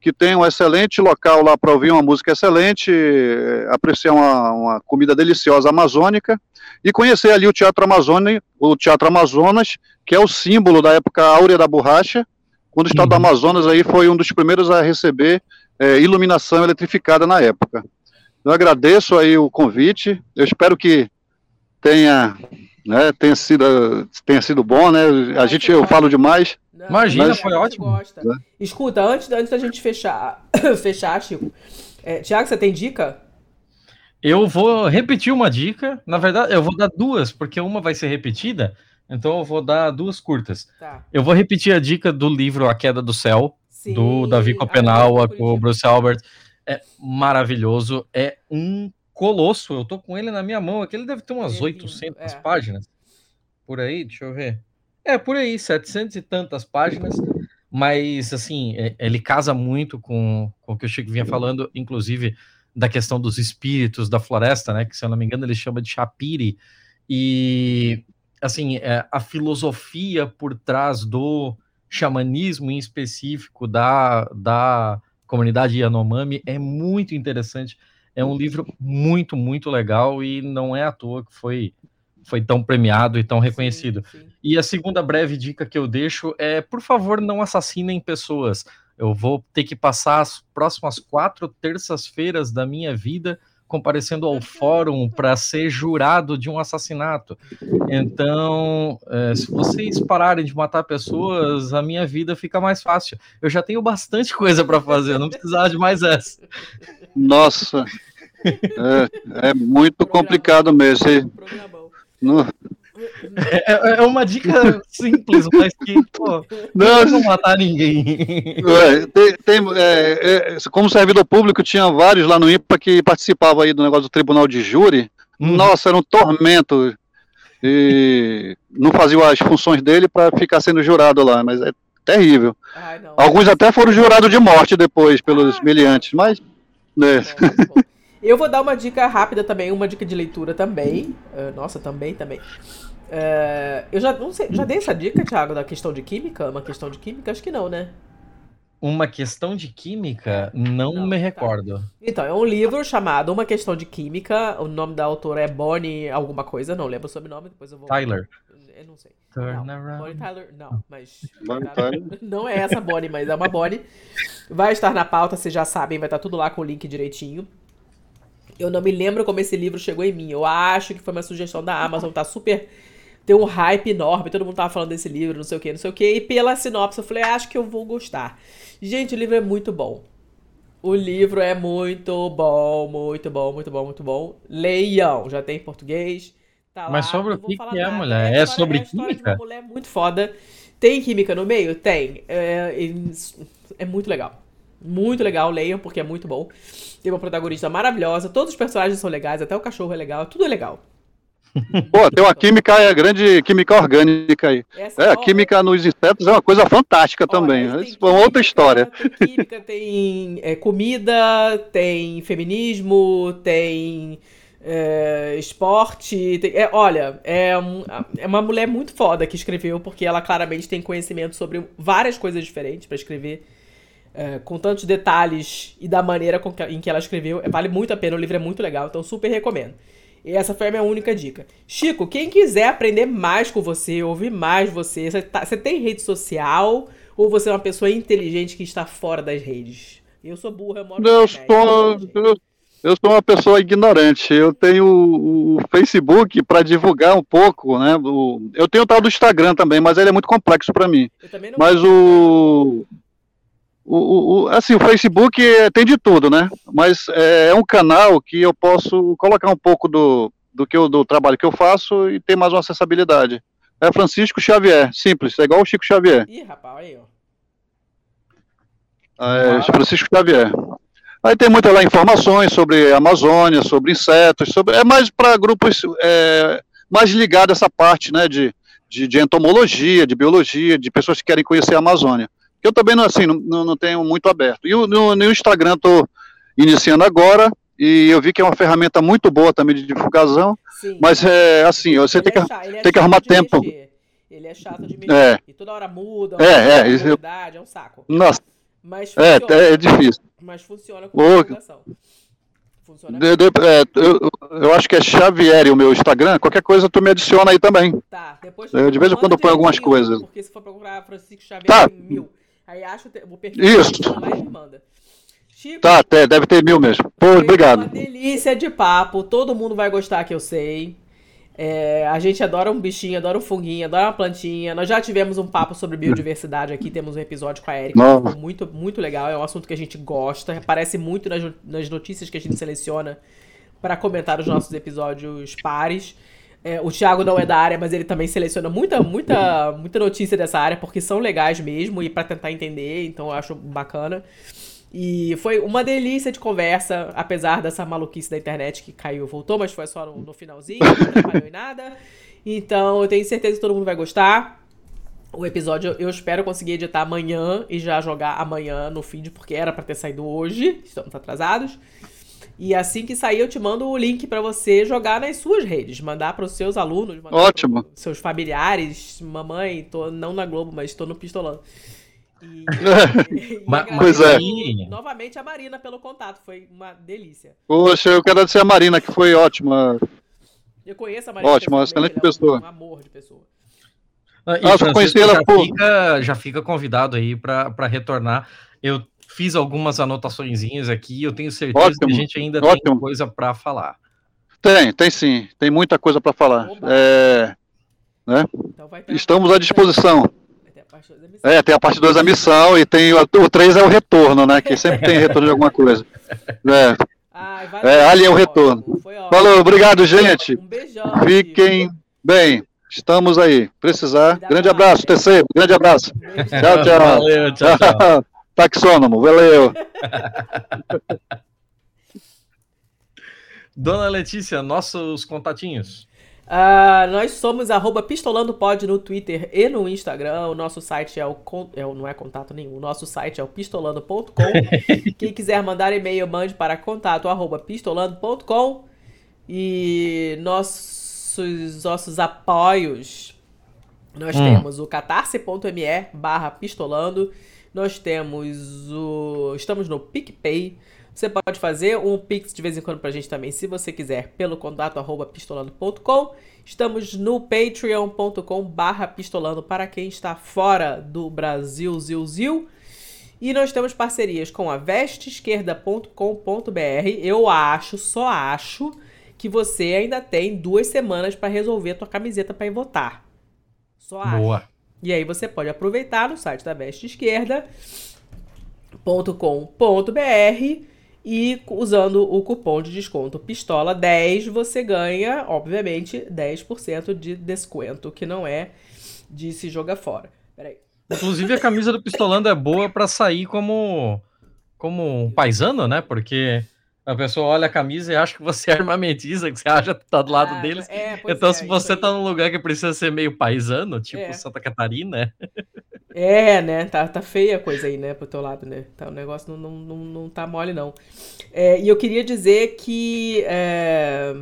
que tem um excelente local lá para ouvir uma música excelente, é, apreciar uma, uma, comida deliciosa amazônica e conhecer ali o Teatro Amazônia, o Teatro Amazonas, que é o símbolo da época áurea da borracha, quando o estado uhum. do Amazonas aí foi um dos primeiros a receber é, iluminação eletrificada na época. Eu agradeço aí o convite. Eu espero que tenha, né, tenha sido, tenha sido bom, né? A gente eu falo demais. Não, Imagina, mas... foi ótimo. Gosta. Né? Escuta, antes, antes da gente fechar, fechar, Chico. É, Tiago, você tem dica? Eu vou repetir uma dica. Na verdade, eu vou dar duas, porque uma vai ser repetida. Então eu vou dar duas curtas. Tá. Eu vou repetir a dica do livro A Queda do Céu, Sim. do Davi Copenaua, com o Bruce Albert é maravilhoso, é um colosso. Eu tô com ele na minha mão aqui, ele deve ter umas é 800 é. páginas. Por aí, deixa eu ver. É, por aí, 700 e tantas páginas, mas assim, é, ele casa muito com, com o que o Chico vinha falando, inclusive da questão dos espíritos da floresta, né? Que se eu não me engano ele chama de Chapiri. E assim, é, a filosofia por trás do xamanismo em específico, da, da comunidade Yanomami é muito interessante. É um livro muito, muito legal e não é à toa que foi, foi tão premiado e tão reconhecido. Sim, sim. E a segunda breve dica que eu deixo é, por favor, não assassinem pessoas. Eu vou ter que passar as próximas quatro terças-feiras da minha vida comparecendo ao fórum para ser jurado de um assassinato. Então, é, se vocês pararem de matar pessoas, a minha vida fica mais fácil. Eu já tenho bastante coisa para fazer, não precisava de mais essa. Nossa, é, é muito complicado mesmo. No, é, é, é, uma dica simples, mas que, pô, não, não matar ninguém. É, tem, tem é, é, como servidor público, tinha vários lá no IPA que participavam aí do negócio do tribunal de júri. Hum. Nossa, era um tormento. E não faziam as funções dele para ficar sendo jurado lá, mas é terrível. Ai, Alguns até foram jurados de morte depois pelos ah, miliantes, mas. Né. Eu vou dar uma dica rápida também, uma dica de leitura também. Uh, nossa, também, também. É, eu já não sei, já dei essa dica, Thiago, da questão de química? Uma questão de química? Acho que não, né? Uma questão de química? Não, não me tá. recordo. Então, é um livro chamado Uma Questão de Química. O nome da autora é Bonnie alguma coisa, não lembro o sobrenome, depois eu vou. Tyler. Eu não sei. Turn não, around. Bonnie Tyler, não, mas. Bonnie Tyler. Não é essa Bonnie, mas é uma Bonnie. Vai estar na pauta, vocês já sabem, vai estar tudo lá com o link direitinho. Eu não me lembro como esse livro chegou em mim. Eu acho que foi uma sugestão da Amazon, tá super. Tem um hype enorme, todo mundo tava falando desse livro, não sei o que, não sei o que. E pela sinopse eu falei, ah, acho que eu vou gostar. Gente, o livro é muito bom. O livro é muito bom, muito bom, muito bom, muito bom. Leiam, já tem em português. Tá Mas sobre o que, que é, mulher? É, é sobre é química? É mulher muito foda. Tem química no meio? Tem. É, é muito legal. Muito legal, leiam, porque é muito bom. Tem uma protagonista maravilhosa, todos os personagens são legais, até o cachorro é legal, tudo é legal. Pô, tem uma química, é grande química orgânica aí. Essa é, a química nos insetos é uma coisa fantástica Olha, também. Isso é uma outra história. Tem química, tem é, comida, tem feminismo, tem é, esporte. Tem, é, olha, é, um, é uma mulher muito foda que escreveu, porque ela claramente tem conhecimento sobre várias coisas diferentes para escrever. É, com tantos detalhes e da maneira que, em que ela escreveu, vale muito a pena, o livro é muito legal, então super recomendo. E essa foi a minha única dica. Chico, quem quiser aprender mais com você, ouvir mais você, você, tá, você tem rede social ou você é uma pessoa inteligente que está fora das redes? Eu sou burra, eu moro eu sou, eu, eu, sou uma pessoa ignorante. Eu tenho o, o Facebook para divulgar um pouco, né? O, eu tenho o tal do Instagram também, mas ele é muito complexo para mim. mas o o, o, assim, o Facebook tem de tudo, né? Mas é, é, um canal que eu posso colocar um pouco do, do, que eu, do trabalho que eu faço e ter mais uma acessibilidade. É Francisco Xavier, simples, é igual o Chico Xavier. Ih, rapaz, aí, ó. É, Francisco Xavier. Aí tem muitas lá informações sobre Amazônia, sobre insetos, sobre, é mais para grupos é, mais ligados a essa parte, né, de, de, de entomologia, de biologia, de pessoas que querem conhecer a Amazônia eu também não, assim, não, não tenho muito aberto. E no, no Instagram estou iniciando agora, e eu vi que é uma ferramenta muito boa também de divulgação, Sim, mas é assim, você tem, é que, é tem que arrumar tempo. Mexer. Ele é chato de mexer. É. E toda hora muda, é, é, isso, é um saco. Nossa. Mas é, funciona, é, é difícil. Mas funciona com divulgação. Funciona de, de, é, eu, eu, acho que é Xavier o meu Instagram. Qualquer coisa tu me adiciona aí também. Tá, depois eu, De vez em quando eu ponho algumas mil, coisas. Porque se for procurar Francisco Xavier, tá. mil. Aí acha o perfil Isso. lá e manda. Chico, tá, deve ter mil mesmo. Pô, obrigado. Uma delícia de papo, todo mundo vai gostar que eu sei. É, a gente adora um bichinho, adora um funguinho, adora uma plantinha. Nós já tivemos um papo sobre biodiversidade aqui, temos um episódio com a Erika, muito, muito legal. É um assunto que a gente gosta, aparece muito nas, nas notícias que a gente seleciona para comentar os nossos episódios pares. É, o Thiago não é da área, mas ele também seleciona muita, muita, muita notícia dessa área, porque são legais mesmo, e para tentar entender, então eu acho bacana. E foi uma delícia de conversa, apesar dessa maluquice da internet que caiu e voltou, mas foi só no, no finalzinho, não atrapalhou em nada. Então eu tenho certeza que todo mundo vai gostar. O episódio eu espero conseguir editar amanhã e já jogar amanhã no feed, porque era para ter saído hoje, estamos atrasados. E assim que sair, eu te mando o link para você jogar nas suas redes, mandar para os seus alunos, Ótimo. seus familiares, mamãe, tô não na Globo, mas estou no Pistolão. E, e pois é. Novamente a Marina pelo contato, foi uma delícia. Poxa, eu quero agradecer a Marina, que foi ótima. Eu conheço a Marina. Ótima, excelente pessoa. Um amor de pessoa. Ah, e, Francisco, conheci ela já, por... fica, já fica convidado aí para retornar. Eu fiz algumas anotaçõezinhas aqui, eu tenho certeza ótimo, que a gente ainda ótimo. tem coisa para falar. Tem, tem sim, tem muita coisa para falar. É, né? Então Estamos à disposição. É, tem a parte 2 da missão e tem o 3 é o retorno, né? Que sempre tem retorno de alguma coisa. É, Ai, é ali é o retorno. Falou, obrigado, gente. Um beijão. Fiquem bem. Estamos aí. Precisar. Grande abraço, TC. Grande abraço. Tchau, tchau. Valeu, tchau, tchau. Taxônomo, valeu. Dona Letícia, nossos contatinhos. Uh, nós somos arroba pistolandopod no Twitter e no Instagram. O nosso site é o, é o não é contato nenhum. O nosso site é o pistolando.com. Quem quiser mandar e-mail, mande para contato arroba pistolando.com. E nossos, nossos apoios, nós hum. temos o catarse.me barra pistolando, nós temos o. Estamos no PicPay. Você pode fazer um Pix de vez em quando pra gente também, se você quiser, pelo contato arroba pistolando.com. Estamos no patreon.com barra pistolando para quem está fora do Brasil, zil, zil. E nós temos parcerias com a vesteesquerda.com.br. Eu acho, só acho, que você ainda tem duas semanas para resolver a tua camiseta para ir votar. Só acho. E aí você pode aproveitar no site da vesteesquerda.com.br e usando o cupom de desconto pistola 10, você ganha, obviamente, 10% de desconto, que não é de se jogar fora. Peraí. Inclusive a camisa do Pistolando é boa para sair como como um paisano, né? Porque a pessoa olha a camisa e acha que você é armamentista, que você acha que tá do lado ah, deles. É, então, é, se você tá num lugar que precisa ser meio paisano, tipo é. Santa Catarina. É, né? Tá, tá feia a coisa aí, né, pro teu lado, né? Tá, o negócio não, não, não, não tá mole, não. É, e eu queria dizer que é,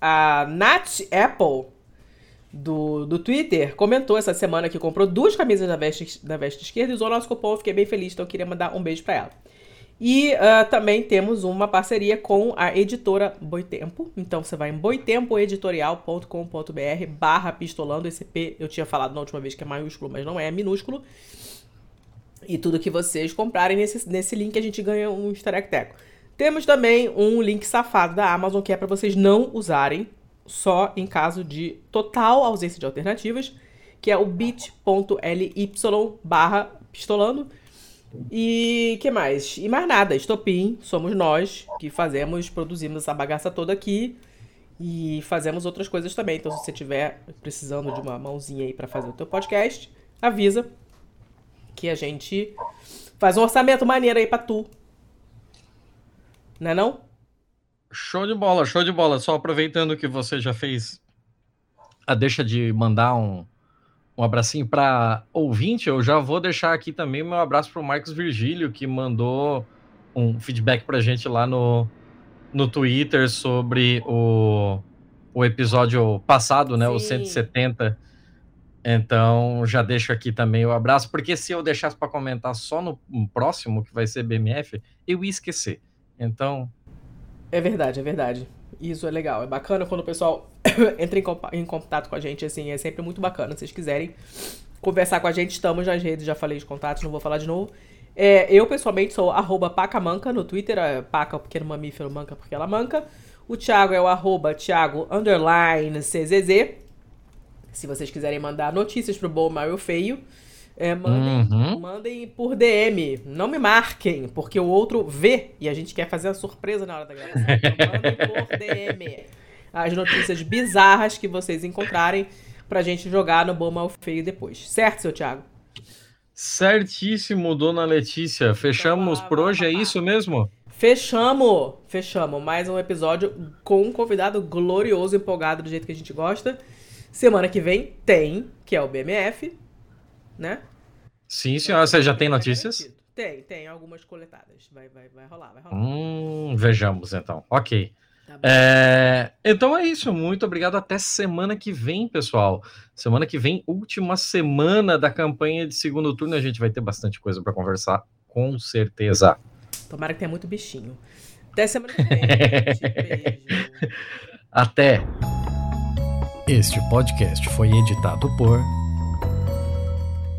a Nat Apple do, do Twitter comentou essa semana que comprou duas camisas da veste, da veste esquerda e usou nosso cupom. Eu fiquei bem feliz, então eu queria mandar um beijo para ela. E uh, também temos uma parceria com a editora Boitempo. Então você vai em boitempoeditorial.com.br barra pistolando. Esse P eu tinha falado na última vez que é maiúsculo, mas não é, é minúsculo. E tudo que vocês comprarem nesse, nesse link a gente ganha um easter. Temos também um link safado da Amazon que é para vocês não usarem só em caso de total ausência de alternativas, que é o bit.ly barra pistolando. E que mais? E mais nada, Estopim, somos nós que fazemos, produzimos essa bagaça toda aqui e fazemos outras coisas também. Então, se você estiver precisando de uma mãozinha aí para fazer o teu podcast, avisa que a gente faz um orçamento maneiro aí pra tu. Não é não? Show de bola, show de bola. Só aproveitando que você já fez a deixa de mandar um, um abracinho para ouvinte, eu já vou deixar aqui também meu abraço para o Marcos Virgílio, que mandou um feedback para a gente lá no, no Twitter sobre o, o episódio passado, né, Sim. o 170. Então, já deixo aqui também o abraço, porque se eu deixasse para comentar só no, no próximo, que vai ser BMF, eu ia esquecer. Então, é verdade, é verdade. Isso é legal. É bacana quando o pessoal entra em, em, contato com a gente, assim, é sempre muito bacana. Se vocês quiserem conversar com a gente, estamos nas redes, já falei de contatos, não vou falar de novo. É, eu, pessoalmente, sou arroba pacamanca no Twitter, é paca, o pequeno mamífero, manca porque ela manca. O Thiago é o arroba Thiago CZZ. Se vocês quiserem mandar notícias pro bom, mal e feio, é, mandem, uhum. mandem por DM. Não me marquem, porque o outro vê e a gente quer fazer a surpresa na hora da gravação. Então mandem por DM as notícias bizarras que vocês encontrarem pra gente jogar no Bom Mal Feio depois. Certo, seu Thiago? Certíssimo, dona Letícia. Fechamos então, por hoje, é isso mesmo? Fechamos! Fechamos. Mais um episódio com um convidado glorioso, empolgado do jeito que a gente gosta. Semana que vem tem, que é o BMF, né? Sim, senhora. Você já tem notícias? Tem, tem algumas coletadas. Vai, vai, vai rolar, vai rolar. Hum, vejamos então. Ok. Tá é, então é isso. Muito obrigado. Até semana que vem, pessoal. Semana que vem, última semana da campanha de segundo turno. A gente vai ter bastante coisa para conversar, com certeza. Tomara que tenha muito bichinho. Até semana que vem. Beijo. Até. Este podcast foi editado por